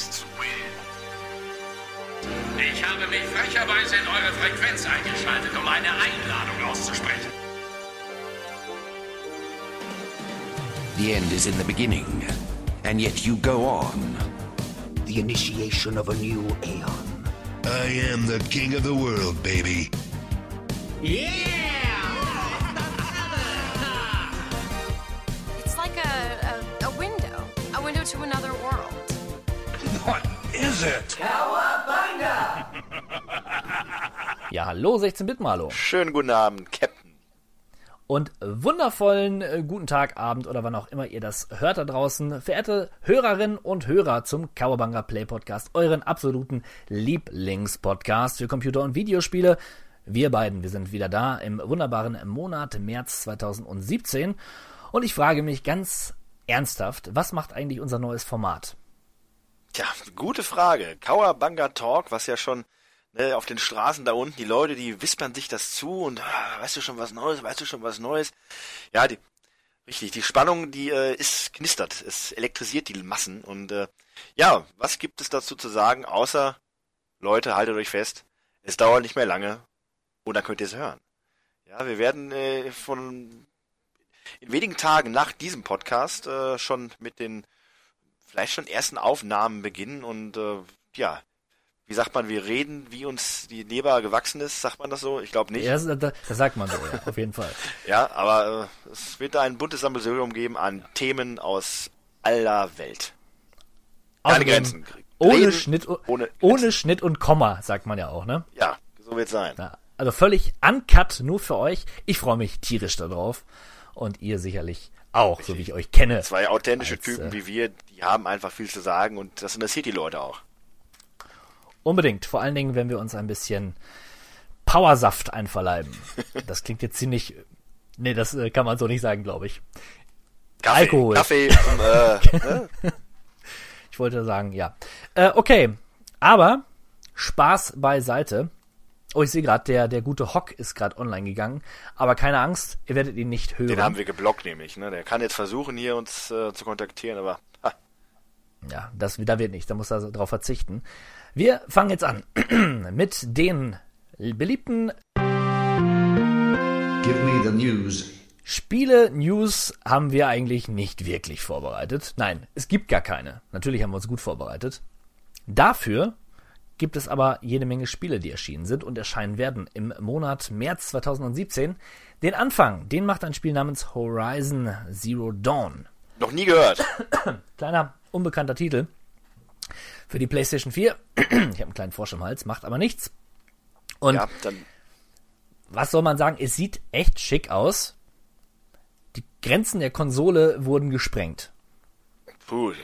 Terrorists win. Ich habe mich frecherweise in eure Frequenz eingeschaltet, um eine Einladung auszusprechen. The end is in the beginning, and yet you go on. The initiation of a new aeon. I am the king of the world, baby. It's hallo 16-Bit-Malo. Schönen guten Abend, Captain. Und wundervollen äh, guten Tag, Abend oder wann auch immer ihr das hört da draußen. Verehrte Hörerinnen und Hörer zum Cowabunga Play Podcast, euren absoluten Lieblingspodcast für Computer- und Videospiele. Wir beiden, wir sind wieder da im wunderbaren Monat März 2017. Und ich frage mich ganz ernsthaft, was macht eigentlich unser neues Format? Tja, gute Frage. Kawabanga Talk, was ja schon ne, auf den Straßen da unten, die Leute, die wispern sich das zu und ah, weißt du schon was Neues, weißt du schon was Neues. Ja, die, richtig, die Spannung, die äh, ist knistert, es elektrisiert die Massen und äh, ja, was gibt es dazu zu sagen, außer Leute, haltet euch fest, es dauert nicht mehr lange und dann könnt ihr es hören. Ja, wir werden äh, von in wenigen Tagen nach diesem Podcast äh, schon mit den vielleicht schon ersten Aufnahmen beginnen und äh, ja, wie sagt man, wir reden, wie uns die Leber gewachsen ist, sagt man das so? Ich glaube nicht. Ja, das, das, das sagt man so, ja, auf jeden Fall. Ja, aber äh, es wird da ein buntes Sammelsurium geben an Themen aus aller Welt. Keine Grenzen. Ohne Reden Schnitt, ohne ohne. Schnitt und Komma, sagt man ja auch, ne? Ja, so wird's sein. Ja, also völlig uncut, nur für euch. Ich freue mich tierisch darauf. Und ihr sicherlich auch, so wie ich euch kenne. Zwei authentische Als, Typen äh, wie wir, die haben einfach viel zu sagen und das interessiert die Leute auch. Unbedingt. Vor allen Dingen, wenn wir uns ein bisschen Powersaft einverleiben. Das klingt jetzt ziemlich. Nee, das äh, kann man so nicht sagen, glaube ich. Kaffee, Alkohol. Kaffee zum, äh, ne? Ich wollte sagen, ja. Äh, okay. Aber Spaß beiseite. Oh, ich sehe gerade, der, der gute Hock ist gerade online gegangen. Aber keine Angst, ihr werdet ihn nicht hören. Den haben wir geblockt nämlich. Ne? Der kann jetzt versuchen, hier uns äh, zu kontaktieren, aber ha, Ja, das da wird nicht, da muss er darauf verzichten. Wir fangen jetzt an mit den beliebten Give me the news. Spiele-News haben wir eigentlich nicht wirklich vorbereitet. Nein, es gibt gar keine. Natürlich haben wir uns gut vorbereitet. Dafür gibt es aber jede Menge Spiele, die erschienen sind und erscheinen werden im Monat März 2017. Den Anfang, den macht ein Spiel namens Horizon Zero Dawn. noch nie gehört. Kleiner, unbekannter Titel für die PlayStation 4. ich habe einen kleinen Frosch im Hals, macht aber nichts. Und ja, dann was soll man sagen? Es sieht echt schick aus. Die Grenzen der Konsole wurden gesprengt. Puh,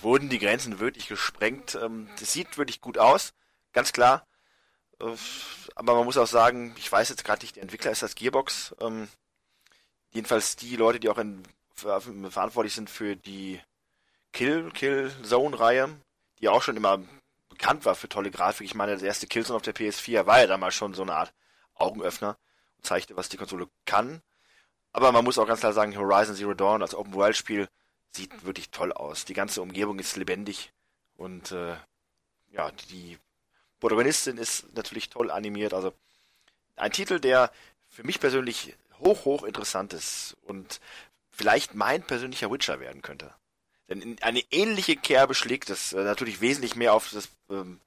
wurden die Grenzen wirklich gesprengt. Ähm, Das sieht wirklich gut aus, ganz klar. Äh, Aber man muss auch sagen, ich weiß jetzt gerade nicht, der Entwickler ist das Gearbox. Ähm, Jedenfalls die Leute, die auch in, ver verantwortlich sind für die Kill, Kill Zone-Reihe, die auch schon immer bekannt war für tolle Grafik. Ich meine, das erste Killzone auf der PS4 war ja damals schon so eine Art Augenöffner und zeigte, was die Konsole kann. Aber man muss auch ganz klar sagen, Horizon Zero Dawn als Open-World-Spiel sieht wirklich toll aus. Die ganze Umgebung ist lebendig und äh, ja, die Protagonistin ist natürlich toll animiert. Also ein Titel, der für mich persönlich hoch, hoch interessant ist und vielleicht mein persönlicher Witcher werden könnte. Denn in eine ähnliche Kerbe schlägt es äh, natürlich wesentlich mehr auf das ähm,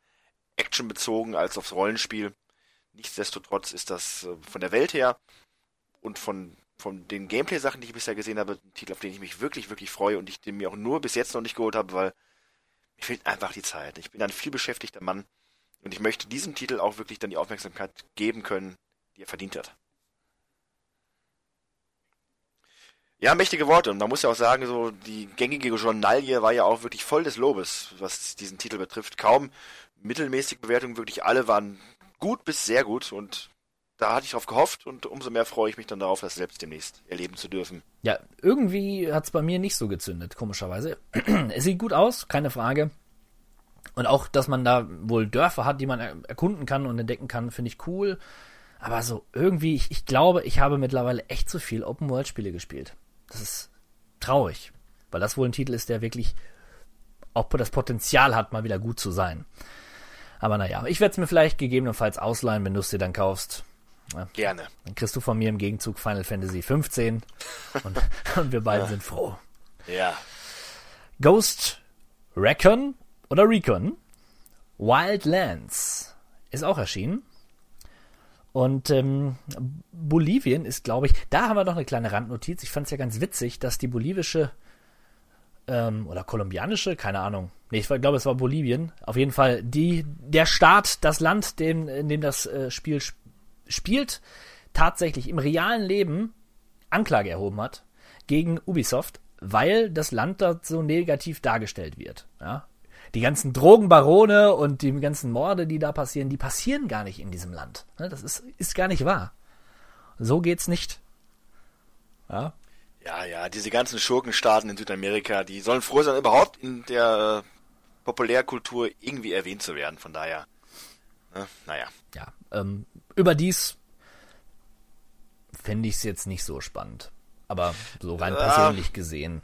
Action bezogen als aufs Rollenspiel. Nichtsdestotrotz ist das äh, von der Welt her und von, von den Gameplay-Sachen, die ich bisher gesehen habe, ein Titel, auf den ich mich wirklich, wirklich freue und ich den mir auch nur bis jetzt noch nicht geholt habe, weil mir fehlt einfach die Zeit. Ich bin ein viel beschäftigter Mann und ich möchte diesem Titel auch wirklich dann die Aufmerksamkeit geben können, die er verdient hat. Ja, mächtige Worte. Und man muss ja auch sagen, so die gängige Journalie war ja auch wirklich voll des Lobes, was diesen Titel betrifft. Kaum mittelmäßige Bewertungen, wirklich alle waren gut bis sehr gut. Und da hatte ich drauf gehofft und umso mehr freue ich mich dann darauf, das selbst demnächst erleben zu dürfen. Ja, irgendwie hat's bei mir nicht so gezündet, komischerweise. es sieht gut aus, keine Frage. Und auch, dass man da wohl Dörfer hat, die man er erkunden kann und entdecken kann, finde ich cool. Aber so irgendwie, ich, ich glaube, ich habe mittlerweile echt zu viel Open-World-Spiele gespielt. Das ist traurig, weil das wohl ein Titel ist, der wirklich auch das Potenzial hat, mal wieder gut zu sein. Aber naja, ich werde es mir vielleicht gegebenenfalls ausleihen, wenn du es dir dann kaufst. Ja. Gerne. Dann kriegst du von mir im Gegenzug Final Fantasy 15 und, und wir beide ja. sind froh. Ja. Ghost Recon oder Recon Wildlands ist auch erschienen. Und ähm, Bolivien ist, glaube ich, da haben wir noch eine kleine Randnotiz. Ich fand es ja ganz witzig, dass die bolivische ähm, oder kolumbianische, keine Ahnung. Nee, ich glaube, es war Bolivien. Auf jeden Fall die, der Staat, das Land, dem, in dem das äh, Spiel sp spielt, tatsächlich im realen Leben Anklage erhoben hat gegen Ubisoft, weil das Land dort so negativ dargestellt wird. Ja? Die ganzen Drogenbarone und die ganzen Morde, die da passieren, die passieren gar nicht in diesem Land. Ne? Das ist, ist gar nicht wahr. So geht's nicht. Ja, ja, ja, diese ganzen Schurkenstaaten in Südamerika, die sollen froh sein, überhaupt in der äh, Populärkultur irgendwie erwähnt zu werden. Von daher, ne, naja. Ja, ähm, überdies fände ich es jetzt nicht so spannend. Aber so rein persönlich gesehen.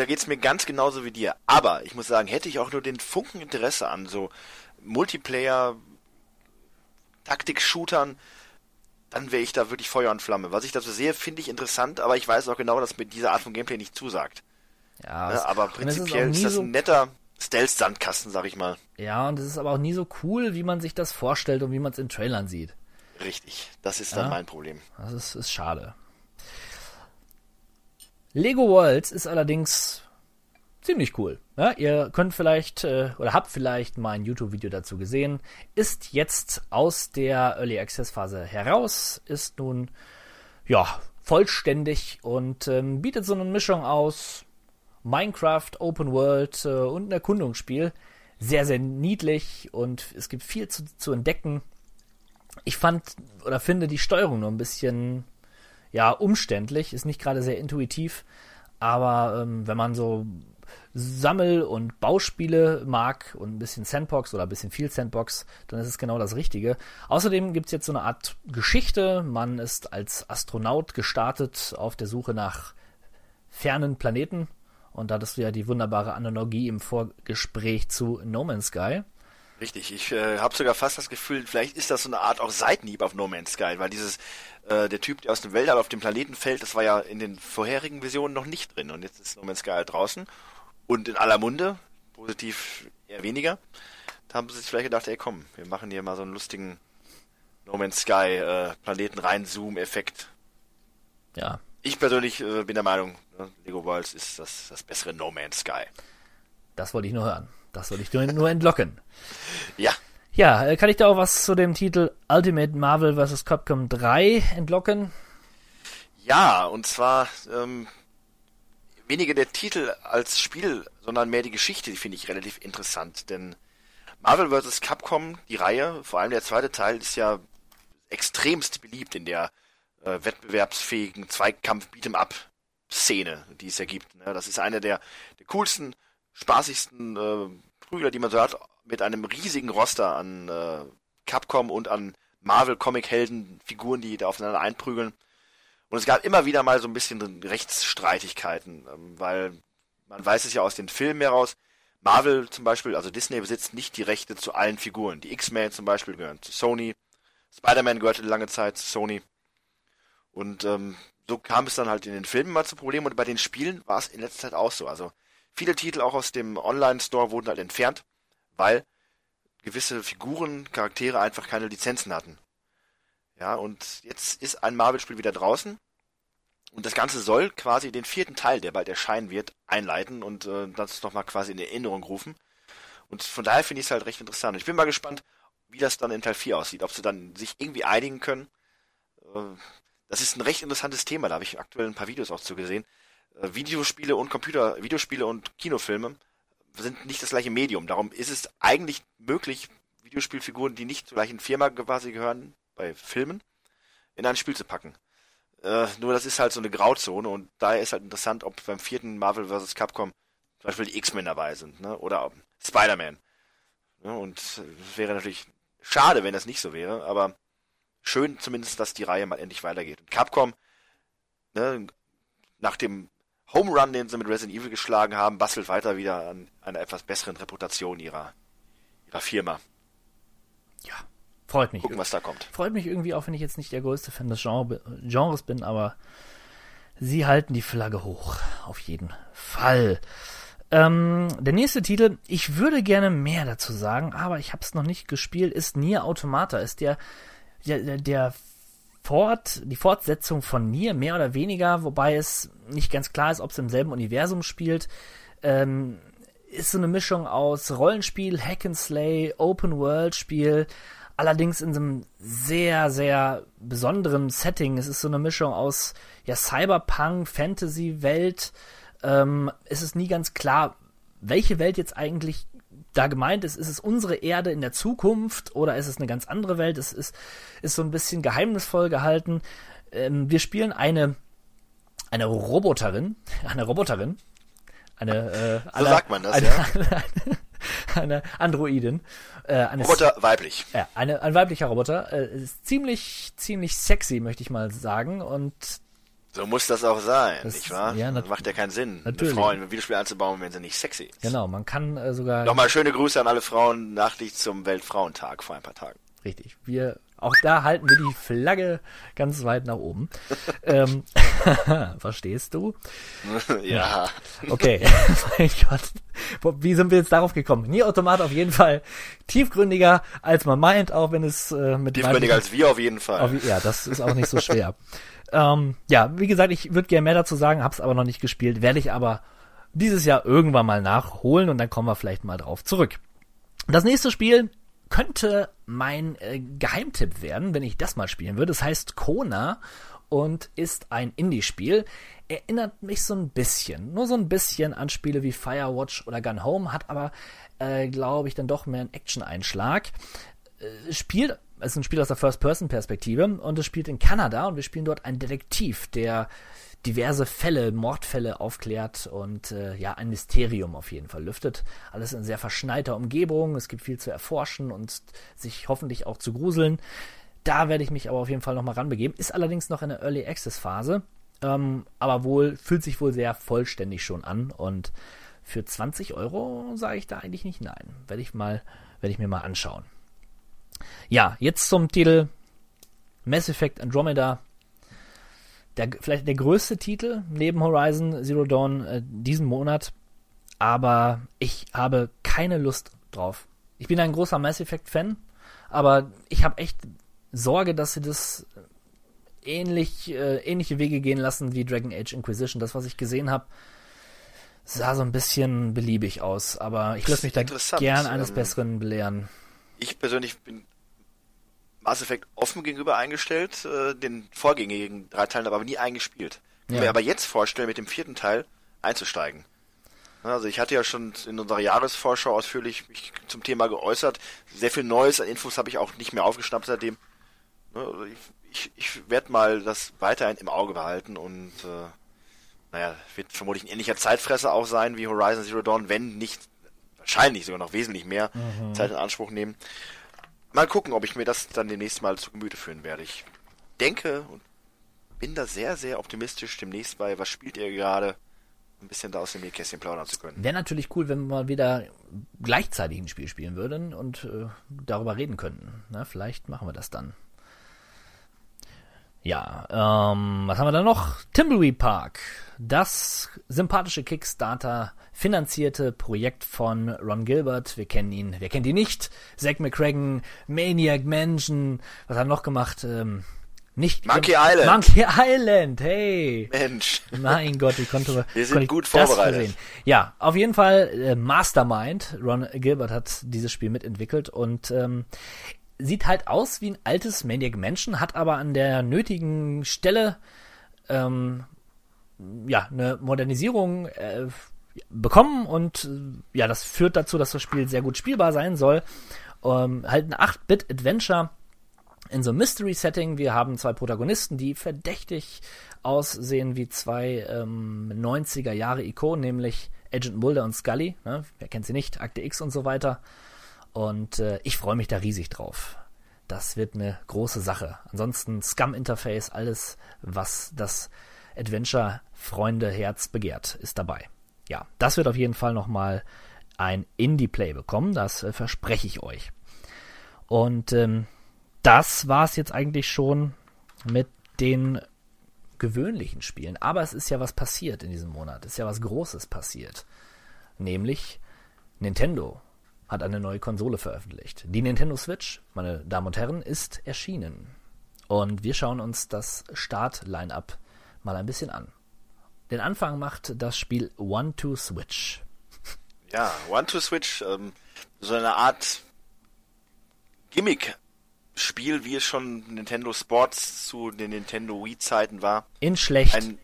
Da geht's mir ganz genauso wie dir. Aber ich muss sagen, hätte ich auch nur den Funken Interesse an so Multiplayer, Taktik-Shootern, dann wäre ich da wirklich Feuer und Flamme. Was ich dazu sehe, finde ich interessant, aber ich weiß auch genau, dass mir diese Art von Gameplay nicht zusagt. Ja, ja aber prinzipiell ist, ist, das so ein netter Stealth-Sandkasten, sag ich mal. Ja, und es ist aber auch nie so cool, wie man sich das vorstellt und wie man es in Trailern sieht. Richtig, das ist dann ja, mein Problem. Das ist, ist schade. Lego Worlds ist allerdings ziemlich cool. Ja, ihr könnt vielleicht äh, oder habt vielleicht mein YouTube-Video dazu gesehen. Ist jetzt aus der Early Access Phase heraus, ist nun ja vollständig und ähm, bietet so eine Mischung aus Minecraft, Open World äh, und ein Erkundungsspiel. Sehr, sehr niedlich und es gibt viel zu, zu entdecken. Ich fand oder finde die Steuerung nur ein bisschen ja umständlich, ist nicht gerade sehr intuitiv. Aber ähm, wenn man so Sammel- und Bauspiele mag und ein bisschen Sandbox oder ein bisschen viel Sandbox, dann ist es genau das Richtige. Außerdem gibt es jetzt so eine Art Geschichte. Man ist als Astronaut gestartet auf der Suche nach fernen Planeten. Und da hattest du ja die wunderbare Analogie im Vorgespräch zu No Man's Sky. Richtig, ich äh, habe sogar fast das Gefühl, vielleicht ist das so eine Art auch Seitenhieb auf No Man's Sky, weil dieses, äh, der Typ, der aus dem Weltall auf dem Planeten fällt, das war ja in den vorherigen Versionen noch nicht drin und jetzt ist No Man's Sky halt draußen und in aller Munde, positiv eher weniger. Da haben sie sich vielleicht gedacht, ey komm, wir machen hier mal so einen lustigen No Man's Sky äh, Planeten rein Zoom Effekt. Ja. Ich persönlich äh, bin der Meinung, ne, Lego Worlds ist das, das bessere No Man's Sky. Das wollte ich nur hören. Das wollte ich nur, entlocken. ja. Ja, äh, kann ich da auch was zu dem Titel Ultimate Marvel vs. Capcom 3 entlocken? Ja, und zwar ähm, weniger der Titel als Spiel, sondern mehr die Geschichte, die finde ich relativ interessant. Denn Marvel vs. Capcom, die Reihe, vor allem der zweite Teil, ist ja extremst beliebt in der äh, wettbewerbsfähigen Zweikampf-Beat'em-up-Szene, die es ja gibt. Ne? Das ist einer der, der coolsten, spaßigsten äh, Prügler, die man so hat, mit einem riesigen Roster an äh, Capcom und an Marvel-Comic-Helden-Figuren, die da aufeinander einprügeln. Und es gab immer wieder mal so ein bisschen Rechtsstreitigkeiten, ähm, weil man weiß es ja aus den Filmen heraus, Marvel zum Beispiel, also Disney besitzt nicht die Rechte zu allen Figuren. Die X-Men zum Beispiel gehören zu Sony, Spider-Man gehörte lange Zeit zu Sony. Und ähm, so kam es dann halt in den Filmen mal zu Problemen und bei den Spielen war es in letzter Zeit auch so. Also viele Titel auch aus dem Online-Store wurden halt entfernt, weil gewisse Figuren, Charaktere einfach keine Lizenzen hatten. Ja, und jetzt ist ein Marvel-Spiel wieder draußen. Und das Ganze soll quasi den vierten Teil, der bald erscheinen wird, einleiten und äh, das nochmal quasi in Erinnerung rufen. Und von daher finde ich es halt recht interessant. Ich bin mal gespannt, wie das dann in Teil 4 aussieht. Ob sie dann sich irgendwie einigen können. Äh, das ist ein recht interessantes Thema, da habe ich aktuell ein paar Videos auch zu gesehen. Äh, Videospiele und Computer, Videospiele und Kinofilme sind nicht das gleiche Medium. Darum ist es eigentlich möglich, Videospielfiguren, die nicht zur gleichen Firma quasi gehören, bei Filmen in ein Spiel zu packen. Äh, nur das ist halt so eine Grauzone und daher ist halt interessant, ob beim vierten Marvel vs. Capcom zum Beispiel die X-Men dabei sind, ne? Oder Spider-Man. Ja, und es wäre natürlich schade, wenn das nicht so wäre, aber schön zumindest, dass die Reihe mal endlich weitergeht. Und Capcom, ne, nach dem Home Run, den sie mit Resident Evil geschlagen haben, bastelt weiter wieder an einer etwas besseren Reputation ihrer, ihrer Firma. Ja, freut mich. Gucken, was da kommt. Freut mich irgendwie auch, wenn ich jetzt nicht der größte Fan des Genre, Genres bin, aber sie halten die Flagge hoch. Auf jeden Fall. Ähm, der nächste Titel, ich würde gerne mehr dazu sagen, aber ich habe es noch nicht gespielt, ist Nier Automata, ist der, der, der Fort, die Fortsetzung von Nier, mehr oder weniger, wobei es nicht ganz klar ist, ob es im selben Universum spielt. Ähm, ist so eine Mischung aus Rollenspiel, Hack and Slay, Open World Spiel, allerdings in so einem sehr, sehr besonderen Setting. Es ist so eine Mischung aus ja, Cyberpunk, Fantasy-Welt. Ähm, es ist nie ganz klar, welche Welt jetzt eigentlich da gemeint ist. Ist es unsere Erde in der Zukunft oder ist es eine ganz andere Welt? Es ist, ist so ein bisschen geheimnisvoll gehalten. Ähm, wir spielen eine, eine Roboterin, eine Roboterin, eine, äh, so sagt man das, eine, ja. Eine, eine Androidin. Äh, eine Roboter weiblich. Ja, eine, ein weiblicher Roboter. Äh, ist ziemlich, ziemlich sexy, möchte ich mal sagen. Und So muss das auch sein, Das- nicht wahr? ja, das macht ja keinen Sinn, natürlich. eine Frau in ein Videospiel einzubauen, wenn sie nicht sexy ist. genau, man kann äh, sogar. Nochmal schöne Grüße an alle Frauen nachtlich zum Weltfrauentag vor ein paar Tagen. Richtig. Wir, auch da halten wir die Flagge ganz weit nach oben. ähm, verstehst du? ja. Okay. mein Gott. Wie sind wir jetzt darauf gekommen? Nie Automat auf jeden Fall tiefgründiger, als man meint, auch wenn es äh, mit Tiefgründiger als wir auf jeden Fall. Auf, ja, das ist auch nicht so schwer. Ähm, ja, wie gesagt, ich würde gerne mehr dazu sagen, hab's aber noch nicht gespielt, werde ich aber dieses Jahr irgendwann mal nachholen und dann kommen wir vielleicht mal drauf zurück. Das nächste Spiel könnte mein äh, Geheimtipp werden, wenn ich das mal spielen würde. Das heißt Kona und ist ein Indie-Spiel. Erinnert mich so ein bisschen, nur so ein bisschen an Spiele wie Firewatch oder Gun Home, hat aber, äh, glaube ich, dann doch mehr einen Action-Einschlag es spielt, es ist ein Spiel aus der First-Person-Perspektive und es spielt in Kanada und wir spielen dort einen Detektiv, der diverse Fälle, Mordfälle aufklärt und äh, ja, ein Mysterium auf jeden Fall lüftet. Alles in sehr verschneiter Umgebung, es gibt viel zu erforschen und sich hoffentlich auch zu gruseln. Da werde ich mich aber auf jeden Fall nochmal ranbegeben. Ist allerdings noch in der Early Access Phase, ähm, aber wohl, fühlt sich wohl sehr vollständig schon an und für 20 Euro sage ich da eigentlich nicht nein. Werde ich mal, werde ich mir mal anschauen. Ja, jetzt zum Titel Mass Effect Andromeda. Der, vielleicht der größte Titel neben Horizon Zero Dawn äh, diesen Monat. Aber ich habe keine Lust drauf. Ich bin ein großer Mass Effect Fan, aber ich habe echt Sorge, dass sie das ähnlich, äh, ähnliche Wege gehen lassen wie Dragon Age Inquisition. Das, was ich gesehen habe, sah so ein bisschen beliebig aus. Aber ich lasse mich da gern eines ähm, Besseren belehren. Ich persönlich bin Mass Effect offen gegenüber eingestellt, äh, den vorgängigen drei Teilen aber nie eingespielt. Ich kann Ja. mir aber jetzt vorstellen, mit dem vierten Teil einzusteigen. Also ich hatte ja schon in unserer Jahresvorschau ausführlich mich zum Thema geäußert. Sehr viel Neues an Infos habe ich auch nicht mehr aufgeschnappt seitdem. Also ich ich, ich werde mal das weiterhin im Auge behalten und äh, naja, wird vermutlich ein ähnlicher Zeitfresser auch sein wie Horizon Zero Dawn, wenn nicht wahrscheinlich sogar noch wesentlich mehr Zeit in Anspruch nehmen. Mal gucken, ob ich mir das dann demnächst mal zu Gemüte führen werde. Ich denke und bin da sehr, sehr optimistisch demnächst bei, was spielt ihr gerade, ein bisschen da aus dem Nähkästchen plaudern zu können. Wäre natürlich cool, wenn wir mal wieder gleichzeitig ein Spiel spielen würden und äh, darüber reden könnten. Na, vielleicht machen wir das dann. Ja, ähm, was haben wir da noch? Timbleweed Park. Das sympathische Kickstarter finanzierte Projekt von Ron Gilbert. Wir kennen ihn. Wer kennt ihn nicht? Zack McCracken, Maniac Mansion. Was hat er noch gemacht? Ähm, nicht Monkey Island. Monkey Island. Hey. Mensch, Mein Gott, wie konnte, Wir sind gut vorbereitet. Ja, auf jeden Fall äh, Mastermind. Ron Gilbert hat dieses Spiel mitentwickelt und ähm, sieht halt aus wie ein altes Maniac Mansion, hat aber an der nötigen Stelle ähm, ja eine Modernisierung äh, bekommen und äh, ja, das führt dazu, dass das Spiel sehr gut spielbar sein soll. Ähm, halt ein 8-Bit-Adventure in so einem Mystery-Setting. Wir haben zwei Protagonisten, die verdächtig aussehen wie zwei ähm, 90er Jahre Ikonen, nämlich Agent Mulder und Scully. Ne? Wer kennt sie nicht? Akte X und so weiter. Und äh, ich freue mich da riesig drauf. Das wird eine große Sache. Ansonsten Scum-Interface, alles, was das Adventure-Freunde Herz begehrt ist dabei. Ja, das wird auf jeden Fall nochmal ein Indie-Play bekommen, das äh, verspreche ich euch. Und ähm, das war es jetzt eigentlich schon mit den gewöhnlichen Spielen. Aber es ist ja was passiert in diesem Monat. Es ist ja was Großes passiert. Nämlich Nintendo hat eine neue Konsole veröffentlicht. Die Nintendo Switch, meine Damen und Herren, ist erschienen. Und wir schauen uns das Start-Line-Up mal ein bisschen an. Den Anfang macht das Spiel One to Switch. Ja, One to Switch, ähm, so eine Art Gimmick-Spiel, wie es schon Nintendo Sports zu den Nintendo Wii-Zeiten war. In schlecht. Ein,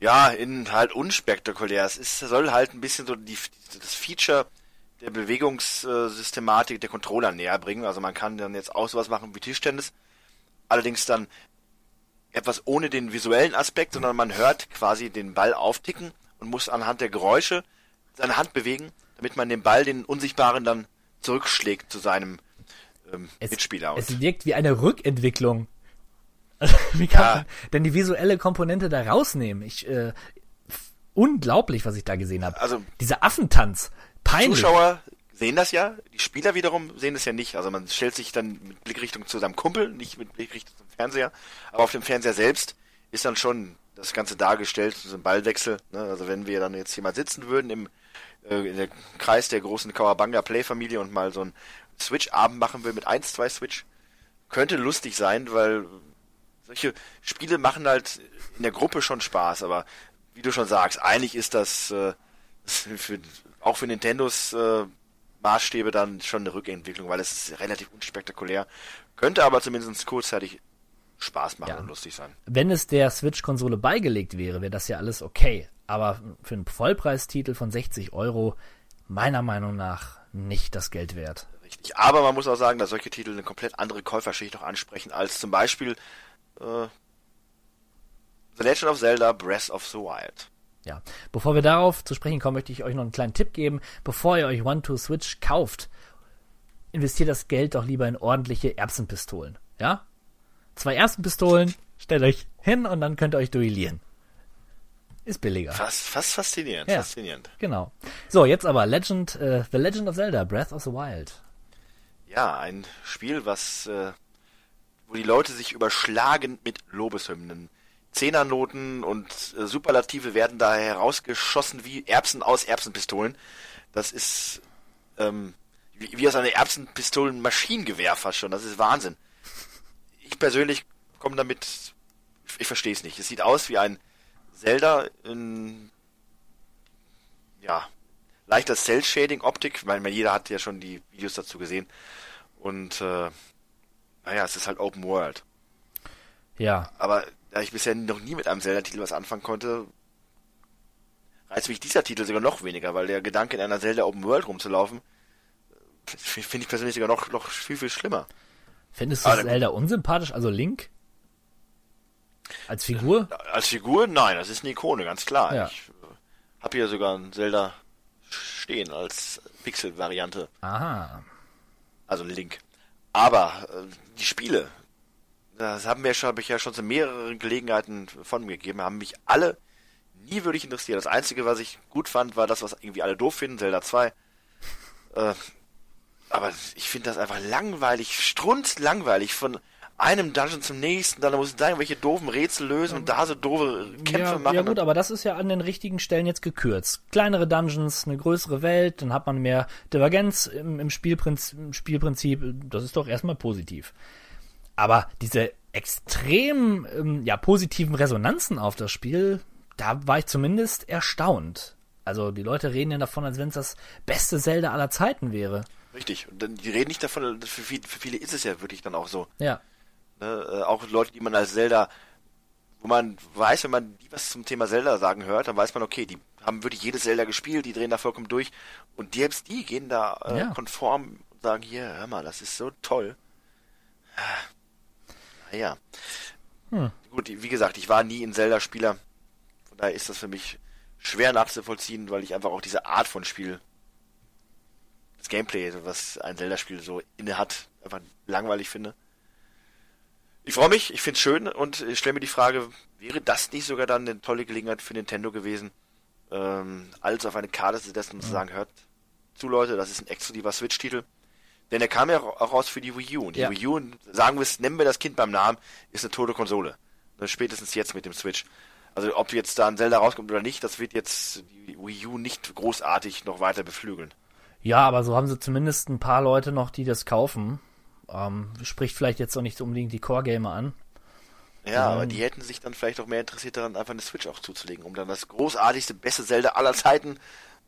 ja, in halt unspektakulär. Es ist, soll halt ein bisschen so die, das Feature der Bewegungssystematik der Controller näher bringen. Also man kann dann jetzt auch sowas machen wie Tischtennis. Allerdings dann etwas ohne den visuellen Aspekt, sondern man hört quasi den Ball aufticken und muss anhand der Geräusche seine Hand bewegen, damit man den Ball, den unsichtbaren, dann zurückschlägt zu seinem ähm, es, Mitspieler. Es wirkt wie eine Rückentwicklung. Also, wie kann Ja. man denn die visuelle Komponente da rausnehmen? Ich, äh, unglaublich, was ich da gesehen habe. Also- Dieser Affentanz. Peinlich. Zuschauer sehen das ja, die Spieler wiederum sehen das ja nicht. Also man stellt sich dann mit Blickrichtung zu seinem Kumpel, nicht mit Blickrichtung zum Fernseher. Aber auf dem Fernseher selbst ist dann schon das Ganze dargestellt, so ein Ballwechsel. Ne? Also wenn wir dann jetzt hier mal sitzen würden im äh, in der Kreis der großen Kawabanga Play-Familie und mal so einen Switch-Abend machen würden mit 1, 2 Switch, könnte lustig sein, weil solche Spiele machen halt in der Gruppe schon Spaß, aber wie du schon sagst, eigentlich ist das äh, für, auch für Nintendos äh, Maßstäbe dann schon eine Rückentwicklung, weil es ist relativ unspektakulär. Könnte aber zumindest kurzzeitig Spaß machen Ja. und lustig sein. Wenn es der Switch-Konsole beigelegt wäre, wäre das ja alles okay. Aber für einen Vollpreistitel von 60 Euro, meiner Meinung nach, nicht das Geld wert. Richtig. Aber man muss auch sagen, dass solche Titel eine komplett andere Käuferschicht noch ansprechen, als zum Beispiel äh, The Legend of Zelda Breath of the Wild. Ja. Bevor wir darauf zu sprechen kommen, möchte ich euch noch einen kleinen Tipp geben. Bevor ihr euch One-to-Switch kauft, investiert das Geld doch lieber in ordentliche Erbsenpistolen. Ja? Zwei Erbsenpistolen, stellt euch hin und dann könnt ihr euch duellieren. Ist billiger. Fast, fast faszinierend, Ja. faszinierend. Genau. So, jetzt aber Legend, äh, The Legend of Zelda, Breath of the Wild. Ja, ein Spiel, was, äh, wo die Leute sich überschlagen mit Lobeshymnen. Zehnernoten und äh, Superlative werden da herausgeschossen wie Erbsen aus Erbsenpistolen. Das ist ähm, wie, wie aus einer Erbsenpistolen-Maschinengewehr fast schon. Das ist Wahnsinn. Ich persönlich komme damit, ich verstehe es nicht. Es sieht aus wie ein Zelda in ja leichter Cell-Shading-Optik. Ich meine, jeder hat ja schon die Videos dazu gesehen. Und äh, naja, es ist halt Open World. Ja, Aber da ich bisher noch nie mit einem Zelda-Titel was anfangen konnte, reizt mich dieser Titel sogar noch weniger, weil der Gedanke in einer Zelda Open World rumzulaufen, finde ich persönlich sogar noch, noch viel, viel schlimmer. findest du der- Zelda unsympathisch, also Link? Als Figur? Als Figur, nein, das ist eine Ikone, ganz klar. Ja. Ich äh, habe hier sogar einen Zelda stehen als Pixel-Variante, Aha. also Link. Aber äh, die Spiele, das haben wir schon, habe ich ja schon zu mehreren Gelegenheiten von mir gegeben, haben mich alle nie wirklich interessiert. Das Einzige, was ich gut fand, war das, was irgendwie alle doof finden, Zelda 2. Äh, aber ich finde das einfach langweilig, strunzlangweilig von einem Dungeon zum nächsten, dann muss ich da irgendwelche doofen Rätsel lösen und da so doofe Kämpfe ja, machen. ja gut, aber das ist ja an den richtigen Stellen jetzt gekürzt. Kleinere Dungeons, eine größere Welt, dann hat man mehr Divergenz im, im, Spielprinzip, im Spielprinzip. Das ist doch erstmal positiv. Aber diese extrem ähm, ja, positiven Resonanzen auf das Spiel, da war ich zumindest erstaunt. Also die Leute reden ja davon, als wenn es das beste Zelda aller Zeiten wäre. Richtig. Und dann, die reden nicht davon, für viele, für viele ist es ja wirklich dann auch so. Ja. Ne? Äh, auch Leute, die man als Zelda, wo man weiß, wenn man die was zum Thema Zelda sagen hört, dann weiß man, okay, die haben wirklich jedes Zelda gespielt, die drehen da vollkommen durch. Und selbst die gehen da äh, Ja. konform und sagen, hier, hör mal, das ist so toll. Naja. Hm. Gut, wie gesagt, ich war nie ein Zelda-Spieler. Von daher ist das für mich schwer nachzuvollziehen, weil ich einfach auch diese Art von Spiel, das Gameplay, was ein Zelda-Spiel so inne hat, einfach langweilig finde. Ich freue mich, ich finde es schön und ich stelle mir die Frage, wäre das nicht sogar dann eine tolle Gelegenheit für Nintendo gewesen, ähm, alles auf eine Karte zu setzen und zu sagen, hört zu Leute, das ist ein exklusiver Switch-Titel. Denn er kam ja auch raus für die Wii U. Und die Ja. Wii U, sagen wir es, nennen wir das Kind beim Namen, ist eine tote Konsole. Spätestens jetzt mit dem Switch. Also ob jetzt da ein Zelda rauskommt oder nicht, das wird jetzt die Wii U nicht großartig noch weiter beflügeln. Ja, aber so haben sie zumindest ein paar Leute noch, die das kaufen. Ähm, spricht vielleicht jetzt auch nicht unbedingt die Core-Gamer an. Ja, Mhm. aber die hätten sich dann vielleicht auch mehr interessiert daran, einfach eine Switch auch zuzulegen, um dann das großartigste, beste Zelda aller Zeiten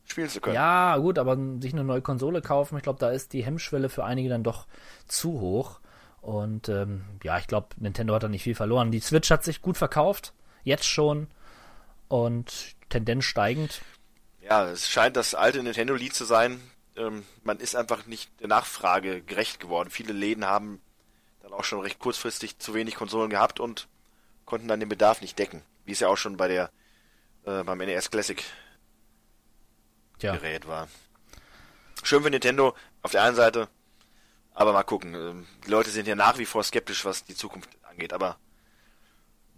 spielen zu können. Ja, gut, aber sich eine neue Konsole kaufen, ich glaube, da ist die Hemmschwelle für einige dann doch zu hoch. Und ähm, ja, ich glaube, Nintendo hat da nicht viel verloren. Die Switch hat sich gut verkauft, jetzt schon. Und Tendenz steigend. Ja, es scheint das alte Nintendo-Lied zu sein. Ähm, man ist einfach nicht der Nachfrage gerecht geworden. Viele Läden haben dann auch schon recht kurzfristig zu wenig Konsolen gehabt und konnten dann den Bedarf nicht decken. Wie es ja auch schon bei der äh, beim NES Classic Tja, Gerät war. Schön für Nintendo auf der einen Seite, aber mal gucken. Ähm, Die Leute sind ja nach wie vor skeptisch, was die Zukunft angeht, aber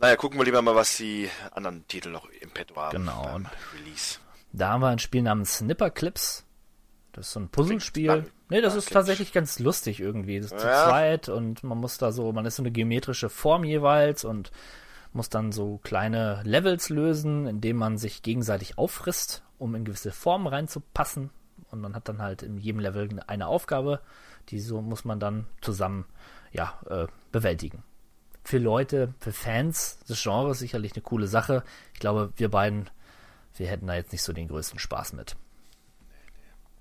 naja, gucken wir lieber mal, was die anderen Titel noch im Petto haben Genau. beim Release. da haben wir ein Spiel namens Snipper Clips. Das ist so ein Puzzlespiel. Nee, das ist tatsächlich ganz lustig irgendwie. Das ist zu Ja. zweit und man muss da so, man ist so eine geometrische Form jeweils und muss dann so kleine Levels lösen, indem man sich gegenseitig auffrisst, um in gewisse Formen reinzupassen. Und man hat dann halt in jedem Level eine Aufgabe, die so muss man dann zusammen ja, äh, bewältigen. Für Leute, für Fans des Genres sicherlich eine coole Sache. Ich glaube, wir beiden, wir hätten da jetzt nicht so den größten Spaß mit.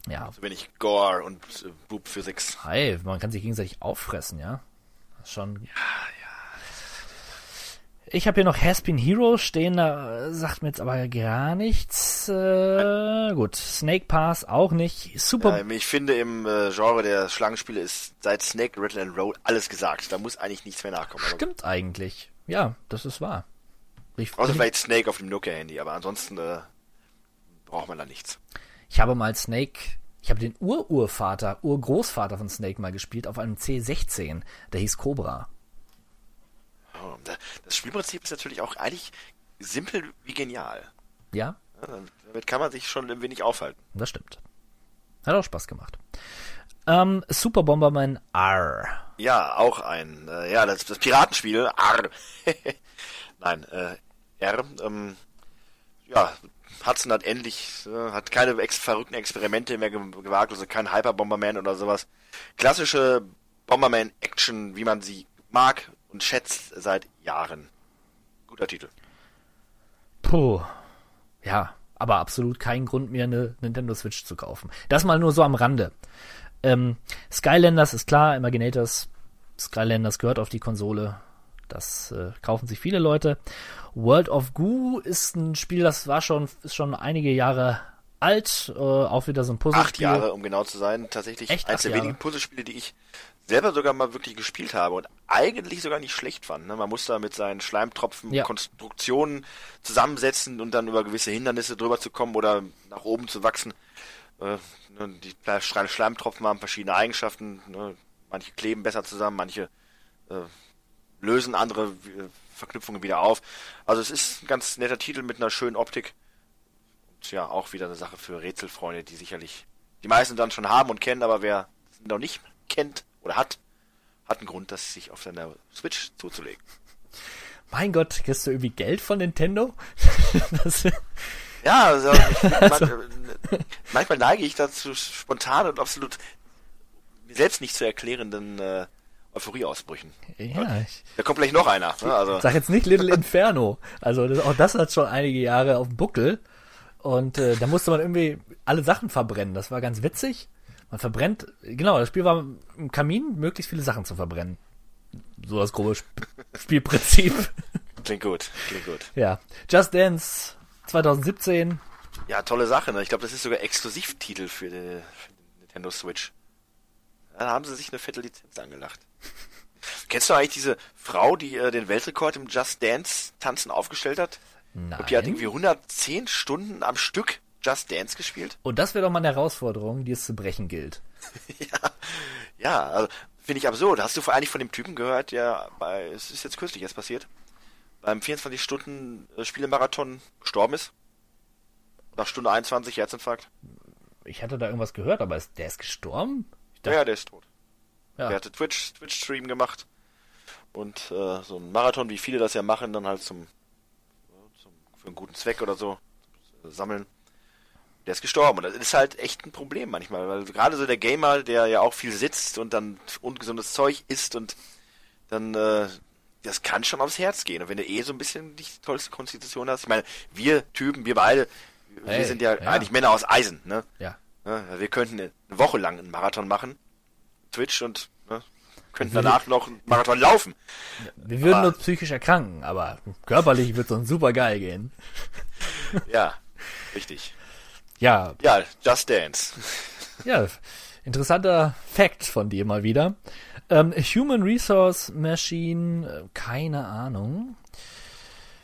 Ja, So wenig Gore und äh, Boob Physics. Hi, man kann sich gegenseitig auffressen, ja. Das ist schon. Ja. Ich habe hier noch Haspin Hero stehen, da äh, sagt mir jetzt aber gar nichts. Äh, gut, Snake Pass auch nicht. Super. Ähm, ich finde im äh, Genre der Schlangenspiele ist seit Snake, Rattle and Roll alles gesagt. Da muss eigentlich nichts mehr nachkommen. Aber, Stimmt eigentlich. Ja, das ist wahr. Ich, außer ich, vielleicht Snake auf dem Nokia-Handy, aber ansonsten äh, braucht man da nichts. ich habe mal Snake. Ich habe den Ururvater, Urgroßvater von Snake mal gespielt auf einem C16. Der hieß Cobra. Da- Das Spielprinzip ist natürlich auch eigentlich simpel wie genial. Ja, Ja, damit kann man sich schon ein wenig aufhalten. Das stimmt. Hat auch Spaß gemacht. Ähm, Super Bomberman R. Ja, auch ein, äh, ja, das, das Piratenspiel, R. Nein, äh, R, ähm, ja, Hudson hat endlich, äh, hat keine ex verrückten Experimente mehr ge gewagt, also kein Hyper Bomberman oder sowas. Klassische Bomberman-Action, wie man sie mag und schätzt seit Jahren. Guter Titel. Puh. Ja, aber absolut kein Grund mehr, eine Nintendo Switch zu kaufen. Das mal nur so am Rande. Ähm, Skylanders ist klar, Imaginators, Skylanders gehört auf die Konsole. Das äh, kaufen sich viele Leute. World of Goo ist ein Spiel, das war schon, ist schon einige Jahre alt, äh, auch wieder so ein Puzzlespiel. Acht Jahre, um genau zu sein. Tatsächlich Echt? eins Acht der wenigen Puzzlespiele, die ich selber sogar mal wirklich gespielt habe und eigentlich sogar nicht schlecht fand. Ne? Man muss da mit seinen Schleimtropfen Ja. Konstruktionen zusammensetzen und dann über gewisse Hindernisse drüber zu kommen oder nach oben zu wachsen. Äh, ne, die Schle- Schleimtropfen haben verschiedene Eigenschaften. Ne? Manche kleben besser zusammen, manche äh, lösen andere äh, Verknüpfungen wieder auf. Also es ist ein ganz netter Titel mit einer schönen Optik. Und ja, auch wieder eine Sache für Rätselfreunde, die sicherlich die meisten dann schon haben und kennen, aber wer noch nicht kennt oder hat, hat einen Grund, das sich auf seiner Switch zuzulegen. Mein Gott, kriegst du irgendwie Geld von Nintendo? Ja, also, ich, man, äh, manchmal neige ich dazu spontan und absolut mir selbst nicht zu erklärenden äh, Euphorieausbrüchen. ja, ich Da kommt gleich noch einer. Ne? Also, sag jetzt nicht Little Inferno. Also das, auch das hat schon einige Jahre auf dem Buckel. Und äh, da musste man irgendwie alle Sachen verbrennen. Das war ganz witzig. Man verbrennt, genau, das Spiel war im Kamin, möglichst viele Sachen zu verbrennen. So das grobe Sp Spielprinzip. klingt gut, klingt gut. ja. Just Dance 2017. Ja, tolle Sache. Ne? Ich glaube, das ist sogar Exklusivtitel für die Nintendo Switch. Da haben sie sich eine fette Lizenz angelacht. Kennst du eigentlich diese Frau, die äh, den Weltrekord im Just Dance Tanzen aufgestellt hat? Nein. Und die hat irgendwie 110 Stunden am Stück Just Dance gespielt? Und das wäre doch mal eine Herausforderung, die es zu brechen gilt. ja, ja, also Finde ich absurd. Hast du vor- eigentlich von dem Typen gehört, der bei, es ist jetzt kürzlich erst passiert, beim 24-Stunden-Spielemarathon gestorben ist? Nach Stunde 21 Herzinfarkt? Ich hatte da irgendwas gehört, aber ist, der ist gestorben? Dachte, ja, der ist tot. ja. Der hatte Twitch, Twitch-Stream gemacht und äh, so ein Marathon, wie viele das ja machen, dann halt zum, zum für einen guten Zweck oder so äh, sammeln. Der ist gestorben und das ist halt echt ein Problem manchmal, weil gerade so der Gamer, der ja auch viel sitzt und dann ungesundes Zeug isst und dann äh, das kann schon aufs Herz gehen. Und wenn du eh so ein bisschen die tollste Konstitution hast, ich meine, wir Typen, wir beide, Hey, wir sind ja, ja. eigentlich Männer aus Eisen, ne? ja. Ja, wir könnten eine Woche lang einen Marathon machen, Twitch und ne, könnten danach noch einen Marathon laufen. Wir würden Aber- uns psychisch erkranken, aber körperlich wird es uns super geil gehen. Ja, richtig. Ja, Ja, Just Dance. ja, interessanter Fact von dir mal wieder. Ähm, Human Resource Machine, äh, keine Ahnung.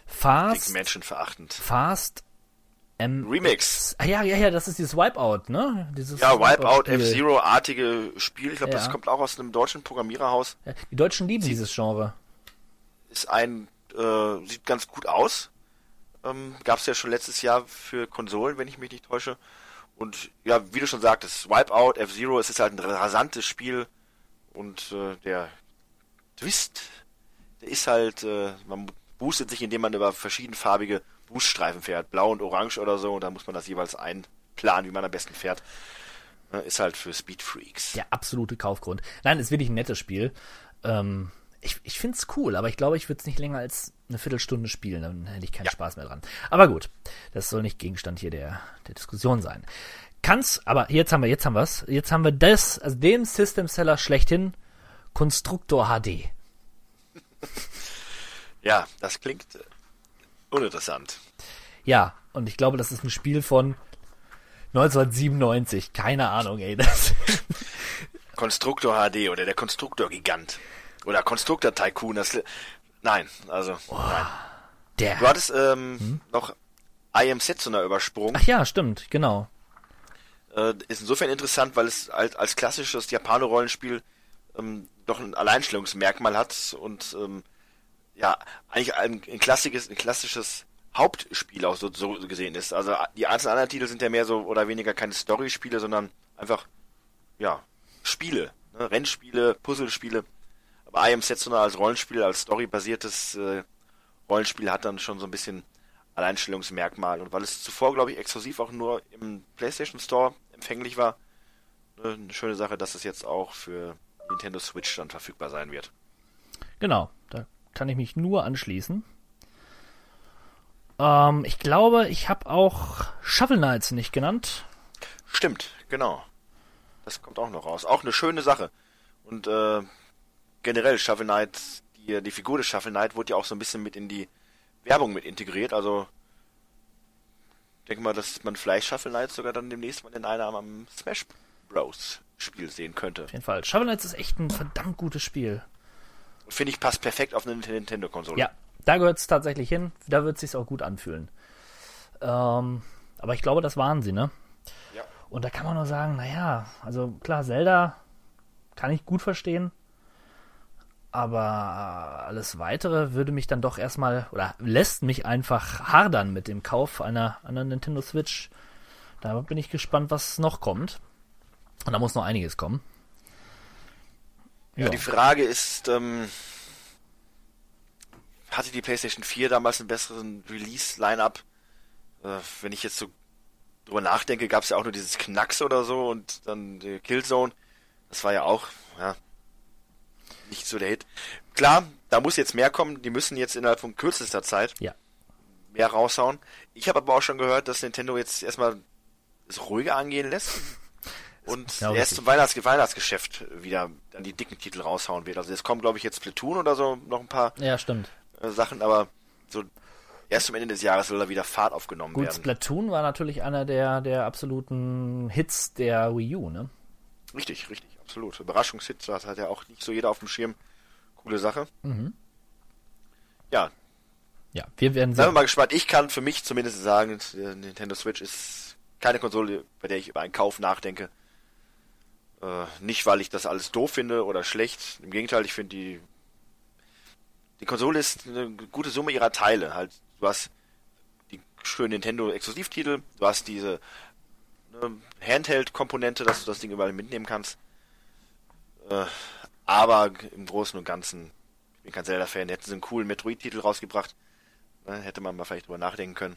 Fast, menschenverachtend. Fast M Remix. Ah, ja, ja, ja, das ist dieses Wipeout, ne? Dieses Ja, Wipeout. F-Zero-artige Spiel. Ich glaube, Ja. das kommt auch aus einem deutschen Programmiererhaus. Die Deutschen lieben dieses Genre. Ist ein, äh, sieht ganz gut aus. Ähm, Gab es ja schon letztes Jahr für Konsolen, wenn ich mich nicht täusche. Und ja, wie du schon sagtest, Wipeout, F-Zero, es ist halt ein rasantes Spiel. Und äh, der Twist, der ist halt, äh, man boostet sich, indem man über verschiedenfarbige Booststreifen fährt, blau und orange oder so, und dann muss man das jeweils einplanen, wie man am besten fährt. Äh, Ist halt für Speedfreaks. Der absolute Kaufgrund. Nein, ist wirklich ein nettes Spiel. Ähm, ich ich finde es cool, aber ich glaube, ich würde es nicht länger als eine Viertelstunde spielen. Dann hätte ich keinen Spaß mehr dran. Aber gut, das soll nicht Gegenstand hier der, der Diskussion sein. Kann's, aber jetzt haben wir, jetzt haben wir's. Jetzt haben wir das, also den System Seller schlechthin, Konstruktor HD. Ja, das klingt äh, uninteressant. Ja, und ich glaube, das ist ein Spiel von 1997. Keine Ahnung, ey. Das, Konstruktor HD oder der Konstruktor Gigant. Oder Konstruktor Tycoon. Das, nein, also, nein. der. Du hattest ähm, noch I Am Setsuna übersprungen. Ach ja, stimmt, genau. Äh, ist insofern interessant, weil es als, als klassisches Japano-Rollenspiel ähm, doch ein Alleinstellungsmerkmal hat und ähm, ja, eigentlich ein, ein, klassisches, ein klassisches Hauptspiel auch so, so gesehen ist. Also die einzelnen anderen Titel sind ja mehr so oder weniger keine Story-Spiele, sondern einfach, ja, Spiele. Ne? Rennspiele, Puzzlespiele. I Am Setsuna als Rollenspiel, als storybasiertes äh, Rollenspiel hat dann schon so ein bisschen Alleinstellungsmerkmal. Und weil es zuvor, glaube ich, exklusiv auch nur im PlayStation Store empfänglich war, ne, eine schöne Sache, dass es jetzt auch für Nintendo Switch dann verfügbar sein wird. Genau, da kann ich mich nur anschließen. Ähm, ich glaube, ich habe auch Shovel Knights nicht genannt. Stimmt, genau. Das kommt auch noch raus. Auch eine schöne Sache. Und äh, generell Shovel Knight, die, die Figur des Shovel Knight wurde ja auch so ein bisschen mit in die Werbung mit integriert. Also ich denke mal, dass man vielleicht Shovel Knight sogar dann demnächst mal in einem am Smash Bros. Spiel sehen könnte. Auf jeden Fall. Shovel Knights ist echt ein verdammt gutes Spiel. Finde ich, passt perfekt auf eine Nintendo-Konsole. Ja, da gehört es tatsächlich hin. Da wird es sich auch gut anfühlen. Ähm, aber ich glaube, das waren sie, ne? Ja. Und da kann man nur sagen, naja, also klar, Zelda kann ich gut verstehen. Aber alles weitere würde mich dann doch erstmal, oder lässt mich einfach hadern mit dem Kauf einer, einer Nintendo Switch. Da bin ich gespannt, was noch kommt. Und da muss noch einiges kommen. Ja, die Frage ist, ähm, hatte die PlayStation 4 damals einen besseren Release-Line-Up? Äh, wenn ich jetzt so drüber nachdenke, gab es ja auch nur dieses Knacks oder so und dann die Killzone. Das war ja auch, ja, nicht so der Hit. Klar, da muss jetzt mehr kommen. Die müssen jetzt innerhalb von kürzester Zeit Ja. mehr raushauen. Ich habe aber auch schon gehört, dass Nintendo jetzt erstmal es ruhiger angehen lässt. Und Ja, erst zum Weihnachts Weihnachtsgeschäft wieder dann die dicken Titel raushauen wird. Also jetzt kommen, glaube ich, jetzt Platoon oder so, noch ein paar Ja, stimmt. äh, Sachen, aber so erst zum Ende des Jahres soll da wieder Fahrt aufgenommen Gut, werden. Splatoon war natürlich einer der, der absoluten Hits der Wii U, ne? Richtig, richtig, absolut. Überraschungshit, das hat ja auch nicht so jeder auf dem Schirm. Coole Sache. Mhm. Ja, Ja, wir werden seien wir sehen. mal gespannt. Ich kann für mich zumindest sagen, äh, Nintendo Switch ist keine Konsole, bei der ich über einen Kauf nachdenke. Äh, nicht, weil ich das alles doof finde oder schlecht. Im Gegenteil, ich finde die die Konsole ist eine gute Summe ihrer Teile. Halt, du hast die schönen Nintendo-Exklusivtitel, du hast diese ne, Handheld-Komponente, dass du das Ding überall mitnehmen kannst. Äh, aber im Großen und Ganzen, ich bin kein Zelda-Fan, hätten sie einen coolen Metroid-Titel rausgebracht. Ne, hätte man mal vielleicht drüber nachdenken können.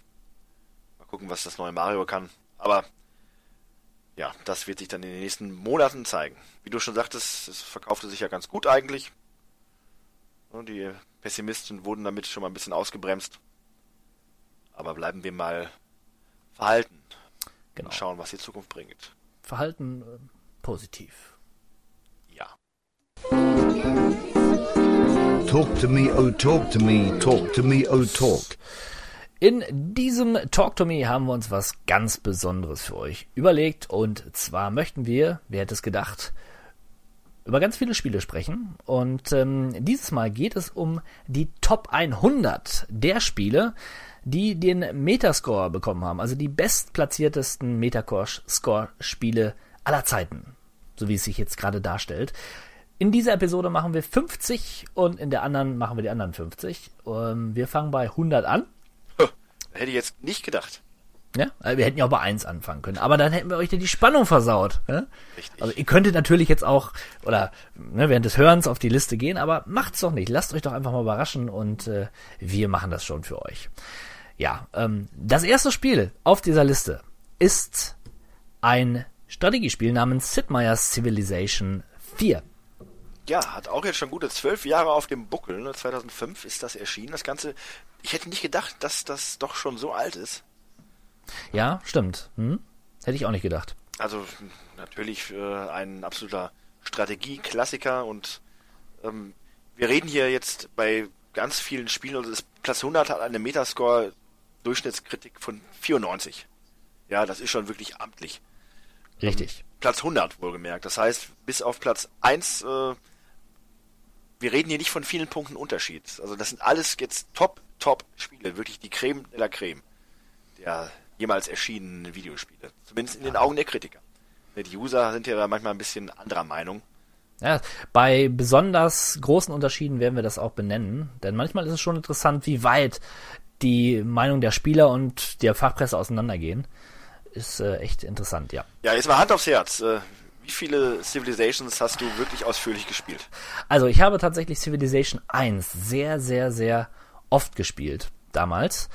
Mal gucken, was das neue Mario kann. Aber ja, das wird sich dann in den nächsten Monaten zeigen. Wie du schon sagtest, es verkaufte sich ja ganz gut eigentlich. Die Pessimisten wurden damit schon mal ein bisschen ausgebremst. Aber bleiben wir mal verhalten. Genau. Und schauen, was die Zukunft bringt. Verhalten äh, positiv. Talk to me, oh talk to me, talk to me, oh talk. In diesem Talk to Me haben wir uns was ganz Besonderes für euch überlegt und zwar möchten wir, wer hätte es gedacht, über ganz viele Spiele sprechen. Und ähm, dieses Mal geht es um die Top 100 der Spiele, die den Metascore bekommen haben. Also die bestplatziertesten Metascore-Spiele aller Zeiten. So wie es sich jetzt gerade darstellt. In dieser Episode machen wir 50 und in der anderen machen wir die anderen 50. Ähm, wir fangen bei 100 an. Hätte ich jetzt nicht gedacht. Ja, also wir hätten ja auch bei 1 anfangen können, aber dann hätten wir euch die Spannung versaut. Ja? Richtig. Also ihr könntet natürlich jetzt auch, oder ne, während des Hörens auf die Liste gehen, aber macht's doch nicht. Lasst euch doch einfach mal überraschen und äh, wir machen das schon für euch. Ja, ähm, das erste Spiel auf dieser Liste ist ein Strategiespiel namens Sid Meier's Civilization 4. Ja, hat auch jetzt schon gute zwölf Jahre auf dem Buckel. Ne? 2005 ist das erschienen. Das Ganze, ich hätte nicht gedacht, dass das doch schon so alt ist. Ja, stimmt. Hm? Hätte ich auch nicht gedacht. Also natürlich äh, ein absoluter Strategieklassiker und ähm, wir reden hier jetzt bei ganz vielen Spielen, also das Platz 100 hat eine Metascore Durchschnittskritik von 94. Ja, das ist schon wirklich amtlich. Richtig. Platz 100 wohlgemerkt. Das heißt, bis auf Platz 1, äh, wir reden hier nicht von vielen Punkten Unterschied. Also das sind alles jetzt Top, Top Spiele. Wirklich die Creme de la Creme der jemals erschienenen Videospiele. Zumindest in den Augen der Kritiker. Die User sind ja da manchmal ein bisschen anderer Meinung. Ja, bei besonders großen Unterschieden werden wir das auch benennen, denn manchmal ist es schon interessant, wie weit die Meinung der Spieler und der Fachpresse auseinandergehen. Ist äh, echt interessant, ja. Ja, jetzt mal Hand aufs Herz. Äh, wie viele Civilizations hast du wirklich ausführlich gespielt? Also ich habe tatsächlich Civilization 1 sehr, sehr, sehr oft gespielt damals.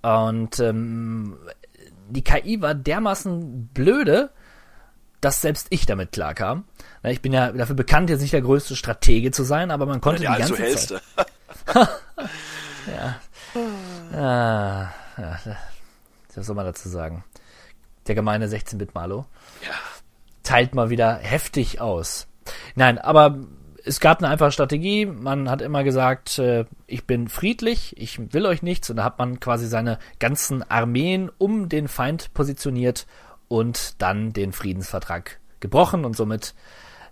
Und ähm, die KI war dermaßen blöde, dass selbst ich damit klarkam. Ich bin ja dafür bekannt, jetzt nicht der größte Stratege zu sein, aber man konnte Der die ganze allzu Zeit. hellste. Ah, ja, was soll man dazu sagen? Der gemeine 16-Bit-Malo Ja. Teilt mal wieder heftig aus. Nein, aber es gab eine einfache Strategie. Man hat immer gesagt, äh, ich bin friedlich, ich will euch nichts. Und da hat man quasi seine ganzen Armeen um den Feind positioniert und dann den Friedensvertrag gebrochen und somit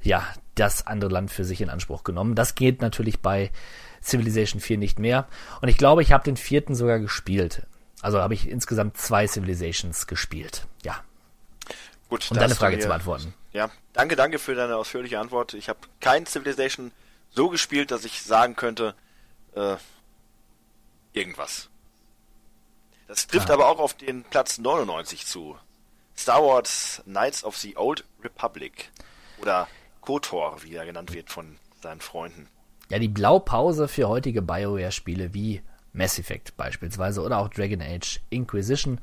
ja das andere Land für sich in Anspruch genommen. Das geht natürlich bei Civilization 4 nicht mehr. Und ich glaube, ich habe den vierten sogar gespielt. Also habe ich insgesamt zwei Civilizations gespielt. Ja. Gut, Um deine Frage zu beantworten. Ja, danke, danke für deine ausführliche Antwort. Ich habe kein Civilization so gespielt, dass ich sagen könnte, äh, irgendwas. Das trifft Ah. aber auch auf den Platz 99 zu. Star Wars Knights of the Old Republic. Oder KOTOR, wie er genannt wird von seinen Freunden. Ja, die Blaupause für heutige BioWare-Spiele wie Mass Effect beispielsweise oder auch Dragon Age Inquisition.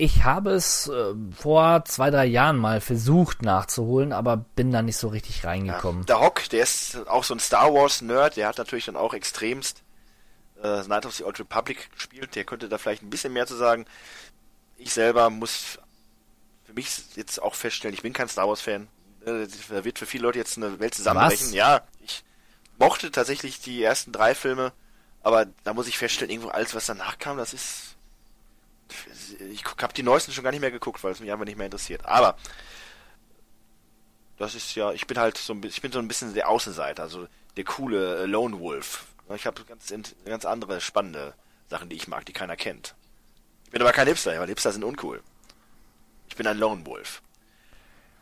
Ich habe es äh, vor zwei, drei Jahren mal versucht nachzuholen, aber bin da nicht so richtig reingekommen. Der Hock, der ist auch so ein Star Wars Nerd, der hat natürlich dann auch extremst äh, Knights of the Old Republic gespielt, der könnte da vielleicht ein bisschen mehr zu sagen. Ich selber muss für mich jetzt auch feststellen, ich bin kein Star Wars Fan. Äh, Da wird für viele Leute jetzt eine Welt zusammenbrechen. Was? Ja, ich mochte tatsächlich die ersten drei Filme, aber da muss ich feststellen, irgendwo alles, was danach kam, das ist ich habe die neuesten schon gar nicht mehr geguckt, weil es mich einfach nicht mehr interessiert. Aber das ist ja, ich bin halt so ein bisschen, ich bin so ein bisschen der Außenseiter, also der coole äh, Lone Wolf. Ich habe ganz, ganz andere spannende Sachen, die ich mag, die keiner kennt. Ich bin aber kein Hipster, weil Hipster sind uncool. Ich bin ein Lone Wolf.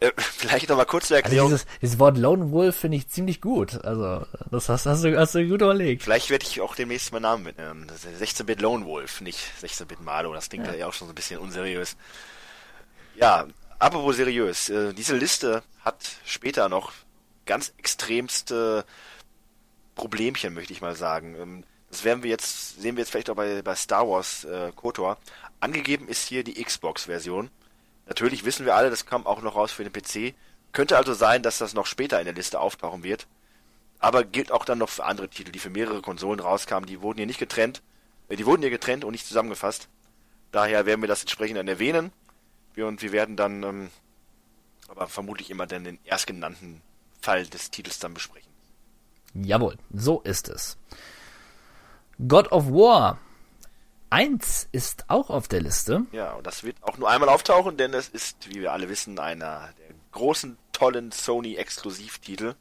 Äh, vielleicht noch mal kurz zur Also Erklärung. dieses, dieses Wort Lone Wolf finde ich ziemlich gut. Also, das hast, hast, du, hast du gut überlegt. Vielleicht werde ich auch demnächst meinen Namen mitnehmen. Ist 16-Bit Lone Wolf, nicht 16-Bit Malo. Das klingt ja. auch schon so ein bisschen unseriös. Ja, apropos seriös. Äh, diese Liste hat später noch ganz extremste Problemchen, möchte ich mal sagen. Ähm, das werden wir jetzt, sehen wir jetzt vielleicht auch bei, bei Star Wars äh, KOTOR. Angegeben ist hier die Xbox-Version. Natürlich wissen wir alle, das kam auch noch raus für den PC. Könnte also sein, dass das noch später in der Liste auftauchen wird. Aber gilt auch dann noch für andere Titel, die für mehrere Konsolen rauskamen. Die wurden hier nicht getrennt. Äh, die wurden hier getrennt und nicht zusammengefasst. Daher werden wir das entsprechend dann erwähnen. Wir, und wir werden dann ähm, aber vermutlich immer dann den erstgenannten Fall des Titels dann besprechen. Jawohl, so ist es. God of War 1 ist auch auf der Liste. Ja, und das wird auch nur einmal auftauchen, denn es ist, wie wir alle wissen, einer der großen, tollen Sony-Exklusivtitel.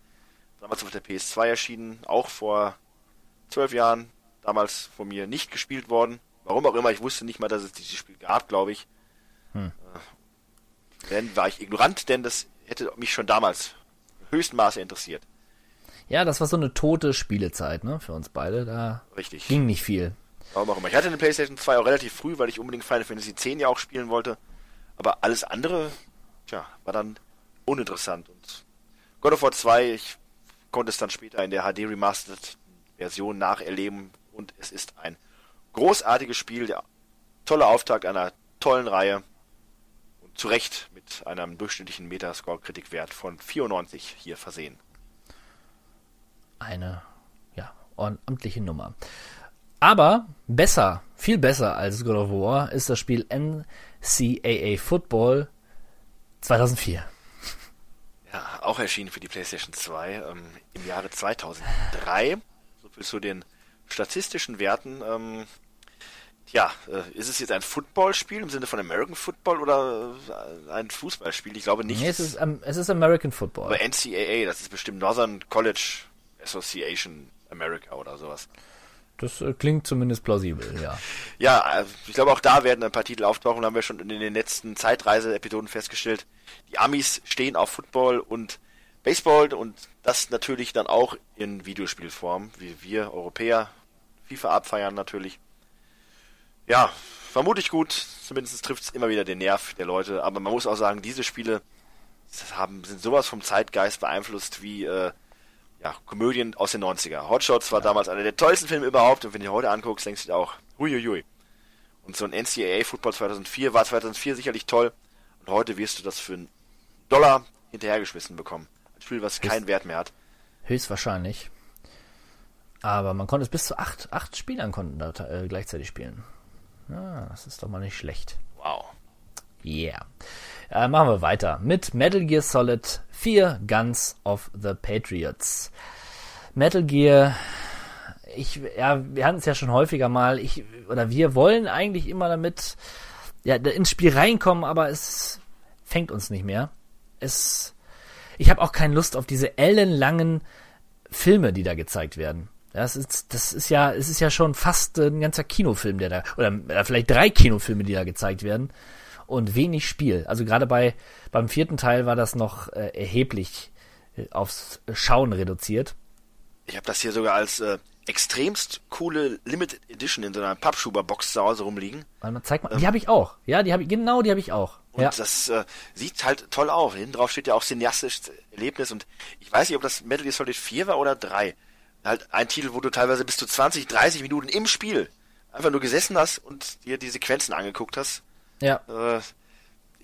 Damals auf der PS2 erschienen, auch vor zwölf Jahren, damals von mir nicht gespielt worden. Warum auch immer, ich wusste nicht mal, dass es dieses Spiel gab, glaube ich. Hm. Dann war ich ignorant, denn das hätte mich schon damals höchsten Maße interessiert. Ja, das war so eine tote Spielezeit, ne, für uns beide. Da Richtig. ging nicht viel. Warum auch immer. Ich hatte eine PlayStation 2 auch relativ früh, weil ich unbedingt Final Fantasy X ja auch spielen wollte. Aber alles andere, tja, war dann uninteressant. Und God of War 2, ich konnte es dann später in der HD Remastered Version nacherleben. Und es ist ein großartiges Spiel, der tolle Auftakt einer tollen Reihe. Und zu Recht mit einem durchschnittlichen Metascore-Kritikwert von 94 hier versehen. Eine, ja, ordentliche Nummer. Aber besser, viel besser als God of War ist das Spiel NCAA Football 2004. Ja, auch erschienen für die PlayStation 2 ähm, im Jahre 2003. So viel zu den statistischen Werten. Ähm, ja, äh, ist es jetzt ein Footballspiel im Sinne von American Football oder äh, ein Fußballspiel? Ich glaube nicht. Nee, es ist, um, es ist American Football. Aber NCAA, das ist bestimmt Northern College Association America oder sowas. Das äh, klingt zumindest plausibel, ja. Ja, äh, ich glaube auch da werden ein paar Titel auftauchen, haben wir schon in den letzten Zeitreise-Episoden festgestellt. Die Amis stehen auf Football und Baseball und das natürlich dann auch in Videospielform, wie wir Europäer FIFA abfeiern natürlich. Ja, vermutlich gut, zumindest trifft es immer wieder den Nerv der Leute, aber man muss auch sagen, diese Spiele haben, sind sowas vom Zeitgeist beeinflusst wie äh, ja, Komödien aus den 90er. Hotshots war ja. damals einer der tollsten Filme überhaupt und wenn du heute anguckst, denkst du dir auch, huiuiui. Und so ein NCAA Football 2004 war 2004 sicherlich toll und heute wirst du das für einen Dollar hinterhergeschmissen bekommen. Ein Spiel, was keinen Wert mehr hat. Höchstwahrscheinlich. Aber man konnte es bis zu acht, acht Spielern konnten da äh, gleichzeitig spielen. Ja, das ist doch mal nicht schlecht. Wow. Yeah. Äh, machen wir weiter mit Metal Gear Solid 4 Guns of the Patriots. Metal Gear, ich, ja, wir hatten es ja schon häufiger mal, ich, oder wir wollen eigentlich immer damit, ja, ins Spiel reinkommen, aber es fängt uns nicht mehr. Es, ich habe auch keine Lust auf diese ellenlangen Filme, die da gezeigt werden. Das ist, das ist ja, es ist ja schon fast ein ganzer Kinofilm, der da, oder, oder vielleicht drei Kinofilme, die da gezeigt werden und wenig Spiel. Also gerade bei beim vierten Teil war das noch äh, erheblich äh, aufs Schauen reduziert. Ich habe das hier sogar als äh, extremst coole Limited Edition in so einer Pappschuber-Box zu Hause rumliegen. Mal, zeig mal. Ähm, die habe ich auch. Ja, die habe ich genau, die habe ich auch. Und ja. das äh, sieht halt toll aus. Hinten drauf steht ja auch cineastisches Erlebnis und ich weiß nicht, ob das Metal Gear Solid 4 war oder 3. Halt ein Titel, wo du teilweise bis zu 20, 30 Minuten im Spiel einfach nur gesessen hast und dir die Sequenzen angeguckt hast. Ja. Äh,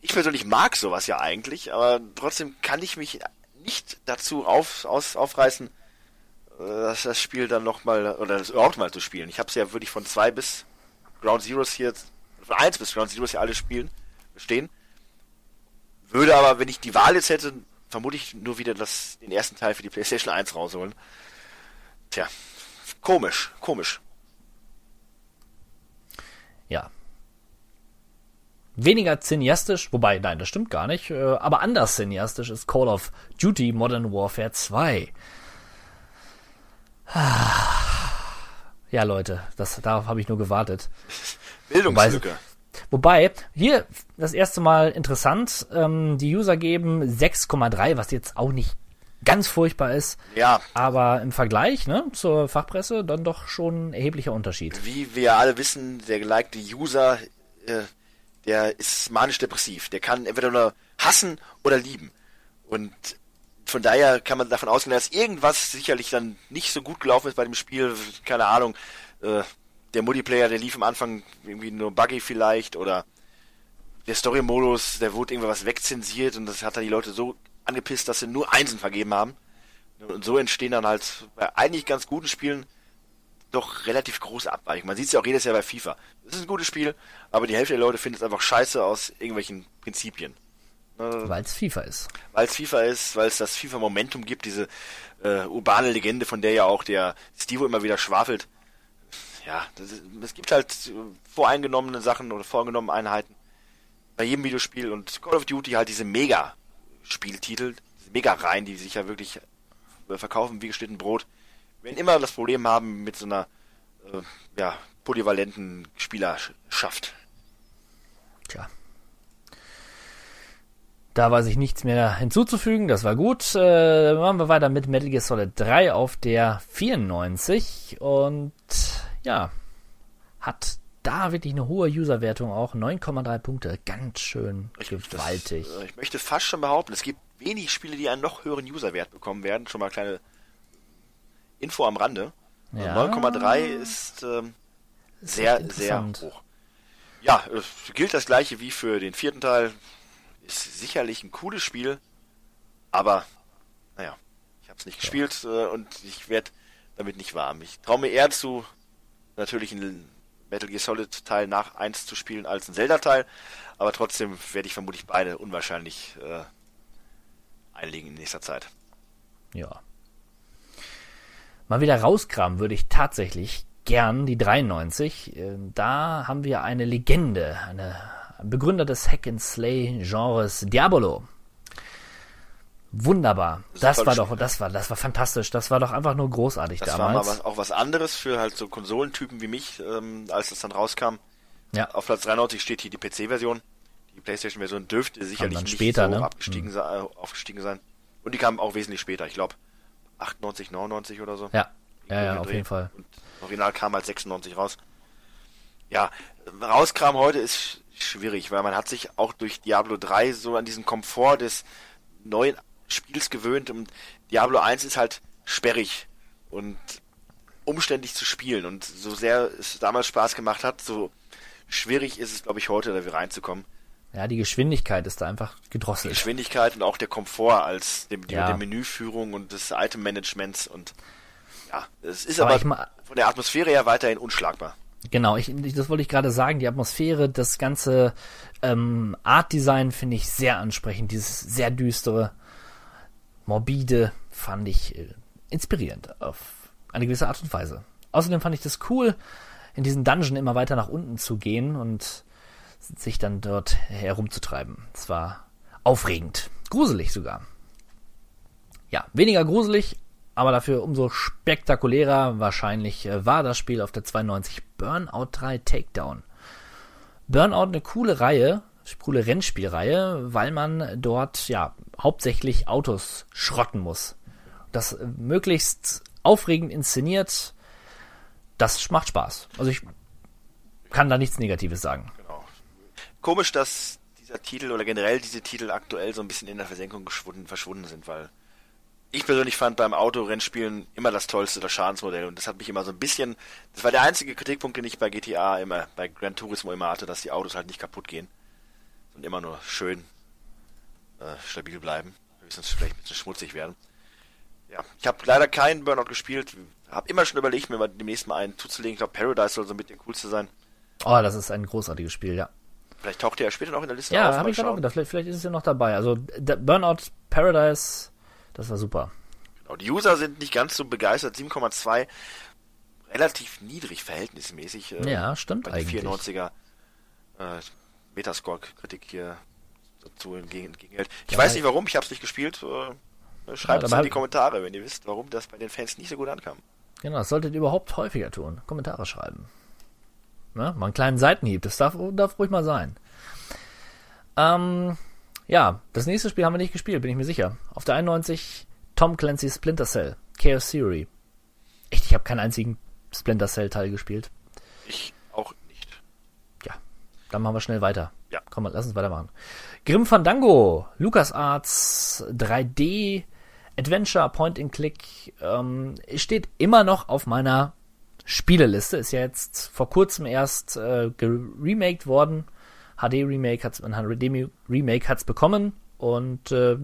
ich persönlich mag sowas ja eigentlich, aber trotzdem kann ich mich nicht dazu auf, aus, aufreißen, das, das Spiel dann nochmal, oder das überhaupt mal zu spielen. Ich habe es ja wirklich von zwei bis Ground Zeroes hier, von eins bis Ground Zeroes ja alle spielen, stehen. Würde aber, wenn ich die Wahl jetzt hätte, vermutlich nur wieder das, den ersten Teil für die PlayStation 1 rausholen. Tja, komisch, komisch. Ja, weniger cineastisch, wobei, nein, das stimmt gar nicht, äh, aber anders cineastisch ist Call of Duty Modern Warfare 2. Ja, Leute, das, darauf habe ich nur gewartet. Bildungslücke. Wobei, hier das erste Mal interessant, ähm, die User geben 6,3, was jetzt auch nicht ganz furchtbar ist. Ja. Aber im Vergleich ne, zur Fachpresse dann doch schon ein erheblicher Unterschied. Wie wir alle wissen, der gelikte User, äh, der ist manisch-depressiv. Der kann entweder nur hassen oder lieben. Und von daher kann man davon ausgehen, dass irgendwas sicherlich dann nicht so gut gelaufen ist bei dem Spiel. Keine Ahnung. Äh, der Multiplayer, der lief am Anfang irgendwie nur buggy vielleicht oder der Story-Modus, der wurde irgendwas wegzensiert und das hat dann die Leute so angepisst, dass sie nur Einsen vergeben haben. Und so entstehen dann halt bei eigentlich ganz guten Spielen doch relativ große Abweichungen. Man sieht es ja auch jedes Jahr bei FIFA. Es ist ein gutes Spiel, aber die Hälfte der Leute findet es einfach scheiße aus irgendwelchen Prinzipien. Weil es FIFA ist. Weil es FIFA ist, weil es das FIFA-Momentum gibt, diese äh, urbane Legende, von der ja auch der Stevo immer wieder schwafelt. Ja, es gibt halt voreingenommene Sachen oder vorgenommene Einheiten bei jedem Videospiel und Call of Duty halt diese Mega-Spieltitel, diese Mega-Reihen, die sich ja wirklich äh, verkaufen wie geschnitten Brot, werden immer das Problem haben mit so einer äh, ja, polyvalenten Spielerschaft. Tja. Da weiß ich nichts mehr hinzuzufügen, das war gut. Äh, machen wir weiter mit Metal Gear Solid 3 auf der 94 und ja, hat da wirklich eine hohe Userwertung auch, 9,3 Punkte, ganz schön Ich- gewaltig. Das, äh, ich möchte fast schon behaupten, es gibt wenig Spiele, die einen noch höheren Userwert bekommen werden. Schon mal kleine Info am Rande. Ja. 9,3 ist ähm, sehr, sehr hoch. Ja, es gilt das gleiche wie für den vierten Teil. Ist sicherlich ein cooles Spiel, aber naja, ich habe es nicht gespielt äh, und ich werde damit nicht warm. Ich traue mir eher zu, natürlich einen Metal Gear Solid Teil nach 1 zu spielen als ein Zelda Teil, aber trotzdem werde ich vermutlich beide unwahrscheinlich äh, einlegen in nächster Zeit. Ja. Mal wieder rauskramen würde ich tatsächlich gern die 93. Äh, Da haben wir eine Legende, eine ein Begründer des Hack and Slay Genres Diabolo. Wunderbar. Das Das war doch, das war, das war fantastisch. Das war doch einfach nur großartig Das war damals. mal was, auch was anderes für halt so Konsolentypen wie mich, ähm, als das dann rauskam. Ja. Auf Platz 93 steht hier die PC-Version. Die PlayStation-Version dürfte sicherlich dann nicht später, so ne? abgestiegen äh, aufgestiegen sein. Und die kam auch wesentlich später. Ich glaube 98, 99 oder so. Ja, ja, ja, auf jeden Fall. Und Original kam als 96 raus. Ja, rauskram heute ist sch- schwierig, weil man hat sich auch durch Diablo 3 so an diesen Komfort des neuen Spiels gewöhnt und Diablo 1 ist halt sperrig und umständlich zu spielen und so sehr es damals Spaß gemacht hat, so schwierig ist es, glaube ich, heute da wieder reinzukommen. Ja, die Geschwindigkeit ist da einfach gedrosselt. Geschwindigkeit und auch der Komfort als dem, die, Ja. der Menüführung und des Item-Managements und ja, es ist Aber aber, von der Atmosphäre her weiterhin unschlagbar. Genau, ich, ich- das wollte ich gerade sagen. Die Atmosphäre, das ganze ähm, Art-Design finde ich sehr ansprechend. Dieses sehr düstere, morbide fand ich äh, inspirierend auf eine gewisse Art und Weise. Außerdem fand ich das cool, in diesen Dungeon immer weiter nach unten zu gehen und sich dann dort herumzutreiben. Es war aufregend, gruselig sogar. Ja, weniger gruselig, aber dafür umso spektakulärer wahrscheinlich äh, war das Spiel auf der 92 Burnout 3 Takedown. Burnout eine coole Reihe, coole Rennspielreihe, weil man dort ja hauptsächlich Autos schrotten muss. Das äh, möglichst aufregend inszeniert, das macht Spaß. Also ich kann da nichts Negatives sagen. Komisch, dass dieser Titel oder generell diese Titel aktuell so ein bisschen in der Versenkung geschwunden, verschwunden sind, weil ich persönlich fand beim Autorennspielen immer das tollste das Schadensmodell und das hat mich immer so ein bisschen, das war der einzige Kritikpunkt, den ich bei GTA immer, bei Gran Turismo immer hatte, dass die Autos halt nicht kaputt gehen und immer nur schön äh, stabil bleiben, höchstens vielleicht ein bisschen schmutzig werden. Ja, ich habe leider keinen Burnout gespielt, habe immer schon überlegt, mir mal demnächst mal einen zuzulegen. Ich glaube, Paradise soll so mit der coolste sein. Oh, das ist ein großartiges Spiel, ja. Vielleicht taucht der ja später noch in der Liste Ja, auf. habe mal ich gerade auch gedacht. Vielleicht, vielleicht ist es ja noch dabei. Also der Burnout Paradise, das war super. Genau, die User sind nicht ganz so begeistert. 7,2 relativ niedrig verhältnismäßig. äh, Ja, stimmt bei eigentlich. die 94er äh, Metascore-Kritik hier dazu entgegen, entgegenhält. Ich Ja, weiß nicht warum, ich habe es nicht gespielt. Äh, schreibt Ja, es aber in die Kommentare, wenn ihr wisst, warum das bei den Fans nicht so gut ankam. Genau, das solltet ihr überhaupt häufiger tun. Kommentare schreiben. Ne? Mal einen kleinen Seitenhieb, das darf, darf ruhig mal sein. Ähm, ja, das nächste Spiel haben wir nicht gespielt, bin ich mir sicher. Auf der 91 Tom Clancy's Splinter Cell, Chaos Theory. Echt, ich habe keinen einzigen Splinter Cell Teil gespielt. Ich auch nicht. Ja, dann machen wir schnell weiter. Ja. Komm, lass uns weitermachen. Grim Fandango, LucasArts 3D Adventure Point and Click ähm, steht immer noch auf meiner Spieleliste. Ist ja jetzt vor kurzem erst äh, geremaked worden. HD Remake hat's, ein HD Remake hat's bekommen und äh,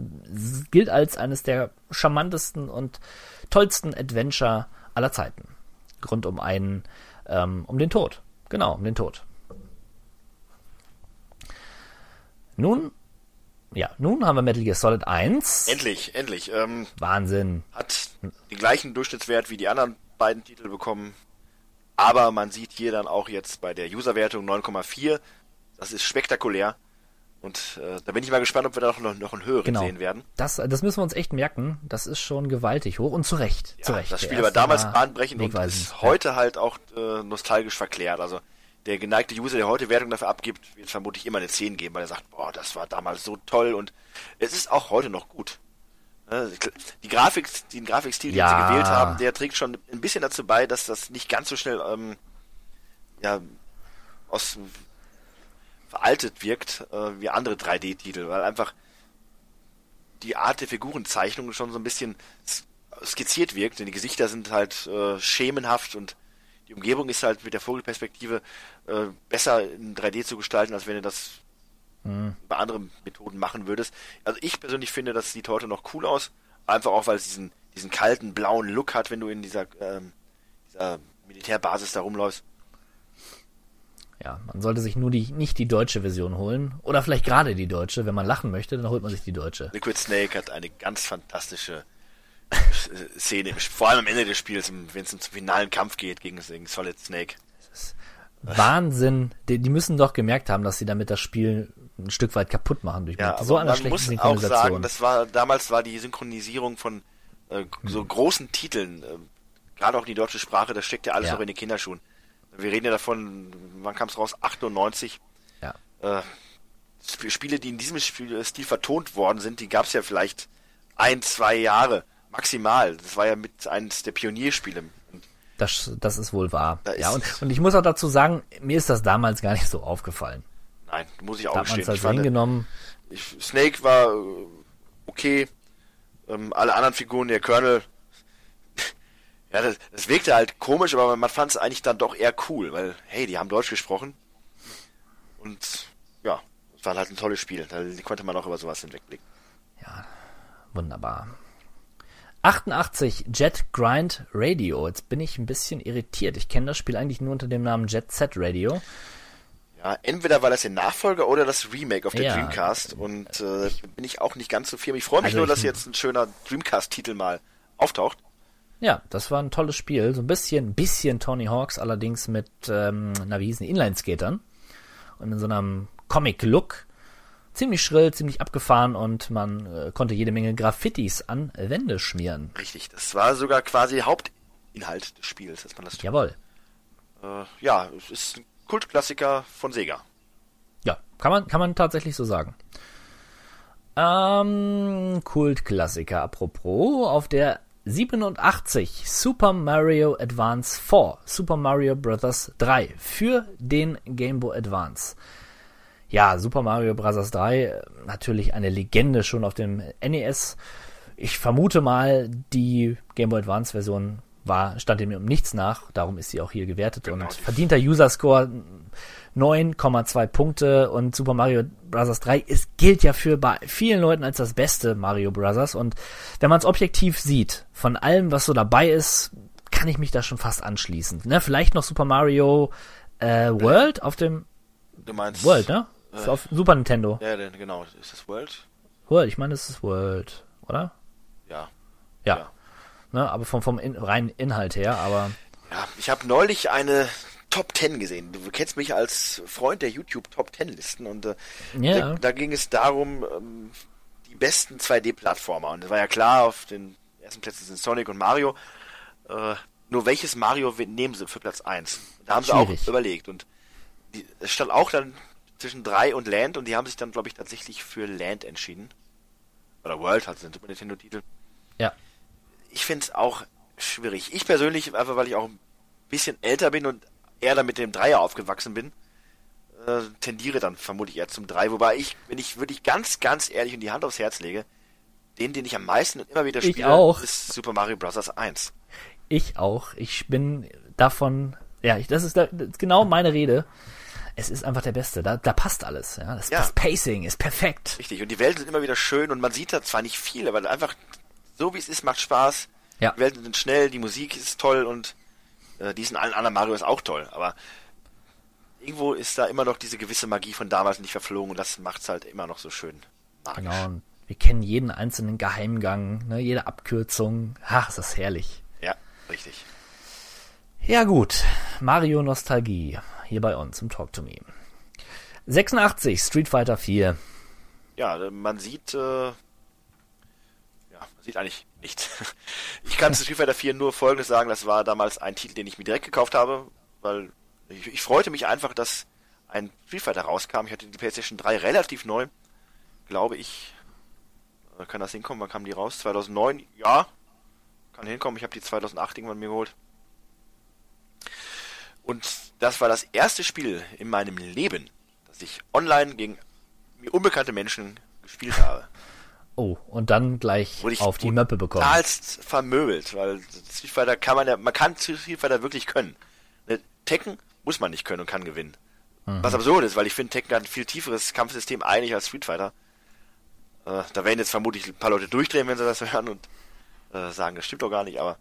gilt als eines der charmantesten und tollsten Adventure aller Zeiten. Rund um einen, ähm, um den Tod. Genau, um den Tod. Nun, ja, nun haben wir Metal Gear Solid 1. Endlich, endlich. Ähm, Wahnsinn. hat den gleichen Durchschnittswert wie die anderen beiden Titel bekommen. Aber man sieht hier dann auch jetzt bei der Userwertung 9,4. Das ist spektakulär. Und äh, da bin ich mal gespannt, ob wir da noch, noch einen höheren Genau. sehen werden. Das, das müssen wir uns echt merken. Das ist schon gewaltig hoch und zu Recht. zu Recht. das Spiel war damals bahnbrechend und ist heute halt auch äh, nostalgisch verklärt. Also der geneigte User, der heute Wertung dafür abgibt, wird vermutlich immer eine 10 geben, weil er sagt, boah, das war damals so toll und es ist auch heute noch gut. Ne, Die Grafik, den Grafikstil, Ja. den sie gewählt haben, der trägt schon ein bisschen dazu bei, dass das nicht ganz so schnell ähm, ja, aus veraltet wirkt äh, wie andere 3D-Titel, weil einfach die Art der Figurenzeichnung schon so ein bisschen skizziert wirkt, denn die Gesichter sind halt äh, schemenhaft und die Umgebung ist halt mit der Vogelperspektive äh, besser in 3D zu gestalten, als wenn du das bei anderen Methoden machen würdest. Also ich persönlich finde, das sieht heute noch cool aus, einfach auch, weil es diesen, diesen kalten blauen Look hat, wenn du in dieser, ähm, dieser Militärbasis da rumläufst. Ja, man sollte sich nur die, nicht die deutsche Version holen. Oder vielleicht gerade die deutsche. Wenn man lachen möchte, dann holt man sich die deutsche. Liquid Snake hat eine ganz fantastische Szene, vor allem am Ende des Spiels, wenn es zum finalen Kampf geht gegen, gegen Solid Snake. Wahnsinn. Die, die müssen doch gemerkt haben, dass sie damit das Spiel ein Stück weit kaputt machen durch Ja, so aber eine man schlechte muss auch Synchronisation. sagen, das war damals war die Synchronisierung von äh, so großen Titeln, äh, gerade auch die deutsche Sprache, das steckt ja alles Ja. noch in den Kinderschuhen. Wir reden ja davon, wann kam es raus? 98. ja. Äh, Sp- Spiele, die in diesem Spiel, Stil vertont worden sind, die gab es ja vielleicht ein, zwei Jahre maximal. Das war ja mit eines der Pionierspiele. Das, das ist wohl wahr. Da ja, ist- und, und ich muss auch dazu sagen, mir ist das damals gar nicht so aufgefallen. Nein, muss ich auch Da gestehen. es halt Ich fand, hingenommen. ich, Snake war äh, okay. Ähm, alle anderen Figuren, der Colonel, ja, das, das wirkte halt komisch, aber man fand es eigentlich dann doch eher cool, weil, hey, die haben Deutsch gesprochen. Und ja, es war halt ein tolles Spiel. Da konnte man auch über sowas hinwegblicken. Wunderbar. 88 Jet Grind Radio. Jetzt bin ich ein bisschen irritiert. Ich kenne das Spiel eigentlich nur unter dem Namen Jet Set Radio. Ja, entweder war das der Nachfolger oder das Remake auf der Ja. Dreamcast und äh, bin ich auch nicht ganz so firm. Ich freue mich Also nur, dass jetzt ein schöner Dreamcast-Titel mal auftaucht. Ja, das war ein tolles Spiel. So ein bisschen, bisschen Tony Hawks, allerdings mit, ähm, na wie hießen die, Inline-Skatern. Und in so einem Comic-Look. Ziemlich schrill, ziemlich abgefahren und man äh, konnte jede Menge Graffitis an Wände schmieren. Richtig, das war sogar quasi Hauptinhalt des Spiels, dass man das tut. Jawohl. Äh, ja, es ist ein Kultklassiker von Sega. Ja, kann man, kann man tatsächlich so sagen. Ähm, Kultklassiker apropos, auf der 87 Super Mario Advance 4, Super Mario Bros. 3 für den Game Boy Advance. Ja, Super Mario Bros. 3, äh, natürlich eine Legende schon auf dem NES. Ich vermute mal, die Game Boy Advance Version war, stand dem um nichts nach, darum ist sie auch hier gewertet und Genau. verdienter User Score 9,2 Punkte und Super Mario Bros. 3 ist, gilt ja für bei vielen Leuten als das beste Mario Bros. Und wenn man es objektiv sieht, von allem, was so dabei ist, kann ich mich da schon fast anschließen. Ne? Vielleicht noch Super Mario äh, World auf dem Du meinst. World, ne? Ist auf Super Nintendo. Ja, genau. Ist das World? World, ich meine, es ist World, oder? Ja. Ja. Ja. Ne, aber vom, vom in, reinen Inhalt her, aber Ja, ich habe neulich eine Top 10 gesehen. Du kennst mich als Freund der YouTube Top 10 Listen und äh, Ja. da, da ging es darum, ähm, die besten 2D-Plattformer. Und es war ja klar, auf den ersten Plätzen sind Sonic und Mario. Äh, nur welches Mario nehmen sie für Platz 1? Da haben sie Schwierig. auch überlegt. Und die, es stand auch dann zwischen 3 und Land und die haben sich dann, glaube ich, tatsächlich für Land entschieden. Oder World hat den Super Nintendo-Titel. Ja. Ich finde es auch schwierig. Ich persönlich, einfach weil ich auch ein bisschen älter bin und eher dann mit dem Dreier aufgewachsen bin, äh, tendiere dann vermutlich eher zum 3. Wobei ich, wenn ich wirklich ganz, ganz ehrlich und die Hand aufs Herz lege, den, den ich am meisten und immer wieder Ich spiele, auch. ist Super Mario Bros. 1. Ich auch. Ich bin davon, ja, ich, das, ist da, das ist genau meine Rede. Es ist einfach der Beste. Da, da passt alles. Ja. Das, Ja. das Pacing ist perfekt. Richtig. Und die Welten sind immer wieder schön und man sieht da zwar nicht viel, aber einfach so wie es ist, macht Spaß. Ja. Die Welten sind schnell, die Musik ist toll und äh, die ist in allen anderen Marios auch toll. Aber irgendwo ist da immer noch diese gewisse Magie von damals nicht verflogen und das macht's halt immer noch so schön magisch. Genau. Und wir kennen jeden einzelnen Geheimgang, ne, jede Abkürzung. Ach, ist das herrlich. Ja, richtig. Ja gut, Mario Nostalgie hier bei uns im Talk to Me. 86 Street Fighter 4. Ja, man sieht, äh, sieht eigentlich nichts. Ich kann zu Street Fighter 4 nur Folgendes sagen, das war damals ein Titel, den ich mir direkt gekauft habe, weil ich, ich freute mich einfach, dass ein Street Fighter rauskam. Ich hatte die PlayStation 3 relativ neu, glaube ich. Äh, Kann das hinkommen? Wann kam die raus? 2009? Ja, kann hinkommen. Ich habe die 2008 irgendwann mir geholt. Und das war das erste Spiel in meinem Leben, das ich online gegen mir unbekannte Menschen gespielt habe. Oh, und dann gleich auf die Möppe bekommen. Totalst vermöbelt, weil Street Fighter kann man ja, man kann Street Fighter wirklich können. Ne, Tekken muss man nicht können und kann gewinnen. Mhm. Was absurd ist, weil ich finde, Tekken hat ein viel tieferes Kampfsystem eigentlich als Street Fighter. Äh, da werden jetzt vermutlich ein paar Leute durchdrehen, wenn sie das hören und äh, sagen, das stimmt doch gar nicht, aber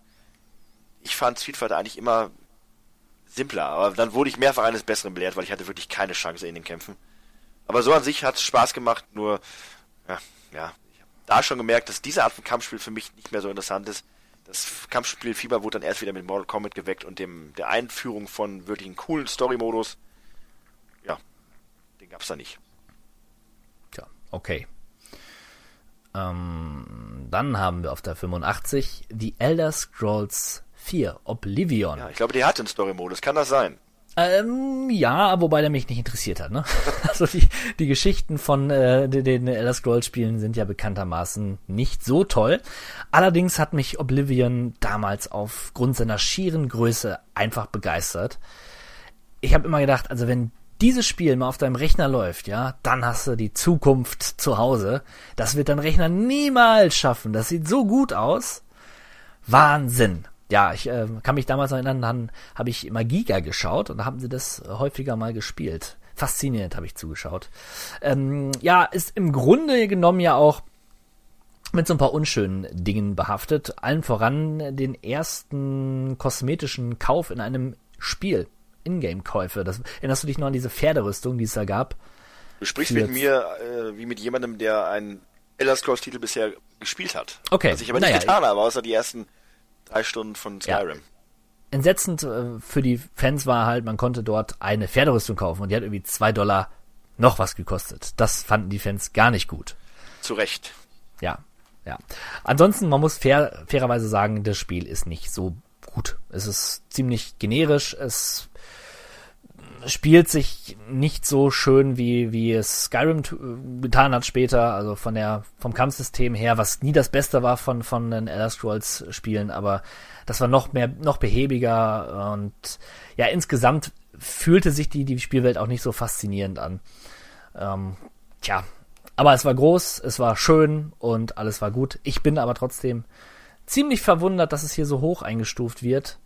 ich fand Street Fighter eigentlich immer simpler, aber dann wurde ich mehrfach eines Besseren belehrt, weil ich hatte wirklich keine Chance in den Kämpfen. Aber so an sich hat es Spaß gemacht, nur, ja, ja, da schon gemerkt, dass diese Art von Kampfspiel für mich nicht mehr so interessant ist. Das Kampfspiel Fieber wurde dann erst wieder mit Mortal Kombat geweckt und dem der Einführung von wirklich einem coolen Story-Modus. Ja, den gab's da nicht. Tja, okay. Ähm, dann haben wir auf der 85 die Elder Scrolls 4 Oblivion. Ja, ich glaube, der hat den Story-Modus. Kann das sein? Ähm, ja, wobei der mich nicht interessiert hat, ne? Also die, die Geschichten von äh, den, den Elder Scrolls Spielen sind ja bekanntermaßen nicht so toll. Allerdings hat mich Oblivion damals aufgrund seiner schieren Größe einfach begeistert. Ich habe immer gedacht, also wenn dieses Spiel mal auf deinem Rechner läuft, ja, dann hast du die Zukunft zu Hause. Das wird dein Rechner niemals schaffen. Das sieht so gut aus. Wahnsinn. Ja, ich äh, kann mich damals erinnern, dann habe ich immer Giga geschaut und da haben sie das häufiger mal gespielt. Faszinierend habe ich zugeschaut. Ähm, ja, ist im Grunde genommen ja auch mit so ein paar unschönen Dingen behaftet. Allen voran den ersten kosmetischen Kauf in einem Spiel. Ingame-Käufe. Das, erinnerst du dich noch an diese Pferderüstung, die es da gab? Du sprichst Für mit mir äh, wie mit jemandem, der einen Elder Scrolls-Titel bisher gespielt hat. Okay, Was ich aber naja, nicht getan habe, außer die ersten drei Stunden von Ja. Skyrim. entsetzend äh, für die Fans war halt, man konnte dort eine Pferderüstung kaufen und die hat irgendwie zwei Dollar noch was gekostet. Das fanden die Fans gar nicht gut. Zu Recht. Ja, ja. Ansonsten, man muss fair, fairerweise sagen, das Spiel ist nicht so gut. Es ist ziemlich generisch, es spielt sich nicht so schön, wie, wie es Skyrim getan hat später, also von der, vom Kampfsystem her, was nie das Beste war von, von den Elder Scrolls Spielen, aber das war noch mehr, noch behäbiger und ja, insgesamt fühlte sich die, die Spielwelt auch nicht so faszinierend an. Ähm, tja, aber es war groß, es war schön und alles war gut. Ich bin aber trotzdem ziemlich verwundert, dass es hier so hoch eingestuft wird.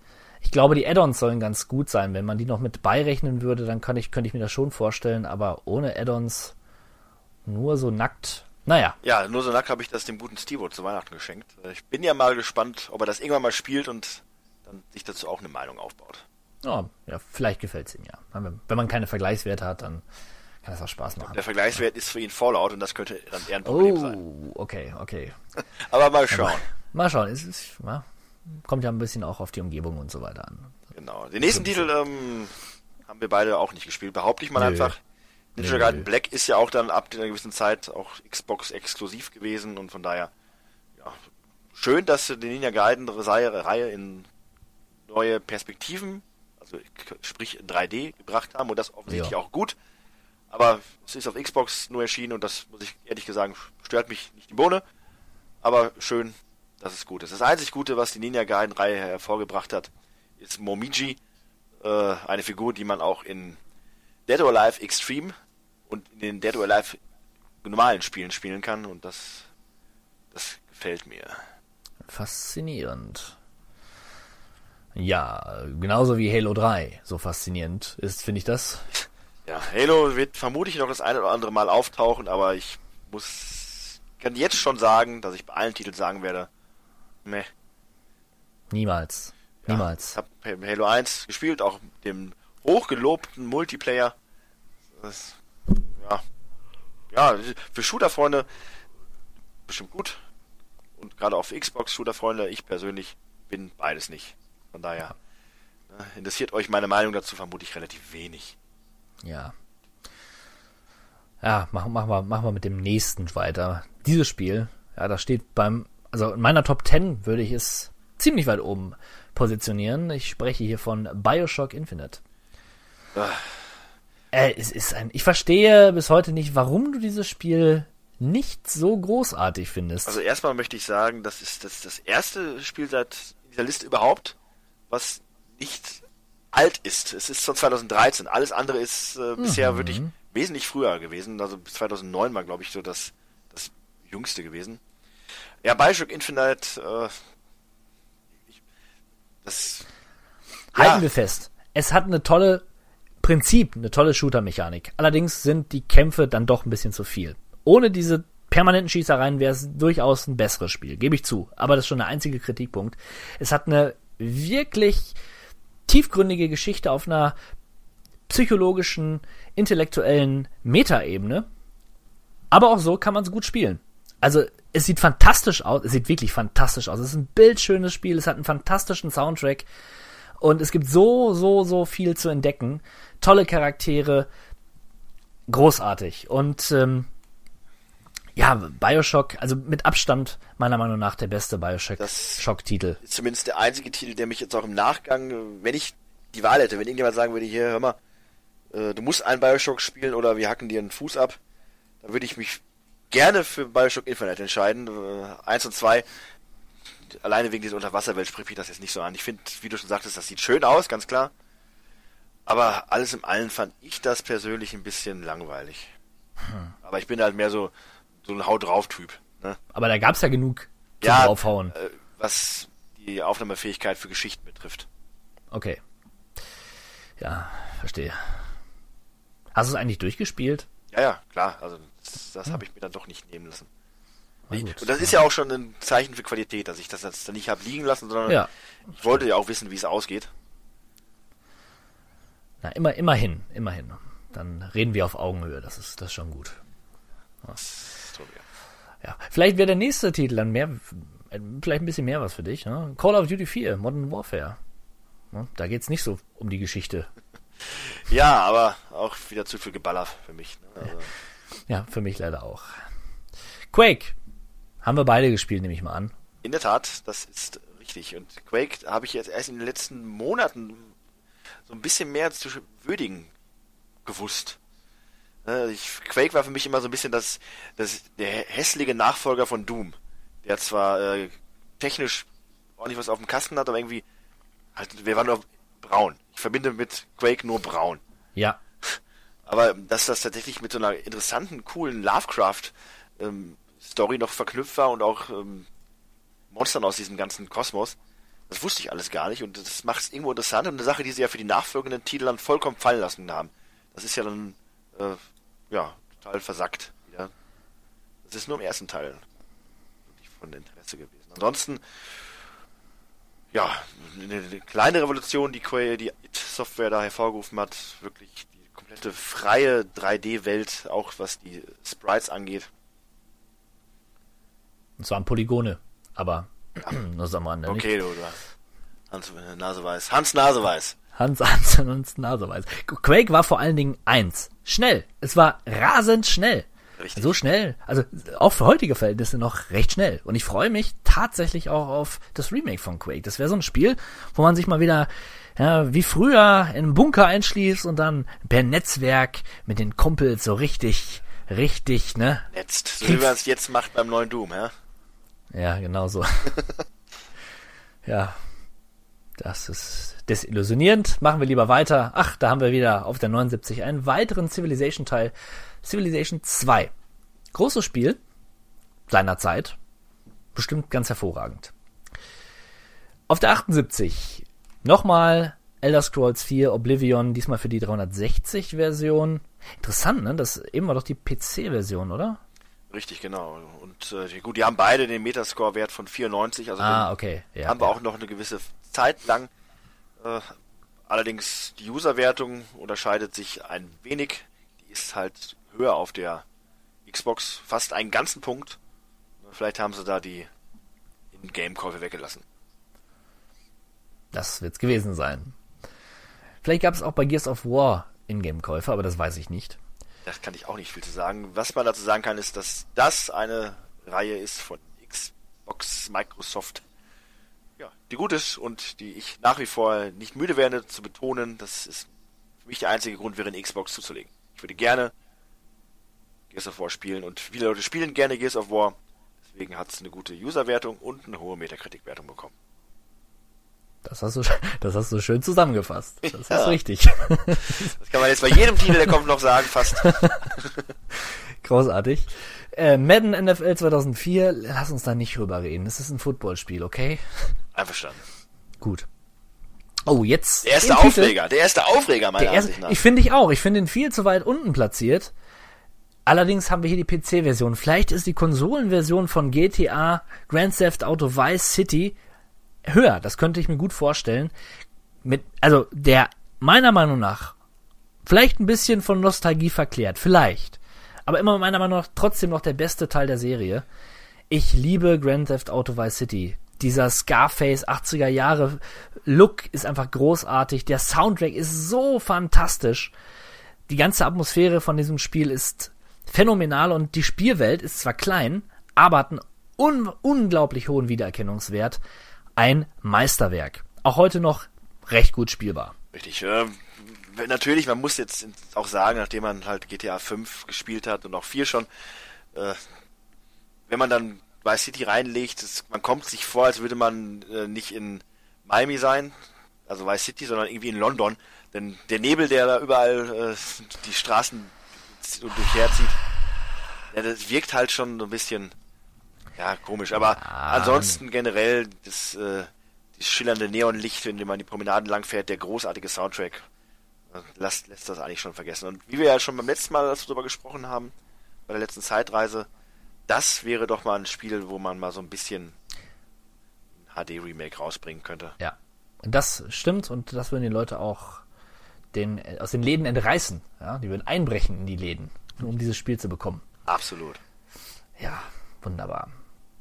Ich glaube, die Add-ons sollen ganz gut sein. Wenn man die noch mit beirechnen würde, dann kann ich, könnte ich mir das schon vorstellen. Aber ohne Add-ons nur so nackt. Naja, Ja, nur so nackt habe ich das dem guten Stevo zu Weihnachten geschenkt. Äh, Ich bin ja mal gespannt, ob er das irgendwann mal spielt und dann sich dazu auch eine Meinung aufbaut. oh, ja vielleicht gefällt es ihm ja. Wenn man keine Vergleichswerte hat, dann kann das auch Spaß machen. Der Vergleichswert ist für ihn Fallout und das könnte dann eher ein Problem sein. Oh, okay, okay. Aber mal schauen. Mal schauen. Es ist, ja, kommt ja ein bisschen auch auf die Umgebung und so weiter an. Genau. Den nächsten Titel ähm, haben wir beide auch nicht gespielt. Behaupte ich mal Nö. einfach. Ninja Nö, Gaiden nö. Black ist ja auch dann ab einer gewissen Zeit auch Xbox exklusiv gewesen und von daher ja, schön, dass sie die Ninja Gaiden Reihe in neue Perspektiven, also sprich 3D gebracht haben und das offensichtlich Ja. auch gut. Aber es ist auf Xbox nur erschienen und das muss ich ehrlich gesagt stört mich nicht die Bohne. Aber schön, dass es gut ist. Das einzig Gute, was die Ninja Gaiden Reihe hervorgebracht hat, ist Momiji, äh, eine Figur, die man auch in Dead or Alive Extreme und in den Dead or Alive normalen Spielen spielen kann und das das gefällt mir. Faszinierend. Ja, genauso wie Halo 3 so faszinierend ist, finde ich das. Ja, Halo wird vermutlich noch das eine oder andere Mal auftauchen, aber ich muss kann jetzt schon sagen, dass ich bei allen Titeln sagen werde, meh. Niemals. Ja, Niemals. Ich habe Halo 1 gespielt, auch dem hochgelobten Multiplayer. Das, ja, ja, für Shooter-Freunde bestimmt gut. Und gerade für Xbox-Shooter-Freunde, ich persönlich bin beides nicht. Von daher ne, interessiert euch meine Meinung dazu vermutlich relativ wenig. Ja. Ja, machen, wir, machen wir mit dem nächsten weiter. Dieses Spiel, ja, das steht beim, also in meiner Top 10 würde ich es ziemlich weit oben positionieren. Ich spreche hier von Bioshock Infinite. Äh, es ist ein, ich verstehe bis heute nicht, warum du dieses Spiel nicht so großartig findest. Also erstmal möchte ich sagen, das ist das, das erste Spiel seit dieser Liste überhaupt, was nicht alt ist. Es ist von 2013. Alles andere ist äh, bisher wirklich wesentlich früher gewesen. Also bis 2009 war, glaube ich, so das, das jüngste gewesen. Ja, Bioshock Infinite, äh, ich, das, Halten ja. wir fest. Es hat eine tolle Prinzip, eine tolle Shooter-Mechanik. Allerdings sind die Kämpfe dann doch ein bisschen zu viel. Ohne diese permanenten Schießereien wäre es durchaus ein besseres Spiel, gebe ich zu. Aber das ist schon der einzige Kritikpunkt. Es hat eine wirklich tiefgründige Geschichte auf einer psychologischen, intellektuellen Metaebene. Aber auch so kann man es gut spielen. Also es sieht fantastisch aus, es sieht wirklich fantastisch aus. Es ist ein bildschönes Spiel, es hat einen fantastischen Soundtrack und es gibt so, so, so viel zu entdecken. Tolle Charaktere, großartig. Und ähm, ja, Bioshock, also mit Abstand meiner Meinung nach der beste Bioshock-Titel. zumindest der einzige Titel, der mich jetzt auch im Nachgang, wenn ich die Wahl hätte, wenn irgendjemand sagen würde, hier, hör mal, äh, du musst einen Bioshock spielen oder wir hacken dir einen Fuß ab, dann würde ich mich gerne für Bioshock Infinite entscheiden. Äh, eins und zwei, alleine wegen dieser Unterwasserwelt spricht mich das jetzt nicht so an. Ich finde, wie du schon sagtest, das sieht schön aus, ganz klar. Aber alles im Allen fand ich das persönlich ein bisschen langweilig. Aber ich bin halt mehr so, so ein Haut drauf Typ. Ne? Aber da gab's ja genug zum Ja, Draufhauen. Äh, was die Aufnahmefähigkeit für Geschichten betrifft. Okay. Ja, verstehe. Hast du es eigentlich durchgespielt? Ja, ja, klar. Also das, das habe ich mir dann doch nicht nehmen lassen. Und das ist ja auch schon ein Zeichen für Qualität, dass ich das jetzt dann nicht habe liegen lassen, sondern Ja. ich wollte ja auch wissen, wie es ausgeht. Na, immer, immerhin, immerhin. Dann reden wir auf Augenhöhe, das ist, das ist schon gut. Ja. Ja, vielleicht wäre der nächste Titel dann mehr, vielleicht ein bisschen mehr was für dich. Ne? Call of Duty 4, Modern Warfare. Ne? Da geht's nicht so um die Geschichte. ja, aber auch wieder zu viel Geballer für mich. Ne? Also, Ja, für mich leider auch. Quake. Haben wir beide gespielt, nehme ich mal an. in der Tat, das ist richtig. Und Quake habe ich jetzt erst in den letzten Monaten so ein bisschen mehr zu würdigen gewusst. Äh, Ich, Quake war für mich immer so ein bisschen das, das der hässliche Nachfolger von Doom, der zwar äh, technisch ordentlich was auf dem Kasten hat, aber irgendwie halt, wir waren nur braun. Ich verbinde mit Quake nur braun. Ja, Aber dass das tatsächlich mit so einer interessanten, coolen Lovecraft-Story noch verknüpft war und auch ähm, Monstern aus diesem ganzen Kosmos, das wusste ich alles gar nicht und das macht es irgendwo interessant und eine Sache, die sie ja für die nachfolgenden Titel dann vollkommen fallen lassen haben. Das ist ja dann, äh, ja, total versackt wieder. Das ist nur im ersten Teil wirklich von Interesse gewesen. Ansonsten, ja, eine, eine kleine Revolution, die die IT-Software da hervorgerufen hat, wirklich komplette freie 3D-Welt, auch was die Sprites angeht. und zwar Polygone. Aber nur so am Rande. nicht? Okay, du, du Hans äh, Naseweiß. Hans Naseweiß. Hans Hansen und Naseweiß. Quake war vor allen Dingen eins. Schnell. Es war rasend schnell. Richtig. So schnell. Also auch für heutige Verhältnisse noch recht schnell. Und ich freue mich tatsächlich auch auf das Remake von Quake. Das wäre so ein Spiel, wo man sich mal wieder ja, wie früher in einem Bunker einschließt und dann per Netzwerk mit den Kumpels so richtig, richtig, ne? Jetzt, so wie man es jetzt macht beim neuen Doom, ja? Ja, genau so. ja, das ist desillusionierend. Machen wir lieber weiter. Ach, da haben wir wieder auf der 79 einen weiteren Civilization-Teil. Civilization 2. Großes Spiel seiner Zeit. Bestimmt ganz hervorragend. Auf der 78 nochmal Elder Scrolls 4 Oblivion, diesmal für die 360-Version. Interessant, ne? Das eben war doch die PC-Version, oder? Richtig, genau. Und äh, gut, die haben beide den Metascore-Wert von 94, also Ah, okay. Ja, haben wir ja. auch noch eine gewisse Zeit lang. Äh, allerdings die User-Wertung unterscheidet sich ein wenig. Die ist halt höher auf der Xbox, fast einen ganzen Punkt. Vielleicht haben sie da die In-Game-Käufe weggelassen. Das wird's gewesen sein. Vielleicht gab es auch bei Gears of War Ingame-Käufe, aber das weiß ich nicht. Das kann ich auch nicht viel zu sagen. Was man dazu sagen kann, ist, dass das eine Reihe ist von Xbox, Microsoft, ja, die gut ist und die ich nach wie vor nicht müde werde zu betonen. Das ist für mich der einzige Grund, wäre eine Xbox zuzulegen. Ich würde gerne Gears of War spielen und viele Leute spielen gerne Gears of War. Deswegen hat es eine gute User-Wertung und eine hohe Metacritic-Wertung bekommen. Das hast du, das hast du schön zusammengefasst. Das ist Ja. richtig. Das kann man jetzt bei jedem Titel, der kommt, noch sagen, fast. Großartig. Äh, Madden NFL 2004, lass uns da nicht drüber reden. Das ist ein Footballspiel, okay? Einverstanden. Gut. Oh, jetzt. Der erste Titel- Aufreger, der erste Aufreger meiner Der erste, Ansicht nach. ich finde ich auch. Ich finde ihn viel zu weit unten platziert. Allerdings haben wir hier die PC-Version. Vielleicht ist die Konsolenversion von GTA Grand Theft Auto Vice City höher. Das könnte ich mir gut vorstellen. Mit, also der meiner Meinung nach vielleicht ein bisschen von Nostalgie verklärt, vielleicht. Aber immer meiner Meinung nach trotzdem noch der beste Teil der Serie. Ich liebe Grand Theft Auto Vice City. Dieser Scarface 80er Jahre Look ist einfach großartig. Der Soundtrack ist so fantastisch. Die ganze Atmosphäre von diesem Spiel ist phänomenal und die Spielwelt ist zwar klein, aber hat einen un unglaublich hohen Wiedererkennungswert. Ein Meisterwerk. Auch heute noch recht gut spielbar. Richtig. Ähm, natürlich, man muss jetzt auch sagen, nachdem man halt GTA 5 gespielt hat und auch 4 schon, äh, wenn man dann Vice City reinlegt, es, man kommt sich vor, als würde man äh, nicht in Miami sein, also Vice City, sondern irgendwie in London. Denn der Nebel, der da überall äh, die Straßen durchherzieht, ja, das wirkt halt schon so ein bisschen ja, komisch. Aber ansonsten generell das, äh, das schillernde Neonlicht, wenn man die Promenaden langfährt, der großartige Soundtrack, äh, lässt, lässt das eigentlich schon vergessen. Und wie wir ja schon beim letzten Mal darüber gesprochen haben, bei der letzten Zeitreise, das wäre doch mal ein Spiel, wo man mal so ein bisschen ein HD-Remake rausbringen könnte. Ja. Und das stimmt und das würden die Leute auch den, aus den Läden entreißen. Ja? Die würden einbrechen in die Läden, nur um dieses Spiel zu bekommen. Absolut. Ja, wunderbar.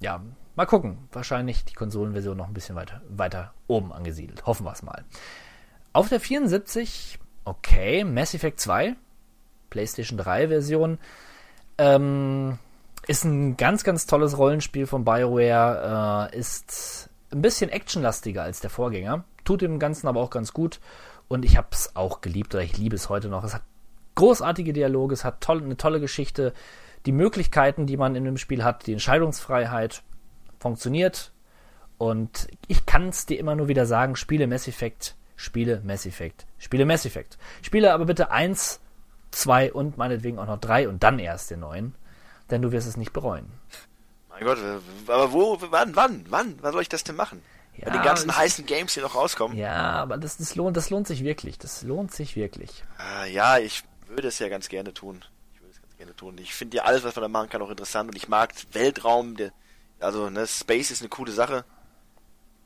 Ja, mal gucken. Wahrscheinlich die Konsolenversion noch ein bisschen weiter, weiter oben angesiedelt. Hoffen wir es mal. Auf der 74, okay, Mass Effect 2, PlayStation 3 Version, ähm, ist ein ganz, ganz tolles Rollenspiel von BioWare, äh, ist ein bisschen actionlastiger als der Vorgänger, tut dem Ganzen aber auch ganz gut und ich habe es auch geliebt oder ich liebe es heute noch. Es hat großartige Dialoge, es hat toll, eine tolle Geschichte, die Möglichkeiten, die man in dem Spiel hat, die Entscheidungsfreiheit funktioniert und ich kann es dir immer nur wieder sagen, spiele Mass Effect, spiele Mass Effect, spiele Mass Effect. Spiele aber bitte eins, zwei und meinetwegen auch noch drei und dann erst den neuen, denn du wirst es nicht bereuen. Mein Gott, aber wo, wann, wann, wann, wann soll ich das denn machen? Ja, Bei den ganzen es- heißen Games, die noch rauskommen? Ja, aber das, das, lohnt, das lohnt sich wirklich. Das lohnt sich wirklich. Äh, ja, ich würde es ja ganz gerne tun. Ich würde es ganz gerne tun. Ich finde ja alles, was man da machen kann, auch interessant und ich mag Weltraum, der, also ne, Space ist eine coole Sache.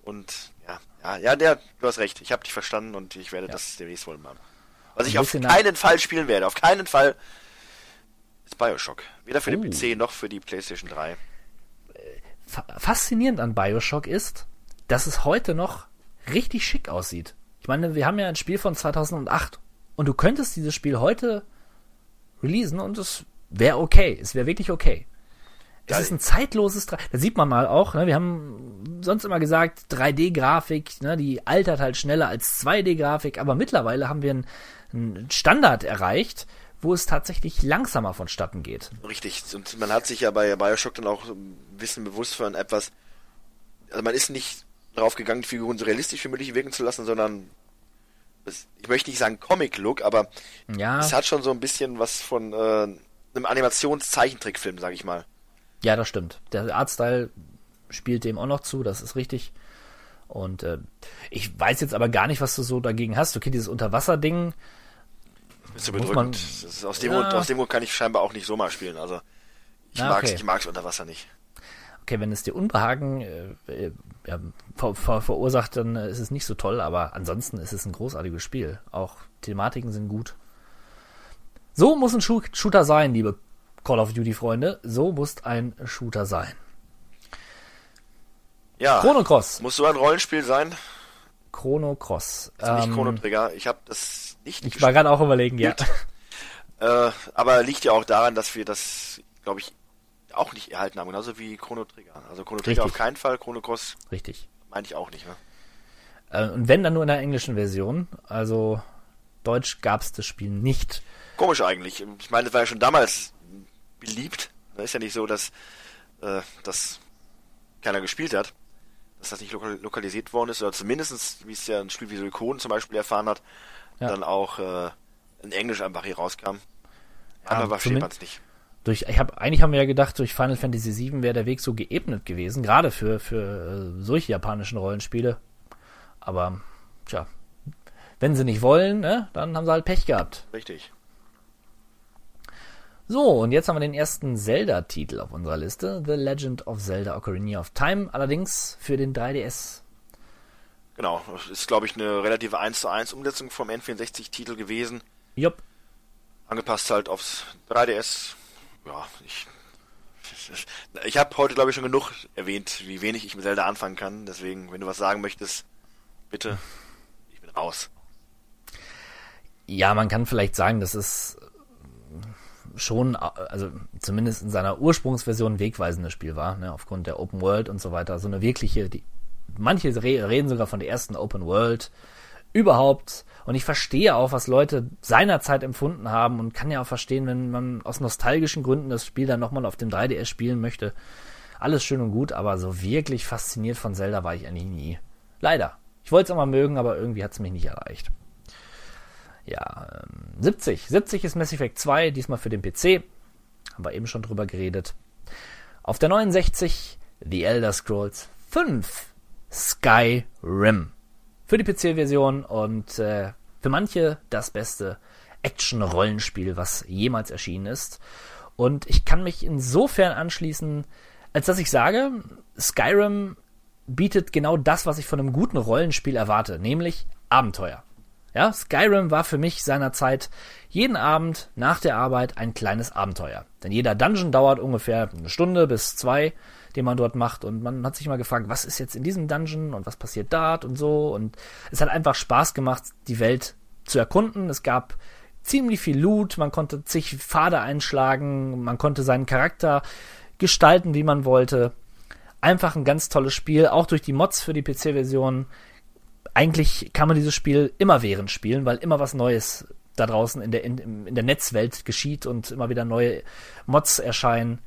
Und ja, ja, ja, der, du hast recht. Ich habe dich verstanden und ich werde das demnächst wohl machen. Was ich auf keinen Fall spielen werde, auf keinen Fall, ist Bioshock. Weder für Oh. den PC noch für die PlayStation 3. Fa faszinierend an Bioshock ist, dass es heute noch richtig schick aussieht. Ich meine, wir haben ja ein Spiel von 2008 und du könntest dieses Spiel heute releasen und es wäre okay. Es wäre wirklich okay. Es ist ein zeitloses, 3 da sieht man mal auch, ne, wir haben sonst immer gesagt, 3D-Grafik, ne, die altert halt schneller als 2D-Grafik, aber mittlerweile haben wir einen, einen Standard erreicht, wo es tatsächlich langsamer vonstatten geht. Richtig. Und man hat sich ja bei Bioshock dann auch ein bisschen bewusst von etwas, also man ist nicht drauf gegangen, die Figuren so realistisch wie möglich wirken zu lassen, sondern ich möchte nicht sagen Comic-Look, aber Ja, es hat schon so ein bisschen was von äh, einem Animationszeichentrickfilm, sag ich mal. ja, das stimmt. Der Artstyle spielt dem auch noch zu, das ist richtig. Und äh, ich weiß jetzt aber gar nicht, was du so dagegen hast. Okay, dieses Unterwasser-Ding, Ist so Muss bedrückend. man- ist aus, dem Ja. Grund, aus dem Grund kann ich scheinbar auch nicht so mal spielen. Also ich Ah, mag's, okay. ich mag's unter Wasser nicht. Okay, wenn es dir Unbehagen äh, äh, ja, ver ver verursacht, dann äh, ist es nicht so toll, aber ansonsten ist es ein großartiges Spiel. Auch Thematiken sind gut. So muss ein Shooter sein, liebe Call of Duty Freunde. So muss ein Shooter sein. Ja. Chrono Cross. Muss so ein Rollenspiel sein? Chrono Cross. Also nicht Ähm, Chrono Trigger. Ich habe das nicht ich war gerade auch überlegen, ja. Äh, aber liegt ja auch daran, dass wir das, glaube ich, auch nicht erhalten haben, genauso wie Chrono Trigger. Also Chrono Trigger Richtig. auf keinen Fall, Chrono Cross Richtig. meine ich auch nicht. Ne? Äh, und wenn, dann nur in der englischen Version. Also Deutsch gab es das Spiel nicht. Komisch eigentlich. Ich meine, das war ja schon damals beliebt. Da ist ja nicht so, dass äh, das keiner gespielt hat, dass das nicht lokal lokalisiert worden ist, oder zumindest, wie es ja ein Spiel wie Suikoden zum Beispiel erfahren hat, Ja. dann auch äh, in Englisch einfach hier rauskam. Aber versteht zumin- man es nicht. Durch, ich hab, eigentlich haben wir ja gedacht, durch Final Fantasy VII wäre der Weg so geebnet gewesen, gerade für, für äh, solche japanischen Rollenspiele. Aber, tja, wenn sie nicht wollen, ne, dann haben sie halt Pech gehabt. Richtig. So, und jetzt haben wir den ersten Zelda-Titel auf unserer Liste, The Legend of Zelda Ocarina of Time, allerdings für den 3DS. Genau. Das ist, glaube ich, eine relative 1 zu 1 Umsetzung vom N64-Titel gewesen. Jupp. angepasst halt aufs 3DS. Ja, ich ich habe heute glaube ich schon genug erwähnt, wie wenig ich mit Zelda anfangen kann. Deswegen, wenn du was sagen möchtest, bitte. Ich bin raus. Ja, man kann vielleicht sagen, dass es schon, also zumindest in seiner Ursprungsversion wegweisendes Spiel war, ne, aufgrund der Open World und so weiter. So eine wirkliche, die, manche re reden sogar von der ersten Open World überhaupt. Und ich verstehe auch, was Leute seinerzeit empfunden haben und kann ja auch verstehen, wenn man aus nostalgischen Gründen das Spiel dann nochmal auf dem 3DS spielen möchte. Alles schön und gut, aber so wirklich fasziniert von Zelda war ich eigentlich nie. Leider. Ich wollte es mal mögen, aber irgendwie hat es mich nicht erreicht. Ja, ähm, 70. 70 ist Mass Effect 2, diesmal für den PC. Haben wir eben schon drüber geredet. Auf der 69 The Elder Scrolls 5 Skyrim. Für die PC-Version und äh, für manche das beste Action-Rollenspiel, was jemals erschienen ist. Und ich kann mich insofern anschließen, als dass ich sage, Skyrim bietet genau das, was ich von einem guten Rollenspiel erwarte, nämlich Abenteuer. Ja, Skyrim war für mich seinerzeit jeden Abend nach der Arbeit ein kleines Abenteuer. Denn jeder Dungeon dauert ungefähr eine Stunde bis zwei, den man dort macht. Und man hat sich immer gefragt, was ist jetzt in diesem Dungeon und was passiert dort und so. Und es hat einfach Spaß gemacht, die Welt zu erkunden. Es gab ziemlich viel Loot, man konnte zig Pfade einschlagen, man konnte seinen Charakter gestalten, wie man wollte. Einfach ein ganz tolles Spiel, auch durch die Mods für die PC-Version eigentlich kann man dieses Spiel immer während spielen, weil immer was Neues da draußen in der, in, in der Netzwelt geschieht und immer wieder neue Mods erscheinen.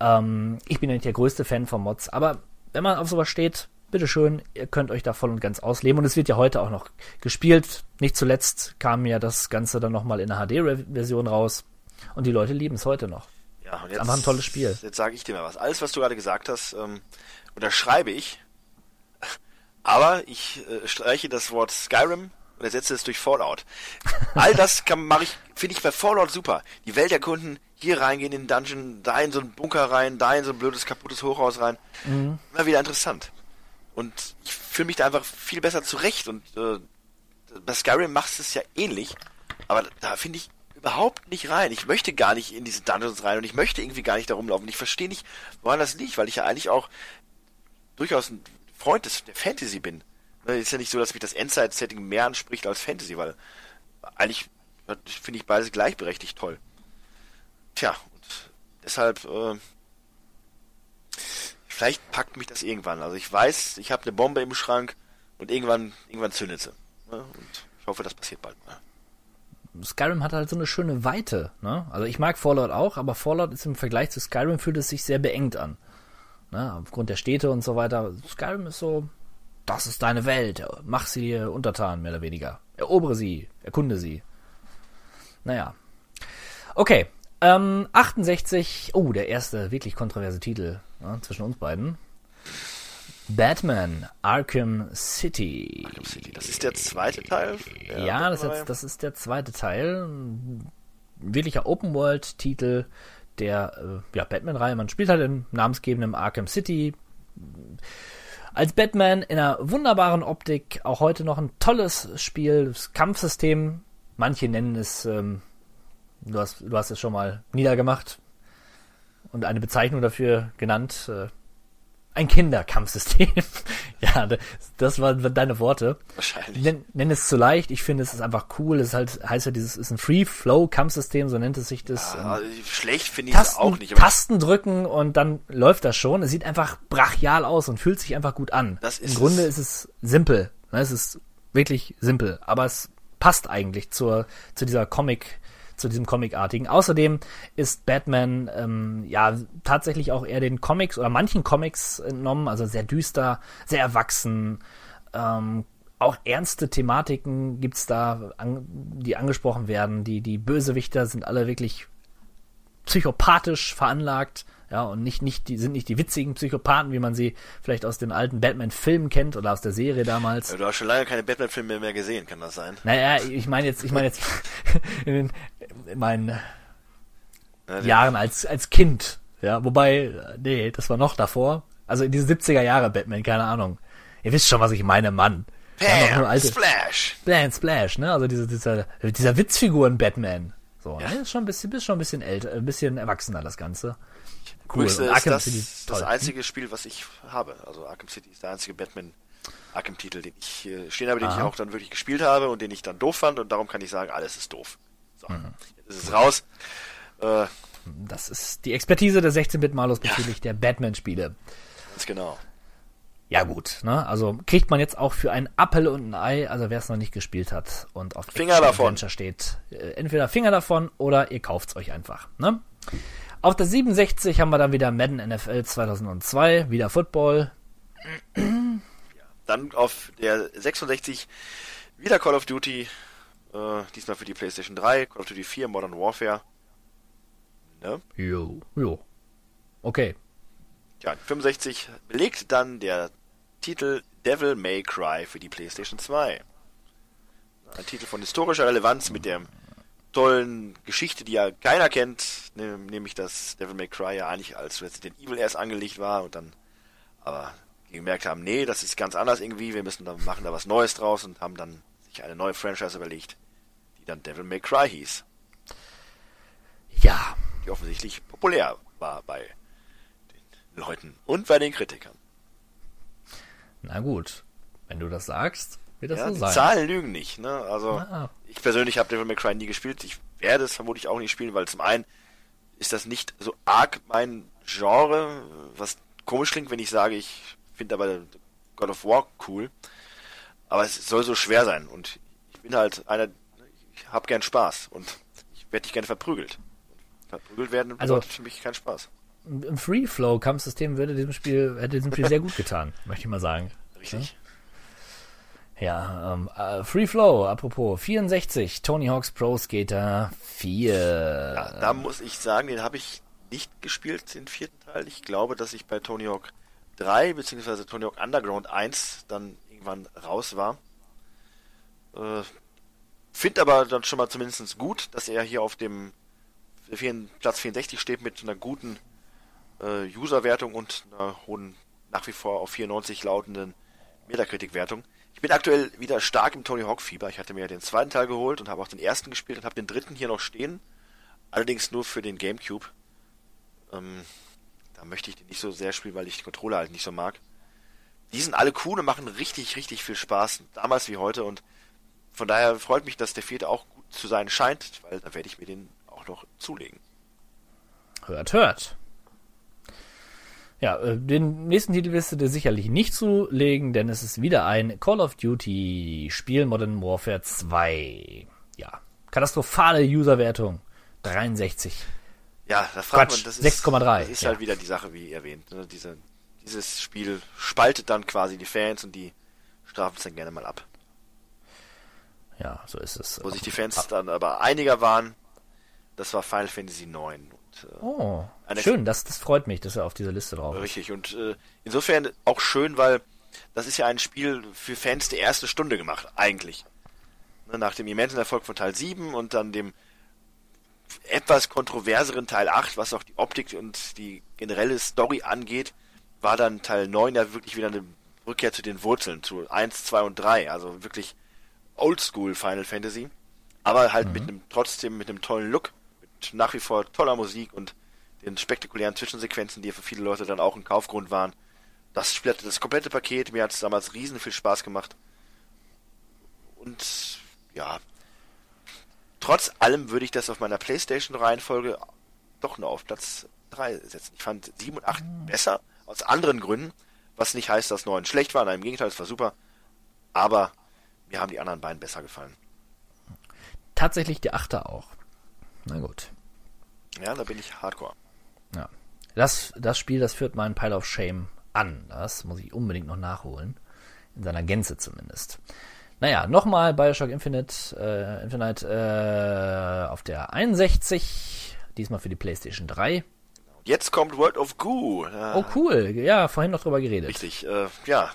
Ähm, ich bin ja nicht der größte Fan von Mods, aber wenn man auf sowas steht, bitteschön, ihr könnt euch da voll und ganz ausleben. Und es wird ja heute auch noch gespielt. Nicht zuletzt kam ja das Ganze dann nochmal in der HD-Version raus. Und die Leute lieben es heute noch. Ja, und Ist einfach ein tolles Spiel. Jetzt sage ich dir mal was. Alles, was du gerade gesagt hast, ähm, unterschreibe ich. Aber ich äh, streiche das Wort Skyrim und ersetze es durch Fallout. All das kann mache ich, finde ich bei Fallout super. Die Welt erkunden, hier reingehen in den Dungeon, da in so einen Bunker rein, da in so ein blödes kaputtes Hochhaus rein. Immer wieder interessant. Und ich fühle mich da einfach viel besser zurecht. Und äh, bei Skyrim machst du es ja ähnlich, aber da finde ich überhaupt nicht rein. Ich möchte gar nicht in diese Dungeons rein und ich möchte irgendwie gar nicht da rumlaufen. Ich verstehe nicht, woran das liegt, weil ich ja eigentlich auch durchaus ein Freund des, der Fantasy bin. Ne, Ist ja nicht so, dass mich das Endzeit-Setting mehr anspricht als Fantasy, weil eigentlich äh, finde ich beides gleichberechtigt toll. Tja, deshalb äh, vielleicht packt mich das irgendwann. Also ich weiß, ich habe eine Bombe im Schrank und irgendwann, irgendwann zündet sie. Ne? Und ich hoffe, das passiert bald mal. Skyrim hat halt so eine schöne Weite. Ne? Also ich mag Fallout auch, aber Fallout ist im Vergleich zu Skyrim fühlt es sich sehr beengt an. Ne? Aufgrund der Städte und so weiter. Skyrim ist so, das ist deine Welt. Mach sie dir untertan, mehr oder weniger. Erobere sie, erkunde sie. Naja. Okay. Ähm, 68. Oh, der erste wirklich kontroverse Titel ne, zwischen uns beiden. Batman Arkham City. Arkham City. Das ist der zweite Teil. der Ja, das jetzt, das ist der zweite Teil. Wirklicher Open-World-Titel der äh, ja, Batman-Reihe. Man spielt halt in namensgebendem Arkham City. Als Batman in einer wunderbaren Optik. Auch heute noch ein tolles Spiel. Das Kampfsystem. Manche nennen es, ähm, du, hast, du hast es schon mal niedergemacht und eine Bezeichnung dafür genannt. Äh, ein Kinderkampfsystem. ja, das, waren deine Worte. Wahrscheinlich. Nenn, nenn es zu leicht. Ich finde, es ist einfach cool. Es ist halt, heißt ja, dieses ist ein Free-Flow-Kampfsystem, so nennt es sich das. Ähm, Ah, schlecht finde ich es auch nicht. Tasten drücken und dann läuft das schon. Es sieht einfach brachial aus und fühlt sich einfach gut an. Das ist Im Grunde es. ist es simpel. Ne, Es ist wirklich simpel, aber es passt eigentlich zur, zu dieser Comic, zu diesem Comicartigen. Außerdem ist Batman ähm, ja tatsächlich auch eher den Comics oder manchen Comics entnommen, also sehr düster, sehr erwachsen. Ähm, auch ernste Thematiken gibt's da, an, die angesprochen werden. Die, die Bösewichter sind alle wirklich psychopathisch veranlagt, ja, und nicht, nicht, die sind nicht die witzigen Psychopathen, wie man sie vielleicht aus den alten Batman-Filmen kennt oder aus der Serie damals. du hast schon lange keine Batman-Filme mehr gesehen, kann das sein? Naja, ich meine jetzt, ich meine jetzt in, den, in meinen Ja, der- Jahren als, als Kind, ja, wobei, nee, das war noch davor. Also in diese 70er Jahre Batman, keine Ahnung. Ihr wisst schon, was ich meine, Mann. Bam, alte- Splash! Splash, Splash, ne? Also diese, dieser, dieser Witzfiguren Batman. So, ne? Ist schon ein bisschen, bist schon ein bisschen älter, ein bisschen erwachsener, das Ganze. Cool. Ist Arkham das, City, das einzige Spiel, was ich habe. Also Arkham City ist der einzige Batman Arkham-Titel, den ich äh, stehen habe, den ich Aha. auch dann wirklich gespielt habe und den ich dann doof fand und darum kann ich sagen, alles ist doof. So, Mhm. jetzt ist es raus. Äh, Das ist die Expertise der 16-Bit-Malus bezüglich der Batman-Spiele. ganz genau. Ja gut, ne? Also kriegt man jetzt auch für ein Apple und ein Ei, also wer es noch nicht gespielt hat und auf Finger Action davon. Adventure steht, äh, entweder Finger davon oder ihr kauft's euch einfach, ne? Auf der 67 haben wir dann wieder Madden NFL 2002, wieder Football. Dann auf der 66 wieder Call of Duty, äh, diesmal für die PlayStation 3, Call of Duty 4, Modern Warfare. Ne? Jo, jo. Okay. Ja, 65 belegt dann der Titel Devil May Cry für die PlayStation 2. Ein Titel von historischer Relevanz mit der tollen Geschichte, die ja keiner kennt, nämlich dass Devil May Cry ja eigentlich als Resident Evil erst angelegt war und dann aber gemerkt haben, nee, das ist ganz anders irgendwie, wir müssen da machen da was Neues draus und haben dann sich eine neue Franchise überlegt, die dann Devil May Cry hieß, Ja, die offensichtlich populär war bei Leuten und bei den Kritikern. na gut. Wenn du das sagst, wird das Ja, so die sein. Zahlen lügen nicht. Ne? Also Ah. ich persönlich habe Devil May Cry nie gespielt. Ich werde es vermutlich auch nicht spielen, weil zum einen ist das nicht so arg mein Genre, was komisch klingt, wenn ich sage, ich finde aber God of War cool. Aber es soll so schwer sein und ich bin halt einer, ich habe gern Spaß und ich werde nicht gerne verprügelt. Verprügelt werden Also- bedeutet für mich keinen Spaß. Ein Free-Flow-Kampfsystem würde diesem Spiel, hätte diesem Spiel sehr gut getan, möchte ich mal sagen. Richtig. Ja, ähm, äh, Free Flow, apropos, 64, Tony Hawk's Pro Skater 4. Ja, da muss ich sagen, den habe ich nicht gespielt, den vierten Teil. Ich glaube, dass ich bei Tony Hawk 3 bzw. Tony Hawk Underground 1 dann irgendwann raus war. Äh, Finde aber dann schon mal zumindest gut, dass er hier auf dem Platz 64 steht mit einer guten äh, User-Wertung und einer hohen, nach wie vor auf 94 lautenden Metacritic-Wertung. Ich bin aktuell wieder stark im Tony Hawk-Fieber. Ich hatte mir den zweiten Teil geholt und habe auch den ersten gespielt und habe den dritten hier noch stehen. Allerdings nur für den Gamecube. Ähm, da möchte ich den nicht so sehr spielen, weil ich die Controller halt nicht so mag. Die sind alle cool und machen richtig, richtig viel Spaß. Damals wie heute. Und von daher freut mich, dass der vierte auch gut zu sein scheint, weil da werde ich mir den auch noch zulegen. Hört, hört. Ja, äh, den nächsten Titel wirst du dir sicherlich nicht zulegen, denn es ist wieder ein Call of Duty Spiel Modern Warfare 2. Ja, katastrophale Userwertung. 63. Ja, da fragt Quatsch, man, das ist, 6,3, das ist ja. halt wieder die Sache, wie erwähnt. Ne? Diese, dieses Spiel spaltet dann quasi die Fans und die strafen es dann gerne mal ab. Ja, so ist es. Wo sich die Fans dann aber einiger waren, das war Final Fantasy IX. Und, äh, Oh, Eine- schön, das, das freut mich, dass er auf dieser Liste drauf ist. Richtig, und äh, insofern auch schön, weil das ist ja ein Spiel für Fans der erste Stunde gemacht, eigentlich. Ne, nach dem immensen Erfolg von Teil 7 und dann dem etwas kontroverseren Teil 8, was auch die Optik und die generelle Story angeht, war dann Teil 9 ja wirklich wieder eine Rückkehr zu den Wurzeln, zu 1, 2 und 3, also wirklich Oldschool Final Fantasy, aber halt mit einem trotzdem mit einem tollen Look, mit nach wie vor toller Musik und den spektakulären Zwischensequenzen, die für viele Leute dann auch ein Kaufgrund waren. Das hatte das komplette Paket, mir hat es damals riesen viel Spaß gemacht. Und ja, trotz allem würde ich das auf meiner Playstation-Reihenfolge doch nur auf Platz 3 setzen. Ich fand 7 und 8 besser, aus anderen Gründen, was nicht heißt, dass 9 schlecht war, nein, im Gegenteil, es war super, aber mir haben die anderen beiden besser gefallen. Tatsächlich die Achter auch. Na gut. Ja, da bin ich hardcore. Ja. Das, das Spiel, das führt meinen Pile of Shame an. Das muss ich unbedingt noch nachholen. In seiner Gänze zumindest. Naja, nochmal Bioshock Infinite, äh, Infinite äh, auf der 61. Diesmal für die PlayStation 3. Und jetzt kommt World of Goo. Ja, Oh, cool. Ja, vorhin noch drüber geredet. Richtig, äh, ja,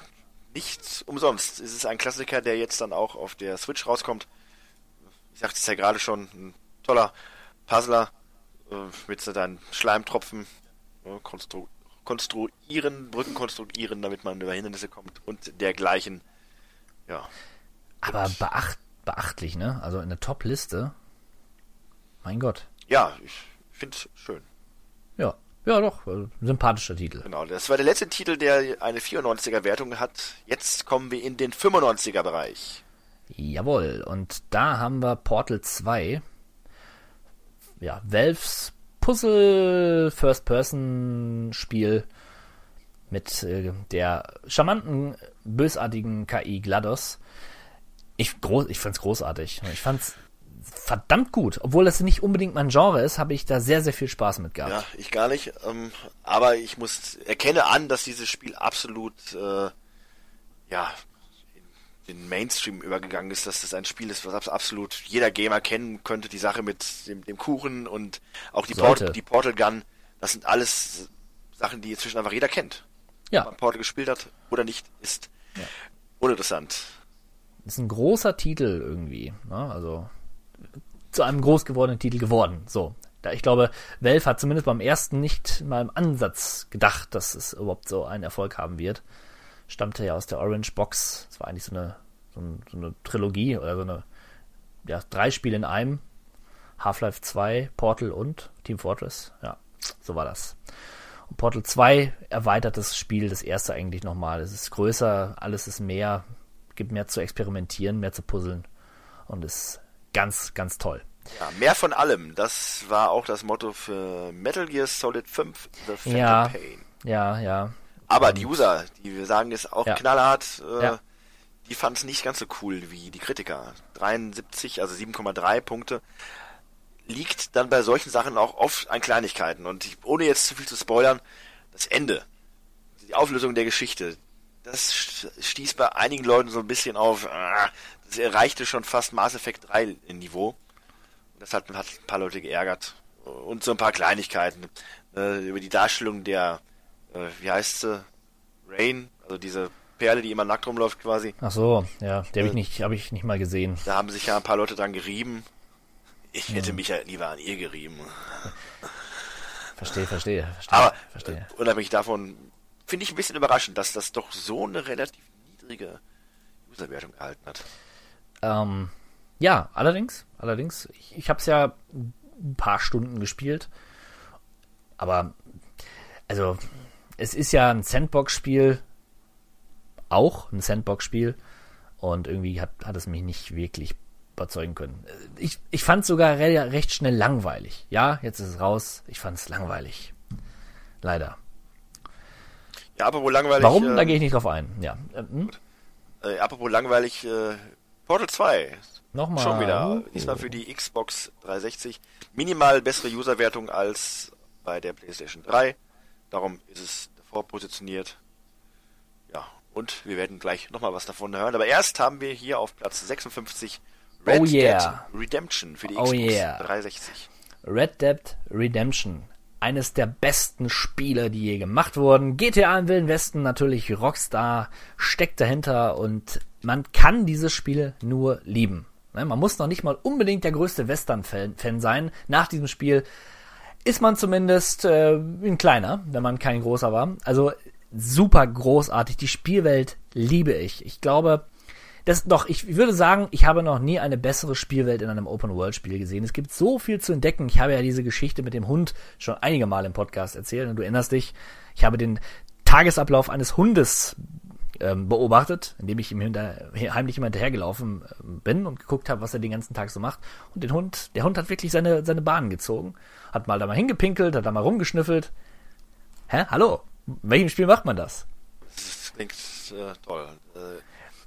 nicht umsonst. Es ist ein Klassiker, der jetzt dann auch auf der Switch rauskommt. Ich sagte es ja gerade schon, ein toller Puzzler äh, mit so deinen Schleimtropfen äh, konstru konstruieren, Brücken konstruieren, damit man über Hindernisse kommt und dergleichen. Ja, Aber beacht, beachtlich, ne? Also in der Top-Liste. Mein Gott. ja, ich finde es schön. Ja. Ja, doch. äh, Sympathischer Titel. Genau, das war der letzte Titel, der eine 94er Wertung hat. Jetzt kommen wir in den 95er Bereich. Jawohl, und da haben wir Portal 2. Ja, Valves Puzzle First-Person-Spiel mit äh, der charmanten, bösartigen KI GLaDOS. Ich, groß, ich fand's großartig. Ich fand's verdammt gut. Obwohl das nicht unbedingt mein Genre ist, habe ich da sehr, sehr viel Spaß mit gehabt. Ja, ich gar nicht. Ähm, aber ich muss erkenne an, dass dieses Spiel absolut äh, ja den Mainstream übergegangen ist, dass das ein Spiel ist, was abs- absolut jeder Gamer kennen könnte. Die Sache mit dem, dem Kuchen und auch die. Port die Portal Gun, das sind alles Sachen, die inzwischen einfach jeder kennt. Ob Ja, man Portal gespielt hat oder nicht, ist uninteressant. ist ein großer Titel irgendwie. Ne? Also zu einem groß gewordenen Titel geworden. So. Da ich glaube, Valve hat zumindest beim ersten nicht mal im Ansatz gedacht, dass es überhaupt so einen Erfolg haben wird. Stammte ja aus der Orange Box. Es war eigentlich so eine, so, ein, so eine Trilogie oder so eine, ja, drei Spiele in einem. Half-Life 2, Portal und Team Fortress. Ja, so war das. Und Portal 2 erweitert das Spiel, das erste eigentlich nochmal. Es ist größer, alles ist mehr, gibt mehr zu experimentieren, mehr zu puzzeln und ist ganz, ganz toll. Ja, mehr von allem. Das war auch das Motto für Metal Gear Solid 5, The Phantom Ja. Pain. Ja, ja. Aber die User, die wir sagen, ist auch Ja. knallhart, äh, Ja. Die fanden es nicht ganz so cool wie die Kritiker. 73, also 7,3 Punkte. Liegt dann bei solchen Sachen auch oft an Kleinigkeiten. Und ich, ohne jetzt zu viel zu spoilern, das Ende, die Auflösung der Geschichte, das st- stieß bei einigen Leuten so ein bisschen auf, ah, das erreichte schon fast Mass Effect 3 Niveau. Das hat, hat ein paar Leute geärgert. Und so ein paar Kleinigkeiten. Äh, über die Darstellung der, äh, wie heißt sie? Rain, also diese Perle, die immer nackt rumläuft quasi. Ach so, ja, die habe ich nicht, habe ich nicht mal gesehen. Da haben sich ja ein paar Leute dran gerieben. Ich hätte mich ja lieber an ihr gerieben. Verstehe, verstehe, verstehe, Aber verstehe. äh, unabhängig davon finde ich ein bisschen überraschend, dass das doch so eine relativ niedrige Userwertung erhalten hat. Ähm, ja, allerdings, allerdings, ich, ich habe es ja ein paar Stunden gespielt, aber also es ist ja ein Sandbox-Spiel, auch ein Sandbox-Spiel und irgendwie hat, hat es mich nicht wirklich überzeugen können. Ich, ich fand es sogar re recht schnell langweilig. Ja, jetzt ist es raus. Ich fand es langweilig. Leider. Ja, apropos langweilig. Warum? äh, da gehe ich nicht drauf ein. Ja. Ähm, hm? Äh, apropos langweilig, äh, Portal 2. Nochmal. Schon wieder. Uh. Diesmal für die Xbox 360. Minimal bessere Userwertung als bei der PlayStation 3. Darum ist es davor positioniert. Und wir werden gleich nochmal was davon hören. Aber erst haben wir hier auf Platz 56 Red Oh yeah. Dead Redemption für die Oh Xbox yeah. 360. Red Dead Redemption. Eines der besten Spiele, die je gemacht wurden. GTA im Wilden Westen, natürlich Rockstar steckt dahinter und man kann dieses Spiel nur lieben. Ne, Man muss noch nicht mal unbedingt der größte Western-Fan sein. Nach diesem Spiel ist man zumindest äh, ein kleiner, wenn man kein großer war. Also super großartig. Die Spielwelt liebe ich. Ich glaube, das doch, ich würde sagen, ich habe noch nie eine bessere Spielwelt in einem Open-World-Spiel gesehen. Es gibt so viel zu entdecken. Ich habe ja diese Geschichte mit dem Hund schon einige Mal im Podcast erzählt und du erinnerst dich, ich habe den Tagesablauf eines Hundes ähm, beobachtet, indem ich ihm hinter, heimlich immer hinterhergelaufen ähm, bin und geguckt habe, was er den ganzen Tag so macht. Und den Hund, der Hund hat wirklich seine, seine Bahnen gezogen. Hat mal da mal hingepinkelt, hat da mal rumgeschnüffelt. Hä? Hallo? In welchem Spiel macht man das? Das klingt äh, toll. Äh,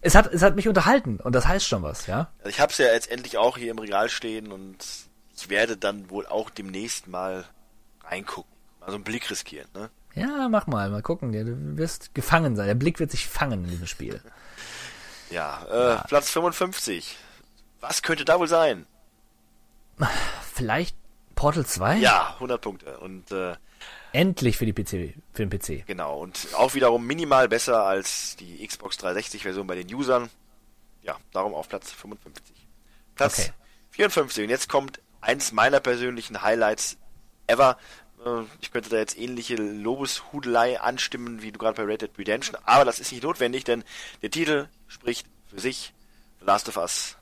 Es hat, es hat mich unterhalten und das heißt schon was, ja? Also ich habe es ja jetzt endlich auch hier im Regal stehen und ich werde dann wohl auch demnächst mal reingucken. Mal so einen Blick riskieren, ne? Ja, mach mal, mal gucken. Du wirst gefangen sein. Der Blick wird sich fangen in diesem Spiel. Ja, äh, Platz 55. Was könnte da wohl sein? Vielleicht Portal 2? Ja, 100 Punkte. Und äh, Endlich für die PC, für den PC. genau, und auch wiederum minimal besser als die Xbox 360-Version bei den Usern. Ja, darum auf Platz 55. Platz Okay. 54. Und jetzt kommt eins meiner persönlichen Highlights ever. Äh, Ich könnte da jetzt ähnliche Lobeshudelei anstimmen, wie du gerade bei Red Dead Redemption, aber das ist nicht notwendig, denn der Titel spricht für sich. The Last of Us.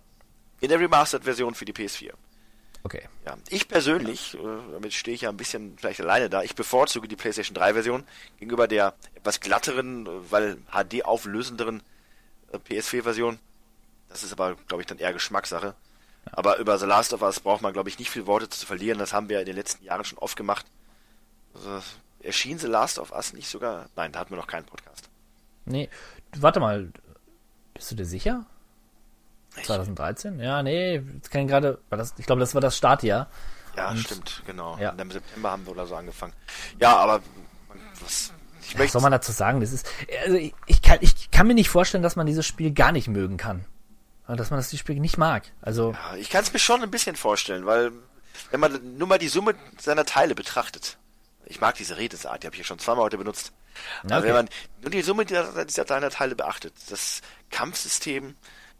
In der Remastered-Version für die PS4. Okay. Ja, ich persönlich, äh, damit stehe ich ja ein bisschen vielleicht alleine da, ich bevorzuge die PlayStation 3 Version gegenüber der etwas glatteren, äh, weil HD auflösenderen äh, PS4 Version. Das ist aber, glaube ich, dann eher Geschmackssache. Aber über The Last of Us braucht man, glaube ich, nicht viel Worte zu verlieren. Das haben wir in den letzten Jahren schon oft gemacht. Also, erschien The Last of Us nicht sogar? Nein, da hatten wir noch keinen Podcast. Nee, warte mal. Bist du dir sicher? 2013? Ja, nee, jetzt kann ich gerade, ich glaube, das war das Startjahr. Ja, Und- stimmt, genau. ja. Im September haben wir oder so angefangen. Ja, aber was, ich Was möchte soll man dazu sagen? Das ist, also ich, ich, kann, ich kann mir nicht vorstellen, dass man dieses Spiel gar nicht mögen kann. Oder Dass man das Spiel nicht mag. Also, Ja, ich kann es mir schon ein bisschen vorstellen, weil wenn man nur mal die Summe seiner Teile betrachtet, ich mag diese Redensart, die habe ich ja schon zweimal heute benutzt, aber okay. wenn man nur die Summe dieser, dieser seiner Teile beachtet, das Kampfsystem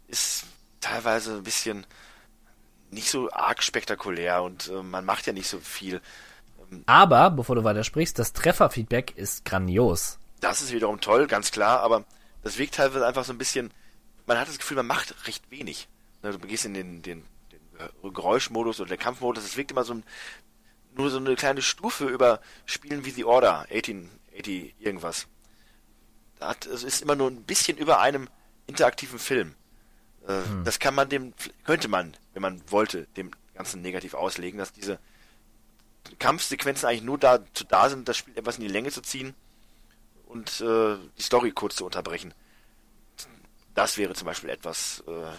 ist teilweise ein bisschen nicht so arg spektakulär und äh, man macht ja nicht so viel. aber, bevor du weitersprichst, das Trefferfeedback ist grandios. Das ist wiederum toll, ganz klar, aber das wirkt teilweise einfach so ein bisschen, man hat das Gefühl, man macht recht wenig. Ne, Du gehst in den, den, den Geräuschmodus oder den Kampfmodus, es wirkt immer so ein, nur so eine kleine Stufe über Spielen wie The Order, 1880 irgendwas. Es ist immer nur ein bisschen über einem interaktiven Film. Äh, Das kann man dem, könnte man, wenn man wollte, dem Ganzen negativ auslegen, dass diese Kampfsequenzen eigentlich nur dazu da sind, das Spiel etwas in die Länge zu ziehen und äh, die Story kurz zu unterbrechen. Das wäre zum Beispiel etwas. Äh,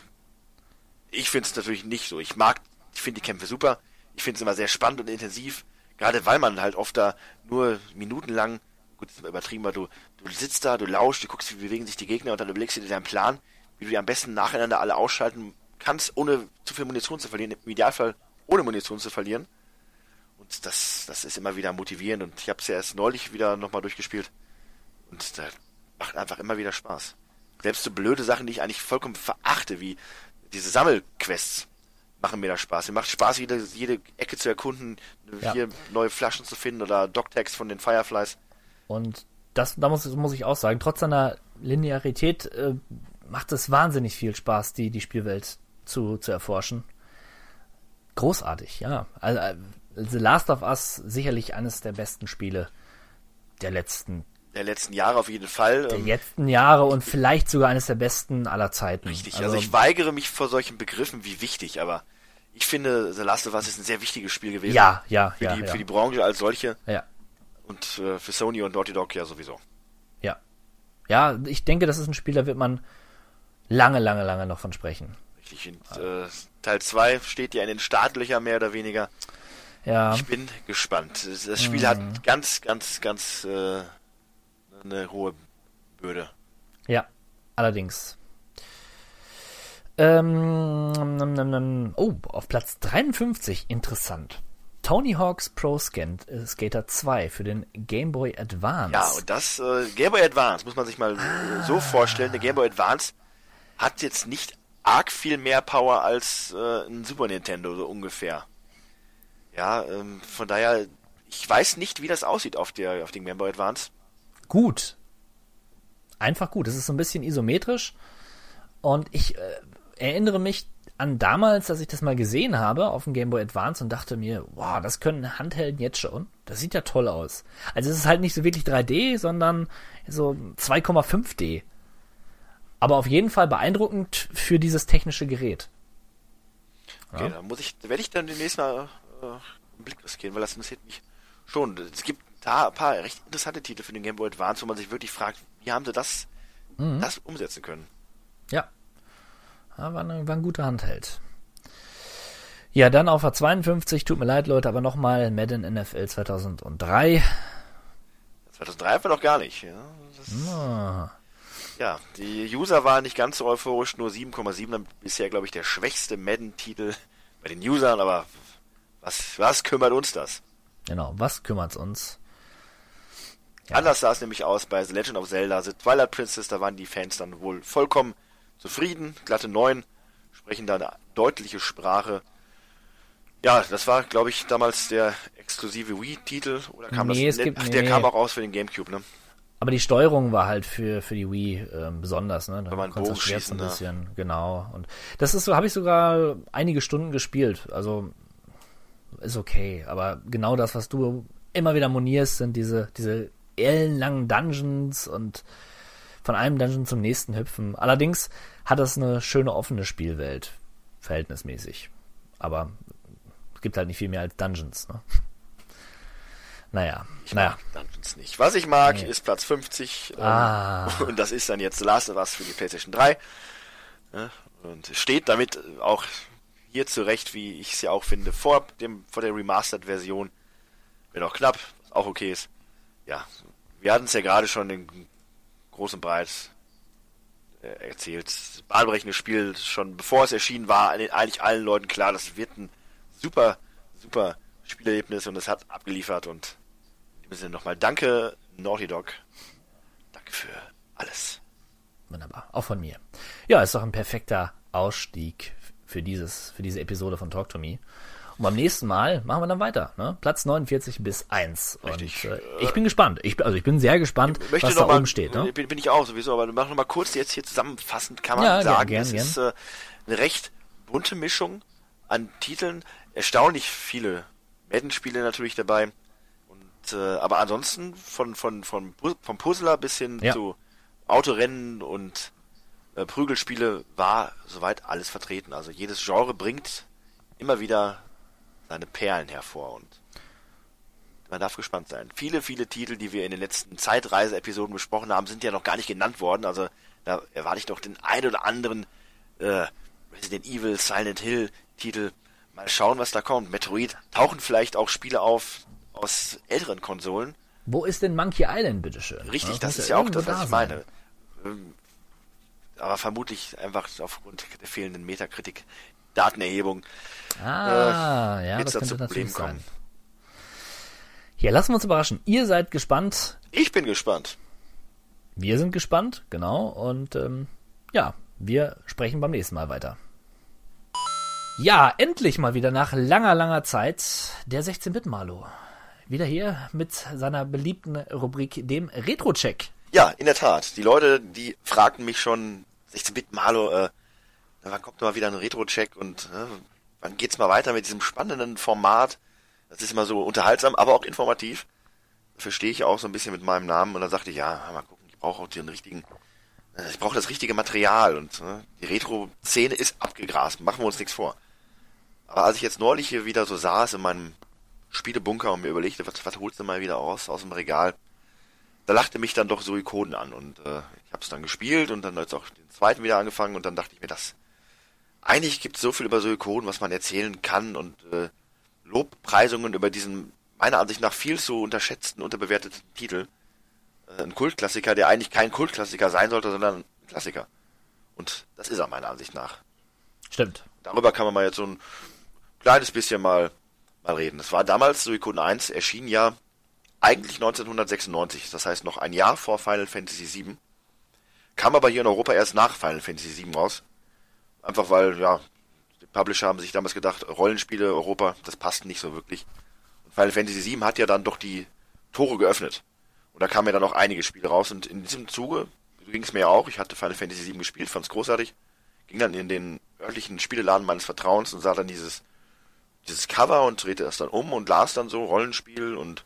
ich finde es natürlich nicht so. Ich mag, ich finde die Kämpfe super. Ich finde es immer sehr spannend und intensiv. Gerade weil man halt oft da nur minutenlang, gut, das ist mal übertrieben, weil du, du sitzt da, du lauschst, du guckst, wie bewegen sich die Gegner und dann überlegst du dir deinen Plan, wie du die am besten nacheinander alle ausschalten kannst, ohne zu viel Munition zu verlieren. Im Idealfall ohne Munition zu verlieren. Und das, das ist immer wieder motivierend. Und ich habe es ja erst neulich wieder nochmal durchgespielt. Und da macht einfach immer wieder Spaß. Selbst so blöde Sachen, die ich eigentlich vollkommen verachte, wie diese Sammelquests, machen mir da Spaß. Mir macht Spaß, jede, jede Ecke zu erkunden, Ja. hier neue Flaschen zu finden oder Dogtags von den Fireflies. Und das, da muss, muss ich auch sagen, trotz seiner Linearität äh, macht es wahnsinnig viel Spaß, die, die Spielwelt zu, zu erforschen. Großartig, ja. Also, äh, The Last of Us sicherlich eines der besten Spiele der letzten, Der letzten Jahre auf jeden Fall. der Ähm, letzten Jahre und vielleicht sogar eines der besten aller Zeiten. Richtig, also, ich weigere mich vor solchen Begriffen wie wichtig, aber ich finde, The Last of Us ist ein sehr wichtiges Spiel gewesen. ja, ja, Für, ja, die, ja. für die Branche als solche ja. und äh, für Sony und Naughty Dog ja sowieso. Ja, ich denke, das ist ein Spiel, da wird man lange, lange, lange noch von sprechen. Richtig. Und, äh, Teil 2 steht ja in den Startlöchern mehr oder weniger. Ja, Ich bin gespannt. Das Spiel Mhm. hat ganz, ganz, ganz äh, eine hohe Bürde. ja, allerdings. Ähm, oh, auf Platz 53, interessant. Tony Hawk's Pro äh, Skater 2 für den Game Boy Advance. Ja, und das äh, Game Boy Advance muss man sich mal äh, so vorstellen. Der Game Boy Advance hat jetzt nicht arg viel mehr Power als äh, ein Super Nintendo, so ungefähr. Ja, ähm, von daher, ich weiß nicht, wie das aussieht auf der auf dem Game Boy Advance. gut. Einfach gut. Es ist so ein bisschen isometrisch. Und ich äh, erinnere mich an damals, dass ich das mal gesehen habe auf dem Game Boy Advance und dachte mir, wow, das können Handhelden jetzt schon. Das sieht ja toll aus. Also es ist halt nicht so wirklich 3D, sondern so 2,5D. Aber auf jeden Fall beeindruckend für dieses technische Gerät. Okay, da muss ich, werde ich dann demnächst mal äh, einen Blick riskieren, weil das interessiert mich schon. Es gibt da ein paar recht interessante Titel für den Game Boy Advance, wo man sich wirklich fragt, wie haben sie das, das umsetzen können? Ja. ja war, eine, war ein guter Handheld. Ja, dann auf A52, tut mir leid, Leute, aber nochmal Madden NFL 2003. 2003 haben wir noch gar nicht. Ja, das, Ah, ja, die User waren nicht ganz so euphorisch, nur 7,7, bisher glaube ich der schwächste Madden-Titel bei den Usern, aber was, was kümmert uns das? genau, was kümmert's uns? Anders sah es nämlich aus bei The Legend of Zelda, The Twilight Princess, da waren die Fans dann wohl vollkommen zufrieden, glatte 9, sprechen da eine deutliche Sprache. Ja, das war, glaube ich, damals der exklusive Wii-Titel, oder kam Nee, das? es gibt- Ach, der nee. kam auch raus für den Gamecube, ne? Aber die Steuerung war halt für, für die Wii ähm, besonders, ne? Da Wenn man Bogen das schießen, ein ne? bisschen, genau. Und das ist so, habe ich sogar einige Stunden gespielt. Also ist okay. Aber genau das, was du immer wieder monierst, sind diese, diese ellenlangen Dungeons und von einem Dungeon zum nächsten hüpfen. Allerdings hat es eine schöne offene Spielwelt, verhältnismäßig. Aber es gibt halt nicht viel mehr als Dungeons, ne? Naja, naja. Dungeons nicht. Was ich mag, Nee. ist Platz 50. Ähm, Ah. Und das ist dann jetzt The Last of Us für die PlayStation 3. Ja, und steht damit auch hier zurecht, wie ich es ja auch finde, vor dem vor der Remastered-Version. Wenn auch knapp, was auch okay ist. Ja, wir hatten es ja gerade schon in groß und breit äh, erzählt. Bahnbrechendes Spiel, schon bevor es erschienen war, eigentlich allen Leuten klar, das wird ein super, super Spielerlebnis und es hat abgeliefert und in dem Sinne nochmal danke, Naughty Dog. Danke für alles. Wunderbar, auch von mir. Ja, ist doch ein perfekter Ausstieg für dieses, für diese Episode von Talk to Me. Und beim nächsten Mal machen wir dann weiter, ne? Platz 49 bis 1. Richtig. Und, äh, ich bin gespannt. Ich, bin- also ich bin sehr gespannt, Ich möchte was noch da mal, oben steht, ne? Bin, bin ich auch sowieso, aber mach noch mal kurz jetzt hier zusammenfassend, kann man Ja, sagen, gern, es gern. ist äh, eine recht bunte Mischung an Titeln, erstaunlich viele Madden-Spiele natürlich dabei. Äh, aber ansonsten von, von, von, vom Puzzler bis hin Ja. zu Autorennen und äh, Prügelspiele war soweit alles vertreten. Also jedes Genre bringt immer wieder seine Perlen hervor und man darf gespannt sein. Viele, viele Titel, die wir in den letzten Zeitreise-Episoden besprochen haben, sind ja noch gar nicht genannt worden. Also da erwarte ich noch den ein oder anderen äh, Resident Evil, Silent Hill Titel. Mal schauen, was da kommt. Metroid tauchen vielleicht auch Spiele auf aus älteren Konsolen. Wo ist denn Monkey Island, bitteschön? Richtig, das muss ist ja auch das, was ich meine. Ähm, Aber vermutlich einfach aufgrund der fehlenden Metakritik, Datenerhebung. Ah, äh, ja, das da zu könnte natürlich Problemen kommen. sein. Ja, lassen wir uns überraschen. Ihr seid gespannt. Ich bin gespannt. Wir sind gespannt, genau. Und ähm, ja, wir sprechen beim nächsten Mal weiter. Ja, endlich mal wieder nach langer, langer Zeit der 16-Bit-Malo. Wieder hier mit seiner beliebten Rubrik, dem Retro-Check. Ja, in der Tat. Die Leute, die fragten mich schon, 16-Bit Malo, äh, wann kommt mal wieder ein Retro-Check und äh, wann geht's mal weiter mit diesem spannenden Format? Das ist immer so unterhaltsam, aber auch informativ. Dafür stehe ich auch so ein bisschen mit meinem Namen und dann sagte ich, ja, mal gucken, ich brauche auch den richtigen, äh, ich brauche das richtige Material und äh, die Retro-Szene ist abgegrast, machen wir uns nichts vor. Aber als ich jetzt neulich hier wieder so saß in meinem Spielebunker und mir überlegte, was, was holst du mal wieder aus, aus dem Regal, da lachte mich dann doch Suikoden an und äh, ich habe es dann gespielt und dann jetzt auch den zweiten wieder angefangen und dann dachte ich mir, das eigentlich gibt es so viel über Suikoden, was man erzählen kann und äh, Lobpreisungen über diesen meiner Ansicht nach viel zu unterschätzten, unterbewerteten Titel. Äh, ein Kultklassiker, der eigentlich kein Kultklassiker sein sollte, sondern ein Klassiker. Und das ist er meiner Ansicht nach. Stimmt. Darüber kann man mal jetzt so ein kleines bisschen mal, mal reden. Das war damals, Suikoden 1 erschien ja eigentlich 1996, das heißt noch ein Jahr vor Final Fantasy VII. Kam aber hier in Europa erst nach Final Fantasy VII raus. Einfach weil, ja, die Publisher haben sich damals gedacht, Rollenspiele Europa, das passt nicht so wirklich. Und Final Fantasy VII hat ja dann doch die Tore geöffnet. Und da kamen ja dann noch einige Spiele raus. Und in diesem Zuge ging es mir ja auch. Ich hatte Final Fantasy VII gespielt, fand's großartig. Ging dann in den örtlichen Spieleladen meines Vertrauens und sah dann dieses, dieses Cover und drehte das dann um und las dann so Rollenspiel und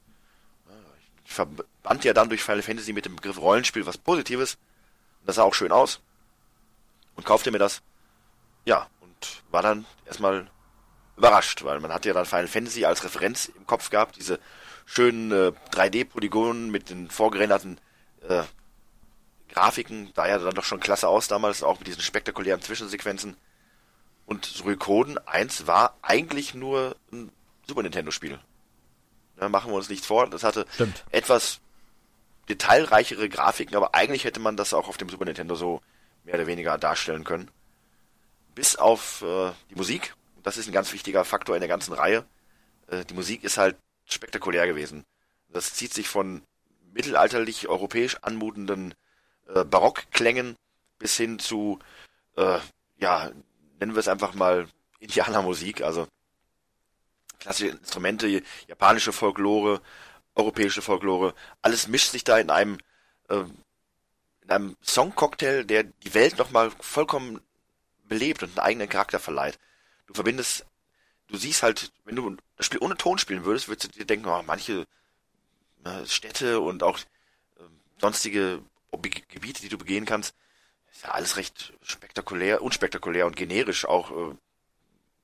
ich verband ja dann durch Final Fantasy mit dem Begriff Rollenspiel was Positives. Und das sah auch schön aus. Und kaufte mir das. Ja, und war dann erstmal überrascht, weil man hatte ja dann Final Fantasy als Referenz im Kopf gehabt, diese schönen äh, 3D-Polygonen mit den vorgerenderten äh, Grafiken, sah ja dann doch schon klasse aus damals, auch mit diesen spektakulären Zwischensequenzen. Und Suikoden 1 war eigentlich nur ein Super Nintendo-Spiel. Ja, machen wir uns nichts vor. Das hatte Stimmt. etwas detailreichere Grafiken, aber eigentlich hätte man das auch auf dem Super Nintendo so mehr oder weniger darstellen können. Bis auf äh, die Musik. Das ist ein ganz wichtiger Faktor in der ganzen Reihe. Äh, die Musik ist halt spektakulär gewesen. Das zieht sich von mittelalterlich europäisch anmutenden äh, Barockklängen bis hin zu, äh, ja, nennen wir es einfach mal Indianermusik, also klassische Instrumente, japanische Folklore, europäische Folklore, alles mischt sich da in einem äh, in einem Songcocktail, der die Welt nochmal vollkommen belebt und einen eigenen Charakter verleiht. Du verbindest, du siehst halt, wenn du das Spiel ohne Ton spielen würdest, würdest du dir denken, oh, manche äh, Städte und auch äh, sonstige Gebiete, die du begehen kannst, ist ja alles recht spektakulär, unspektakulär und generisch auch äh,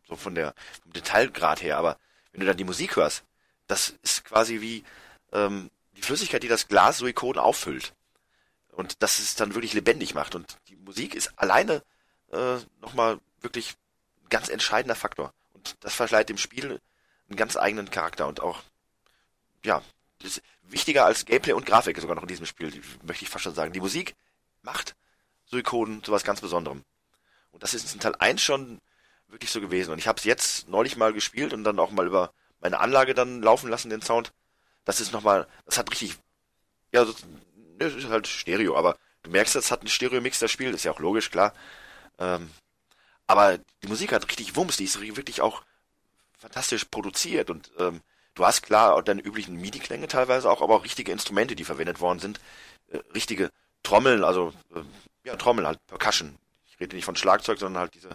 so von der vom Detailgrad her. Aber wenn du dann die Musik hörst, das ist quasi wie ähm, die Flüssigkeit, die das Glas Suikoden auffüllt. Und das es dann wirklich lebendig macht. Und die Musik ist alleine äh, nochmal wirklich ein ganz entscheidender Faktor. Und das verleiht dem Spiel einen ganz eigenen Charakter und auch, ja, ist wichtiger als Gameplay und Grafik sogar noch in diesem Spiel, möchte ich fast schon sagen. Die Musik macht Suikoden zu was ganz Besonderem. Und das ist in Teil 1 schon wirklich so gewesen. Und ich habe es jetzt neulich mal gespielt und dann auch mal über meine Anlage dann laufen lassen, den Sound. Das ist nochmal, das hat richtig, ja, das, das ist halt Stereo, aber du merkst, das hat einen Stereo-Mix, das Spiel, ist ja auch logisch, klar. Ähm, aber die Musik hat richtig Wumms, die ist wirklich auch fantastisch produziert und ähm, du hast klar deine üblichen MIDI-Klänge teilweise auch, aber auch richtige Instrumente, die verwendet worden sind. Äh, richtige Trommeln, also äh, ja, Trommeln halt, Percussion. Ich rede nicht von Schlagzeug, sondern halt diese,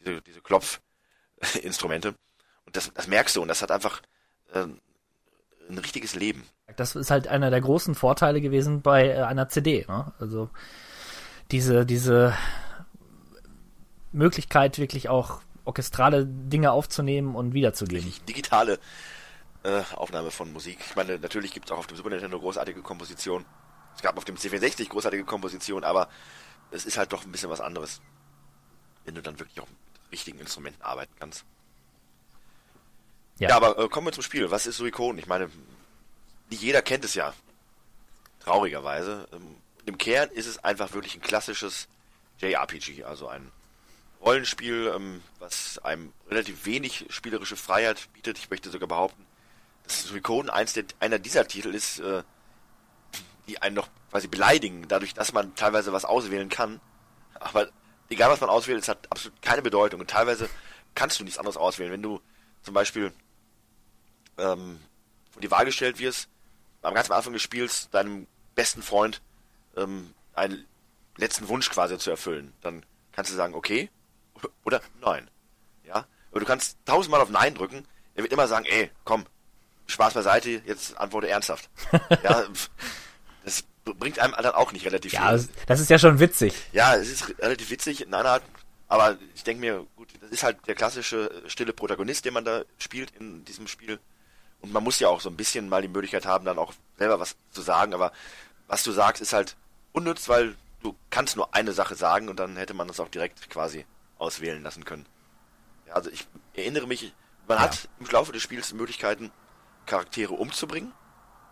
diese, diese Klopfinstrumente. Und das, das merkst du und das hat einfach äh, ein richtiges Leben. Das ist halt einer der großen Vorteile gewesen bei äh, einer CD. Ne? Also diese, diese Möglichkeit, wirklich auch orchestrale Dinge aufzunehmen und wiederzugeben. Digitale äh, Aufnahme von Musik. Ich meine, natürlich gibt es auch auf dem Super Nintendo großartige Kompositionen. Es gab auf dem C64 großartige Kompositionen, aber es ist halt doch ein bisschen was anderes, wenn du dann wirklich auch mit richtigen Instrumenten arbeiten kannst. Ja, ja aber äh, kommen wir zum Spiel. Was ist Suikoden? Ich meine, nicht jeder kennt es ja. Traurigerweise. Ähm, Im Kern ist es einfach wirklich ein klassisches JRPG, also ein Rollenspiel, ähm, was einem relativ wenig spielerische Freiheit bietet. Ich möchte sogar behaupten, dass Suikoden eins der, einer dieser Titel ist, äh, die einen noch quasi beleidigen, dadurch, dass man teilweise was auswählen kann. Aber egal was man auswählt, es hat absolut keine Bedeutung. Und teilweise kannst du nichts anderes auswählen. Wenn du zum Beispiel ähm, vor die Wahl gestellt wirst, am ganz am Anfang des Spiels deinem besten Freund ähm, einen letzten Wunsch quasi zu erfüllen, dann kannst du sagen, okay oder nein. Ja? Aber du kannst tausendmal auf Nein drücken, er wird immer sagen, ey, komm, Spaß beiseite, jetzt antworte ernsthaft. ja, das bringt einem dann auch nicht relativ ja, viel. Ja, das ist ja schon witzig. Ja, es ist relativ witzig in einer Art, aber ich denke mir, gut, das ist halt der klassische äh, stille Protagonist, den man da spielt in diesem Spiel. Und man muss ja auch so ein bisschen mal die Möglichkeit haben, dann auch selber was zu sagen, aber was du sagst, ist halt unnütz, weil du kannst nur eine Sache sagen und dann hätte man das auch direkt quasi auswählen lassen können. Ja, also ich erinnere mich, man Ja. hat im Laufe des Spiels Möglichkeiten, Charaktere umzubringen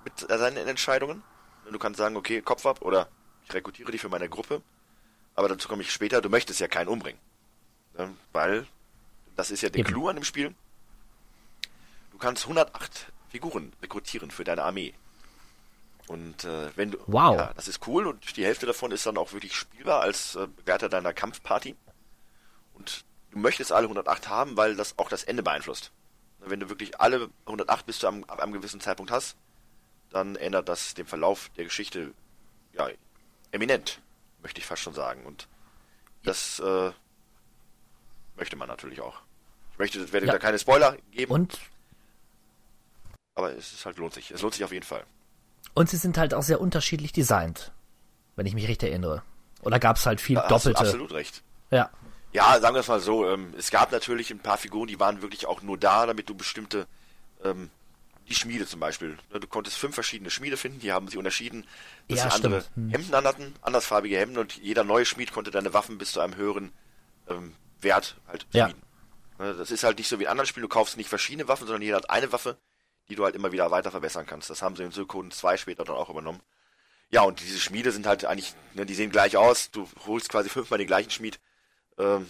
mit seinen Entscheidungen. Du kannst sagen, okay, Kopf ab oder ich rekrutiere dich für meine Gruppe. Aber dazu komme ich später, du möchtest ja keinen umbringen. Ja, weil, das ist ja der. Clou an dem Spiel. Du kannst 108 Figuren rekrutieren für deine Armee. Und äh, wenn du, Wow. ja, das ist cool und die Hälfte davon ist dann auch wirklich spielbar als äh, Begleiter deiner Kampfparty. Und du möchtest alle 108 haben, weil das auch das Ende beeinflusst. Wenn du wirklich alle 108 bis zu einem, ab einem gewissen Zeitpunkt hast, dann ändert das den Verlauf der Geschichte ja eminent, möchte ich fast schon sagen. Und das äh, möchte man natürlich auch. Ich möchte, werde Ja. da keine Spoiler geben, Und, aber es ist halt lohnt sich. Es lohnt sich auf jeden Fall. und sie sind halt auch sehr unterschiedlich designt, wenn ich mich recht erinnere. Oder gab es halt viel Da hast du doppelte? absolut recht. Ja. Ja, sagen wir es mal so. Ähm, es gab natürlich ein paar Figuren, die waren wirklich auch nur da, damit du bestimmte, ähm, die Schmiede zum Beispiel. Ne, Du konntest fünf verschiedene Schmiede finden, die haben sich unterschieden, dass Ja, sie andere stimmt. Hm. Hemden anhatten, andersfarbige Hemden und jeder neue Schmied konnte deine Waffen bis zu einem höheren ähm, Wert halt Ja. schmieden. Ne, Das ist halt nicht so wie in anderen Spielen, du kaufst nicht verschiedene Waffen, sondern jeder hat eine Waffe, die du halt immer wieder weiter verbessern kannst. Das haben sie in Suikoden 2 später dann auch übernommen. Ja, und diese Schmiede sind halt eigentlich, ne, die sehen gleich aus. Du holst quasi fünfmal den gleichen Schmied, ähm,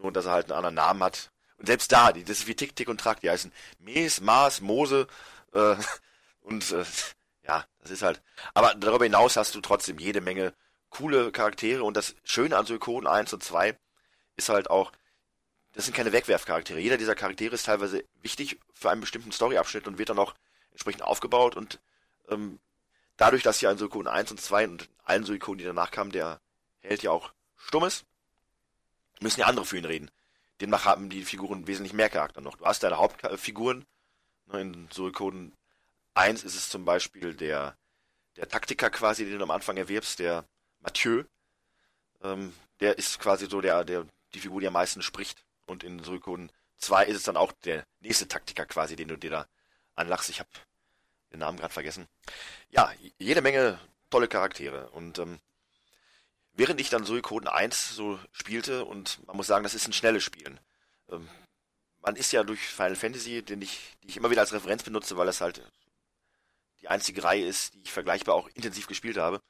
nur dass er halt einen anderen Namen hat. Und selbst da, die, das ist wie Tick, Tick und Track, die heißen Mes, Maas, Mose, äh, und äh, ja, das ist halt. Aber darüber hinaus hast du trotzdem jede Menge coole Charaktere und das Schöne an Suikoden 1 und 2 ist halt auch, das sind keine Wegwerfcharaktere. Jeder dieser Charaktere ist teilweise wichtig für einen bestimmten Storyabschnitt und wird dann auch entsprechend aufgebaut und ähm, dadurch, dass ja in Suikoden 1 und 2 und allen Suikoden, die danach kamen, der Held ja auch stumm ist, müssen ja andere für ihn reden. Demnach haben die Figuren wesentlich mehr Charakter noch. Du hast deine Hauptfiguren. Ne, In Suikoden 1 ist es zum Beispiel der, der Taktiker quasi, den du am Anfang erwirbst, der Mathieu. Ähm, der ist quasi so der, der, die Figur, die am meisten spricht. Und in Suikoden 2 ist es dann auch der nächste Taktiker quasi, den du dir da anlachst. Ich habe den Namen gerade vergessen. Ja, jede Menge tolle Charaktere. Und ähm, während ich dann Suikoden 1 so spielte, und man muss sagen, das ist ein schnelles Spielen. Ähm, man ist ja durch Final Fantasy, den ich, die ich immer wieder als Referenz benutze, weil das halt die einzige Reihe ist, die ich vergleichbar auch intensiv gespielt habe.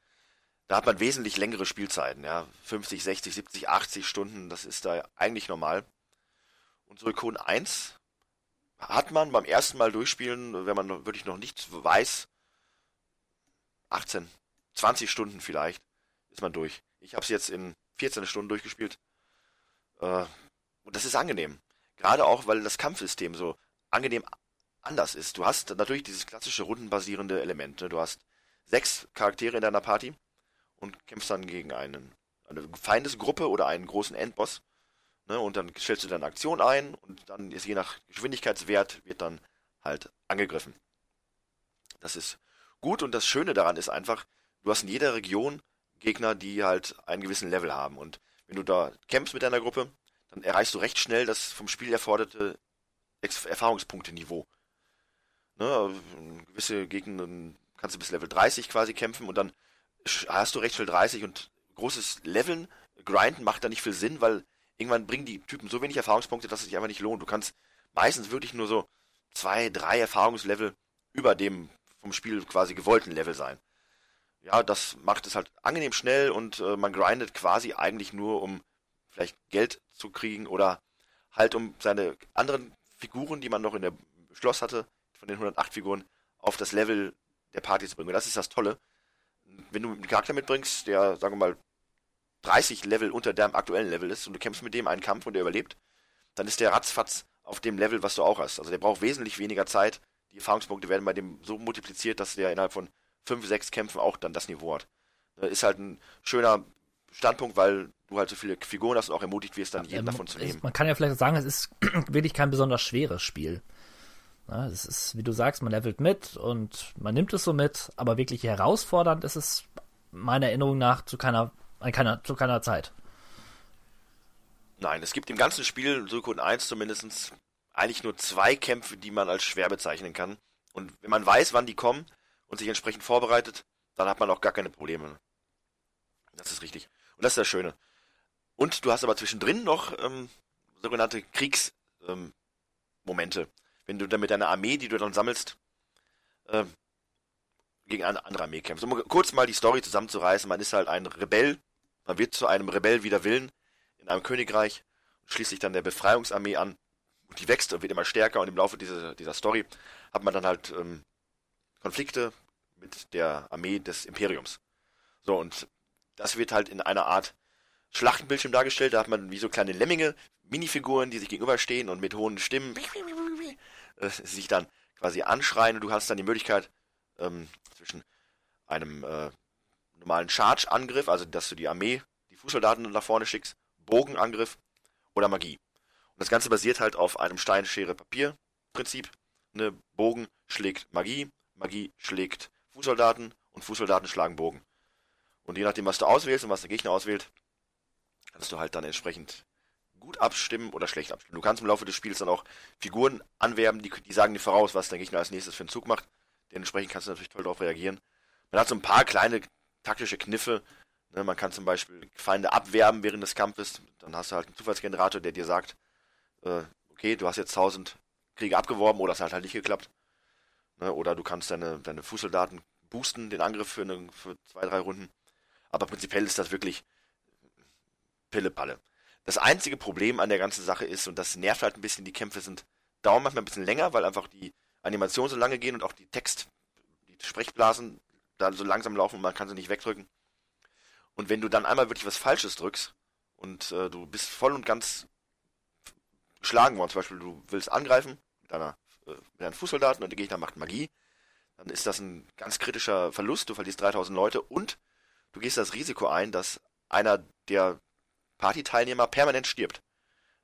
Da hat man wesentlich längere Spielzeiten, ja. 50, 60, 70, 80 Stunden, das ist da eigentlich normal. Und Suikoden 1 hat man beim ersten Mal durchspielen, wenn man wirklich noch nichts weiß, 18, 20 Stunden vielleicht, ist man durch. Ich habe es jetzt in 14 Stunden durchgespielt. Äh, und das ist angenehm. Gerade auch, weil das Kampfsystem so angenehm anders ist. Du hast natürlich dieses klassische rundenbasierende Element. Ne? Du hast sechs Charaktere in deiner Party und kämpfst dann gegen einen, eine Feindesgruppe oder einen großen Endboss. Ne? Und dann stellst du deine Aktion ein und dann ist je nach Geschwindigkeitswert wird dann halt angegriffen. Das ist gut und das Schöne daran ist einfach, du hast in jeder Region Gegner, die halt einen gewissen Level haben. Und wenn du da kämpfst mit deiner Gruppe, dann erreichst du recht schnell das vom Spiel erforderte Erfahrungspunkte-Niveau. Ne, gewisse Gegner kannst du bis Level 30 quasi kämpfen und dann hast du recht schnell 30 und großes Leveln, Grinden macht da nicht viel Sinn, weil irgendwann bringen die Typen so wenig Erfahrungspunkte, dass es sich einfach nicht lohnt. Du kannst meistens wirklich nur so zwei, drei Erfahrungslevel über dem vom Spiel quasi gewollten Level sein. Ja, das macht es halt angenehm schnell und äh, man grindet quasi eigentlich nur, um vielleicht Geld zu kriegen oder halt um seine anderen Figuren, die man noch in der Schloss hatte, von den 108 Figuren, auf das Level der Party zu bringen. Und das ist das Tolle. Wenn du einen Charakter mitbringst, der, sagen wir mal, 30 Level unter deinem aktuellen Level ist und du kämpfst mit dem einen Kampf und der überlebt, dann ist der ratzfatz auf dem Level, was du auch hast. Also der braucht wesentlich weniger Zeit. Die Erfahrungspunkte werden bei dem so multipliziert, dass der innerhalb von 5, 6 Kämpfen auch dann das Niveau hat. Äh, Ist halt ein schöner Standpunkt, weil du halt so viele Figuren hast und auch ermutigt wirst, dann jeden Ähm, davon zu nehmen. Man kann ja vielleicht sagen, es ist wirklich kein besonders schweres Spiel. Ja, es ist, wie du sagst, man levelt mit und man nimmt es so mit, aber wirklich herausfordernd ist es meiner Erinnerung nach zu keiner, an keiner, zu keiner Zeit. Nein, es gibt im ganzen Spiel, Suikoden 1 zumindest, eigentlich nur zwei Kämpfe, die man als schwer bezeichnen kann. Und wenn man weiß, wann die kommen und sich entsprechend vorbereitet, dann hat man auch gar keine Probleme. Das ist richtig. Und das ist das Schöne. Und du hast aber zwischendrin noch ähm, sogenannte Kriegsmomente. Ähm, wenn du dann mit deiner Armee, die du dann sammelst, ähm, gegen eine andere Armee kämpfst. Um kurz mal die Story zusammenzureißen, man ist halt ein Rebell, man wird zu einem Rebell wider Willen in einem Königreich und schließt sich dann der Befreiungsarmee an. Und die wächst und wird immer stärker und im Laufe dieser, dieser Story hat man dann halt ähm, Konflikte mit der Armee des Imperiums. So, und das wird halt in einer Art Schlachtenbildschirm dargestellt. Da hat man wie so kleine Lemminge, Minifiguren, die sich gegenüberstehen und mit hohen Stimmen äh, sich dann quasi anschreien. Und du hast dann die Möglichkeit ähm, zwischen einem äh, normalen Charge-Angriff, also dass du die Armee, die Fußsoldaten nach vorne schickst, Bogenangriff oder Magie. Und das Ganze basiert halt auf einem Stein-Schere-Papier-Prinzip. Ne, Bogen schlägt Magie, Magie schlägt Fußsoldaten und Fußsoldaten schlagen Bogen. Und je nachdem, was du auswählst und was der Gegner auswählt, kannst du halt dann entsprechend gut abstimmen oder schlecht abstimmen. Du kannst im Laufe des Spiels dann auch Figuren anwerben, die, die sagen dir voraus, was der Gegner als nächstes für einen Zug macht. Dementsprechend kannst du natürlich toll darauf reagieren. Man hat so ein paar kleine taktische Kniffe. Ne? Man kann zum Beispiel Feinde abwerben während des Kampfes. Dann hast du halt einen Zufallsgenerator, der dir sagt, äh, okay, du hast jetzt 1000 Kriege abgeworben oder es hat halt nicht geklappt. Ne? Oder du kannst deine, deine Fußsoldaten boosten, den Angriff für, eine, für zwei, drei Runden. Aber prinzipiell ist das wirklich Pille-Palle. Das einzige Problem an der ganzen Sache ist, und das nervt halt ein bisschen, die Kämpfe sind, dauern manchmal ein bisschen länger, weil einfach die Animationen so lange gehen und auch die Text, die Sprechblasen da so langsam laufen und man kann sie nicht wegdrücken. Und wenn du dann einmal wirklich was Falsches drückst und äh, du bist voll und ganz geschlagen worden, zum Beispiel du willst angreifen mit, einer, äh, mit einem Fußsoldaten und der Gegner macht Magie, dann ist das ein ganz kritischer Verlust, du verlierst 3000 Leute und du gehst das Risiko ein, dass einer der Partyteilnehmer permanent stirbt.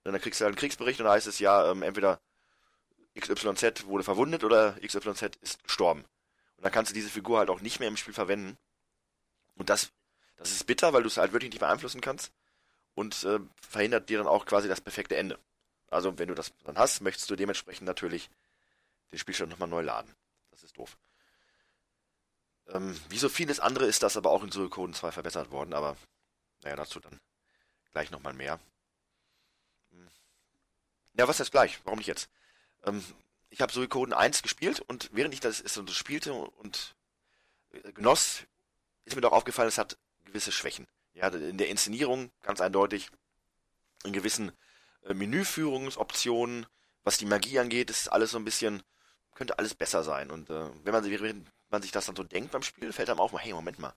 Und dann kriegst du halt einen Kriegsbericht und da heißt es ja, ähm, entweder XYZ wurde verwundet oder XYZ ist gestorben. Und dann kannst du diese Figur halt auch nicht mehr im Spiel verwenden. Und das, das ist bitter, weil du es halt wirklich nicht beeinflussen kannst und äh, verhindert dir dann auch quasi das perfekte Ende. Also wenn du das dann hast, möchtest du dementsprechend natürlich den Spielstand nochmal neu laden. Das ist doof. Ähm, wie so vieles andere ist das aber auch in Suikoden 2 verbessert worden, aber naja, dazu dann gleich nochmal mehr. Hm. Ja, was heißt gleich? Warum nicht jetzt? Ähm, ich habe Suikoden 1 gespielt und während ich das, das spielte und äh, genoss, ist mir doch aufgefallen, es hat gewisse Schwächen. Ja, in der Inszenierung ganz eindeutig, in gewissen äh, Menüführungsoptionen, was die Magie angeht, ist alles so ein bisschen, könnte alles besser sein. Und äh, wenn man, wenn man sich das dann so denkt beim Spiel, fällt einem auf, hey, Moment mal,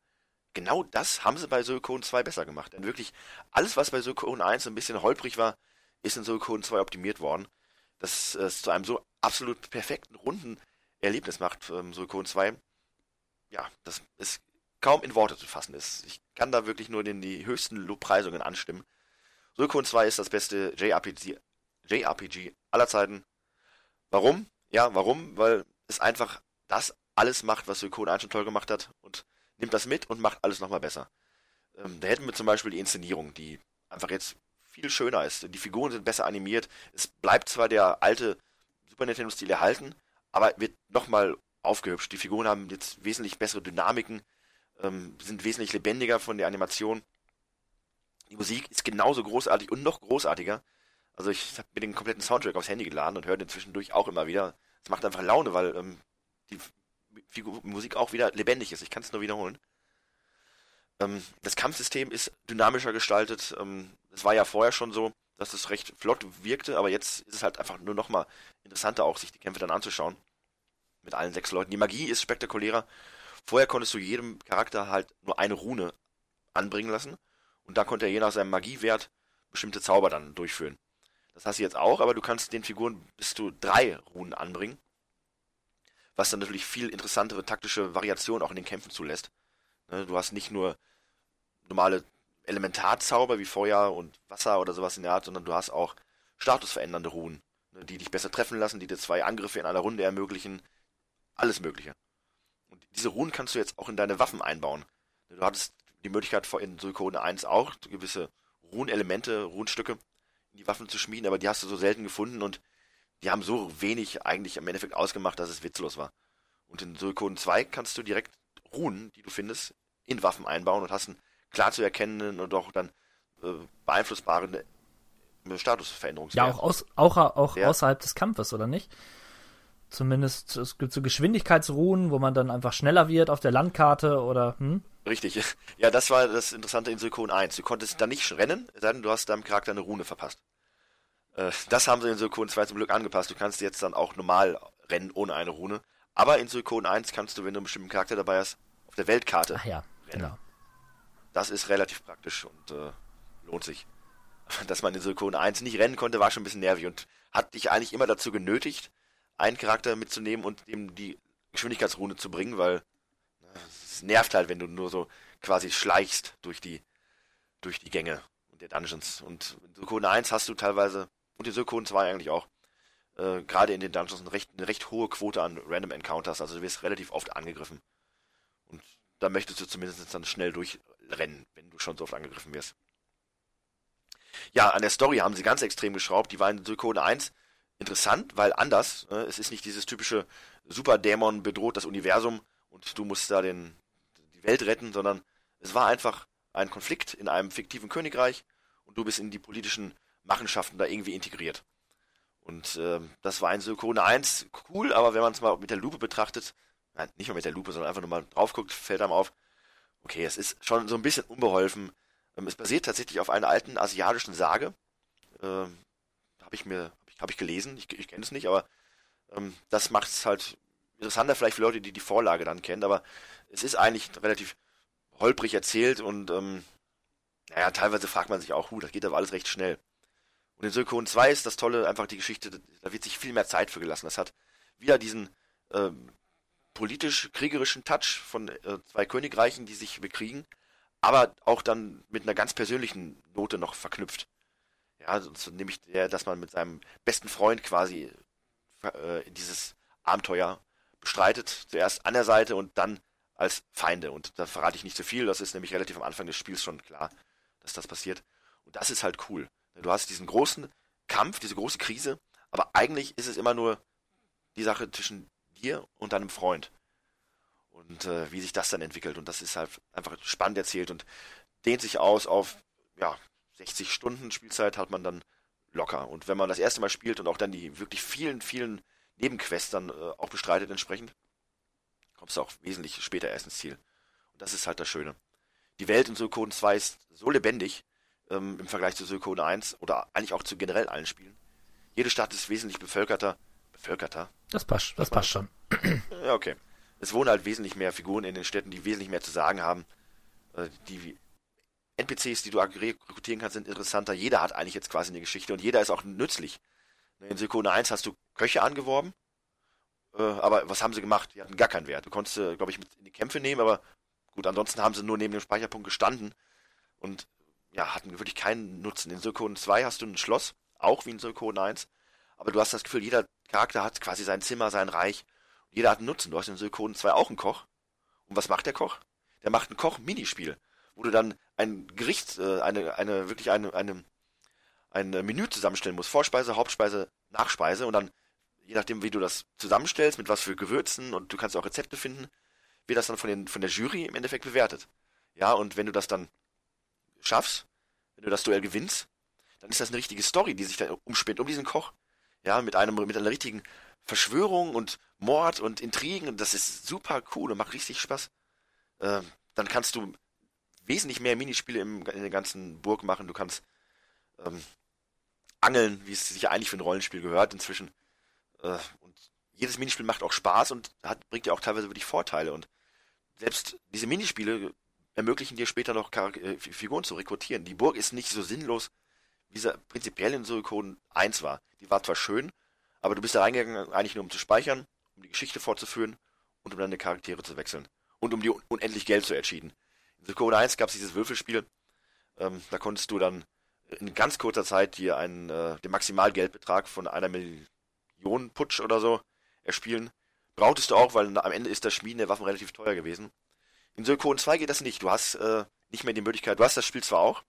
genau das haben sie bei Suikoden 2 besser gemacht. Denn wirklich alles, was bei Suikoden 1 so ein bisschen holprig war, ist in Suikoden 2 optimiert worden. Das es zu einem so absolut perfekten, runden Erlebnis macht, ähm, Suikoden 2. Ja, das ist kaum in Worte zu fassen ist. Ich kann da wirklich nur den, die höchsten Lobpreisungen anstimmen. Suikoden 2 ist das beste JRPG, JRPG aller Zeiten. Warum? Ja, warum? Weil es einfach das alles macht, was Suikoden 1 schon toll gemacht hat und nimmt das mit und macht alles nochmal besser. Ähm, da hätten wir zum Beispiel die Inszenierung, die einfach jetzt viel schöner ist. Die Figuren sind besser animiert. Es bleibt zwar der alte Super Nintendo-Stil erhalten, aber wird nochmal aufgehübscht. Die Figuren haben jetzt wesentlich bessere Dynamiken, ähm, sind wesentlich lebendiger von der Animation. Die Musik ist genauso großartig und noch großartiger. Also ich habe mir den kompletten Soundtrack aufs Handy geladen und höre den zwischendurch auch immer wieder. Es macht einfach Laune, weil ähm, die Figur Musik auch wieder lebendig ist. Ich kann es nur wiederholen. Ähm, das Kampfsystem ist dynamischer gestaltet. Ähm, es war ja vorher schon so, dass es recht flott wirkte, aber jetzt ist es halt einfach nur noch mal interessanter auch, sich die Kämpfe dann anzuschauen. Mit allen sechs Leuten. Die Magie ist spektakulärer. Vorher konntest du jedem Charakter halt nur eine Rune anbringen lassen und da konnte er je nach seinem Magiewert bestimmte Zauber dann durchführen. Das hast du jetzt auch, aber du kannst den Figuren bis zu drei Runen anbringen was dann natürlich viel interessantere taktische Variationen auch in den Kämpfen zulässt. Ne, du hast nicht nur normale Elementarzauber wie Feuer und Wasser oder sowas in der Art, sondern du hast auch statusverändernde Runen, ne, die dich besser treffen lassen, die dir zwei Angriffe in einer Runde ermöglichen. Alles Mögliche. Und diese Runen kannst du jetzt auch in deine Waffen einbauen. Du hattest die Möglichkeit in Suikoden 1 auch, gewisse Runelemente, Runenstücke die Waffen zu schmieden, aber die hast du so selten gefunden und die haben so wenig eigentlich im Endeffekt ausgemacht, dass es witzlos war. Und in Suikoden 2 kannst du direkt Runen, die du findest, in Waffen einbauen und hast einen klar zu erkennenden und auch dann äh, beeinflussbaren äh, Statusveränderungswert. Ja, auch, aus, auch, auch Ja. außerhalb des Kampfes, oder nicht? Zumindest, es gibt so Geschwindigkeitsruhen, wo man dann einfach schneller wird auf der Landkarte oder, hm? Richtig. Ja, das war das Interessante in Suikon 1. Du konntest da nicht rennen, denn, du hast deinem Charakter eine Rune verpasst. Äh, Das haben sie in Suikon 2 zum Glück angepasst. Du kannst jetzt dann auch normal rennen ohne eine Rune. Aber in Suikon 1 kannst du, wenn du einen bestimmten Charakter dabei hast, auf der Weltkarte. Ach ja, genau. Das ist relativ praktisch und äh, lohnt sich. Dass man in Suikon 1 nicht rennen konnte, war schon ein bisschen nervig und hat dich eigentlich immer dazu genötigt, einen Charakter mitzunehmen und ihm die Geschwindigkeitsrune zu bringen, weil es nervt halt, wenn du nur so quasi schleichst durch die, durch die Gänge und der Dungeons. Und in Suikon 1 hast du teilweise, und in Suikon 2 eigentlich auch, äh, gerade in den Dungeons eine recht, eine recht hohe Quote an Random Encounters, also du wirst relativ oft angegriffen. Und da möchtest du zumindest dann schnell durchrennen, wenn du schon so oft angegriffen wirst. Ja, an der Story haben sie ganz extrem geschraubt. Die war in Suikoden 1 interessant, weil anders. Äh, es ist nicht dieses typische Superdämon bedroht das Universum und du musst da den, Welt retten, sondern es war einfach ein Konflikt in einem fiktiven Königreich und du bist in die politischen Machenschaften da irgendwie integriert. Und ähm, das war in Suikoden 1 cool, aber wenn man es mal mit der Lupe betrachtet, nein, nicht mal mit der Lupe, sondern einfach nur mal drauf guckt, fällt einem auf, okay, es ist schon so ein bisschen unbeholfen. Ähm, es basiert tatsächlich auf einer alten asiatischen Sage. Ähm, habe ich mir, habe ich, hab ich gelesen, ich, ich kenne es nicht, aber ähm, das macht es halt interessanter vielleicht für Leute, die die Vorlage dann kennen, aber es ist eigentlich relativ holprig erzählt und ähm, naja, teilweise fragt man sich auch, hu, das geht aber alles recht schnell. Und in Suikoden 2 ist das Tolle einfach die Geschichte, da wird sich viel mehr Zeit für gelassen. Das hat wieder diesen ähm, politisch-kriegerischen Touch von äh, zwei Königreichen, die sich bekriegen, aber auch dann mit einer ganz persönlichen Note noch verknüpft. Ja, so nämlich der, dass man mit seinem besten Freund quasi äh, dieses Abenteuer bestreitet. Zuerst an der Seite und dann als Feinde. Und da verrate ich nicht zu viel, das ist nämlich relativ am Anfang des Spiels schon klar, dass das passiert. Und das ist halt cool. Du hast diesen großen Kampf, diese große Krise, aber eigentlich ist es immer nur die Sache zwischen dir und deinem Freund. Und äh, wie sich das dann entwickelt. Und das ist halt einfach spannend erzählt und dehnt sich aus auf, ja, 60 Stunden Spielzeit hat man dann locker. Und wenn man das erste Mal spielt und auch dann die wirklich vielen, vielen Nebenquests dann äh, auch bestreitet entsprechend, kommst du auch wesentlich später erst ins Ziel. Und das ist halt das Schöne. Die Welt in Suikoden 2 ist so lebendig ähm, im Vergleich zu Suikoden 1 oder eigentlich auch zu generell allen Spielen. Jede Stadt ist wesentlich bevölkerter. Bevölkerter? Das passt, das passt schon. Ja, okay. Es wohnen halt wesentlich mehr Figuren in den Städten, die wesentlich mehr zu sagen haben. Äh, die NPCs, die du rekrutieren kannst, sind interessanter. Jeder hat eigentlich jetzt quasi eine Geschichte und jeder ist auch nützlich. In Suikoden 1 hast du Köche angeworben, äh, aber was haben sie gemacht? Die hatten gar keinen Wert. Du konntest, äh, glaube ich, mit in die Kämpfe nehmen, aber gut, ansonsten haben sie nur neben dem Speicherpunkt gestanden und ja, hatten wirklich keinen Nutzen. In Suikoden 2 hast du ein Schloss, auch wie in Suikoden 1, aber du hast das Gefühl, jeder Charakter hat quasi sein Zimmer, sein Reich. Jeder hat einen Nutzen. Du hast in Suikoden 2 auch einen Koch. Und was macht der Koch? Der macht ein Koch-Minispiel, wo du dann ein Gericht, äh, eine, eine, wirklich eine, eine, ein Menü zusammenstellen musst. Vorspeise, Hauptspeise, Nachspeise und dann, je nachdem, wie du das zusammenstellst, mit was für Gewürzen und du kannst auch Rezepte finden, wird das dann von, den, von der Jury im Endeffekt bewertet. Ja, und wenn du das dann schaffst, wenn du das Duell gewinnst, dann ist das eine richtige Story, die sich da umspinnt um diesen Koch. Ja, mit einem, mit einer richtigen Verschwörung und Mord und Intrigen. Das ist super cool und macht richtig Spaß. Ähm, dann kannst du wesentlich mehr Minispiele im, in der ganzen Burg machen. Du kannst ähm, angeln, wie es sich eigentlich für ein Rollenspiel gehört inzwischen. Äh, und jedes Minispiel macht auch Spaß und hat, bringt dir auch teilweise wirklich Vorteile. Und selbst diese Minispiele ermöglichen dir später noch Charak äh, Figuren zu rekrutieren. Die Burg ist nicht so sinnlos, wie sie prinzipiell in Suikoden 1 war. Die war zwar schön, aber du bist da reingegangen eigentlich nur um zu speichern, um die Geschichte fortzuführen und um deine Charaktere zu wechseln. Und um dir unendlich Geld zu erschieden. In Suikoden 1 gab es dieses Würfelspiel, ähm, da konntest du dann in ganz kurzer Zeit dir einen, äh, den Maximalgeldbetrag von einer Million Putsch oder so erspielen. Brauchtest du auch, weil am Ende ist das Schmieden der Waffen relativ teuer gewesen. In Suikoden 2 geht das nicht. Du hast äh, nicht mehr die Möglichkeit, du hast das Spiel zwar auch,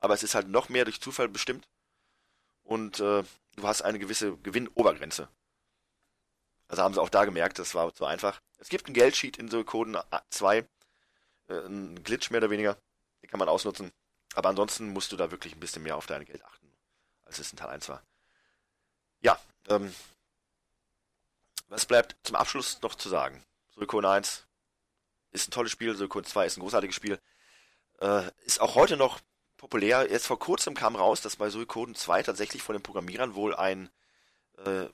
aber es ist halt noch mehr durch Zufall bestimmt und äh, du hast eine gewisse Gewinnobergrenze. Also haben sie auch da gemerkt, das war zu einfach. Es gibt einen Geldsheet in Suikoden 2, äh, ein Glitch mehr oder weniger, den kann man ausnutzen. Aber ansonsten musst du da wirklich ein bisschen mehr auf dein Geld achten, als es in Teil 1 war. Ja, ähm, was bleibt zum Abschluss noch zu sagen? Suikoden 1 ist ein tolles Spiel, Suikoden 2 ist ein großartiges Spiel. Äh, ist auch heute noch populär. Jetzt vor kurzem kam raus, dass bei Suikoden 2 tatsächlich von den Programmierern wohl ein äh,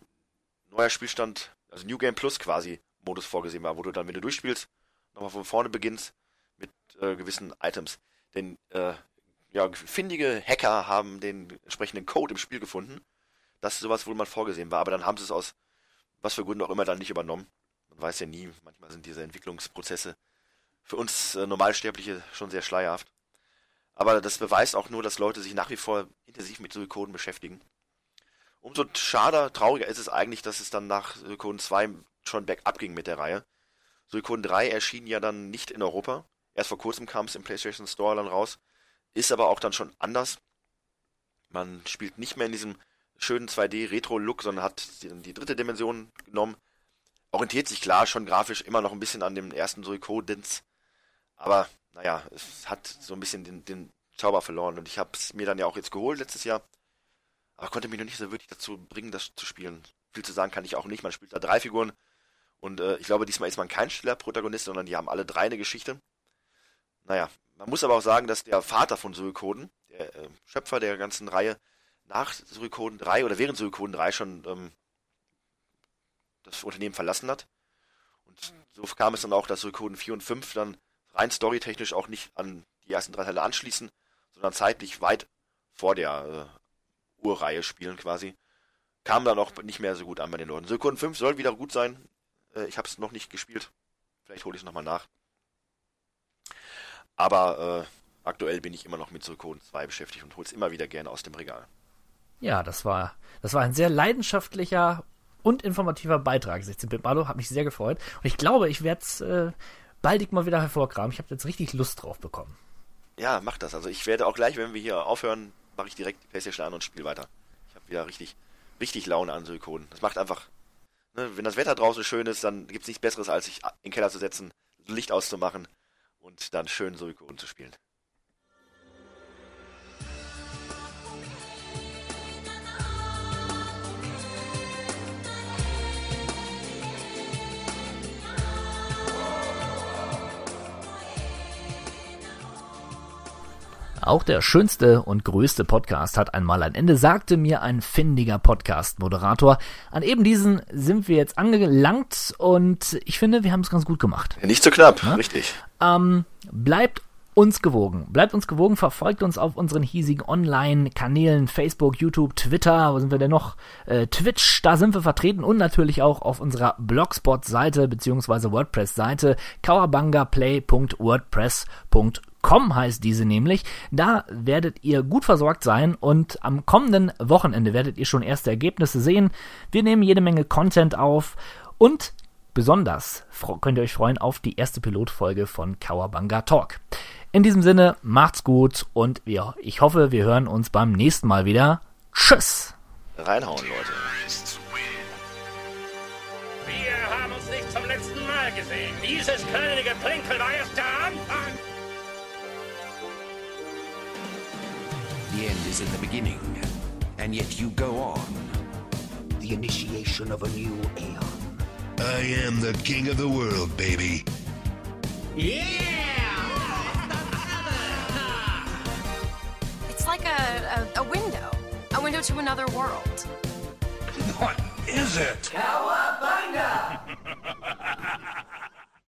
neuer Spielstand, also New Game Plus quasi, Modus vorgesehen war, wo du dann, wenn du durchspielst, nochmal von vorne beginnst mit äh, gewissen Items. Denn äh, ja, findige Hacker haben den entsprechenden Code im Spiel gefunden, dass sowas wohl mal vorgesehen war, aber dann haben sie es aus was für Gründen auch immer dann nicht übernommen. Man weiß ja nie, manchmal sind diese Entwicklungsprozesse für uns äh, Normalsterbliche schon sehr schleierhaft. Aber das beweist auch nur, dass Leute sich nach wie vor intensiv mit Suikoden beschäftigen. Umso schade, trauriger ist es eigentlich, dass es dann nach Suikoden 2 schon bergab ging mit der Reihe. Suikoden 3 erschien ja dann nicht in Europa. Erst vor kurzem kam es im PlayStation Store dann raus. Ist aber auch dann schon anders. Man spielt nicht mehr in diesem schönen 2D-Retro-Look, sondern hat die, die, dritte Dimension genommen. Orientiert sich klar schon grafisch immer noch ein bisschen an dem ersten Suikodens. Aber naja, es hat so ein bisschen den, den Zauber verloren. Und ich habe es mir dann ja auch jetzt geholt letztes Jahr. Aber konnte mich noch nicht so wirklich dazu bringen, das zu spielen. Viel zu sagen kann ich auch nicht. Man spielt da drei Figuren. Und äh, ich glaube, diesmal ist man kein stiller Protagonist, sondern die haben alle drei eine Geschichte. Naja, man muss aber auch sagen, dass der Vater von Suikoden, der äh, Schöpfer der ganzen Reihe, nach Suikoden 3 oder während Suikoden 3 schon ähm, das Unternehmen verlassen hat. Und so kam es dann auch, dass Suikoden 4 und 5 dann rein storytechnisch auch nicht an die ersten drei Teile anschließen, sondern zeitlich weit vor der äh, Urreihe spielen quasi. Kam dann auch nicht mehr so gut an bei den Leuten. Suikoden 5 soll wieder gut sein. Äh, ich habe es noch nicht gespielt. Vielleicht hole ich es nochmal nach. Aber äh, aktuell bin ich immer noch mit Suikoden 2 beschäftigt und hole es immer wieder gerne aus dem Regal. Ja, das war, das war ein sehr leidenschaftlicher und informativer Beitrag, 16-Bit Malo. Hat mich sehr gefreut. Und ich glaube, ich werde es äh, baldig mal wieder hervorkramen. Ich habe jetzt richtig Lust drauf bekommen. Ja, mach das. Also ich werde auch gleich, wenn wir hier aufhören, mache ich direkt die Playstation an und spiele weiter. Ich habe wieder richtig, richtig Laune an Suikoden. Das macht einfach, ne, wenn das Wetter draußen schön ist, dann gibt es nichts Besseres, als sich in den Keller zu setzen, Licht auszumachen und dann schön Suikoden zu spielen. Auch der schönste und größte Podcast hat einmal ein Ende, sagte mir ein findiger Podcast-Moderator. An eben diesen sind wir jetzt angelangt und ich finde, wir haben es ganz gut gemacht. Nicht zu so knapp, ja? richtig. Ähm, bleibt uns gewogen. Bleibt uns gewogen, verfolgt uns auf unseren hiesigen Online-Kanälen, Facebook, YouTube, Twitter, wo sind wir denn noch? Äh, Twitch, da sind wir vertreten und natürlich auch auf unserer Blogspot-Seite bzw. WordPress-Seite kawabungaplay.wordpress.com Com heißt diese nämlich. Da werdet ihr gut versorgt sein und am kommenden Wochenende werdet ihr schon erste Ergebnisse sehen. Wir nehmen jede Menge Content auf und besonders könnt ihr euch freuen auf die erste Pilotfolge von Kawabanga Talk. In diesem Sinne, macht's gut und ja, ich hoffe, wir hören uns beim nächsten Mal wieder. Tschüss! Reinhauen, Leute. Wir haben uns nicht zum letzten Mal gesehen. Dieses kleine Geplänkel war erst der The end is in the beginning, and yet you go on. The initiation of a new aeon. I am the king of the world, baby. Yeah! it's like a, a, a window. A window to another world. What is it? Cowabunga!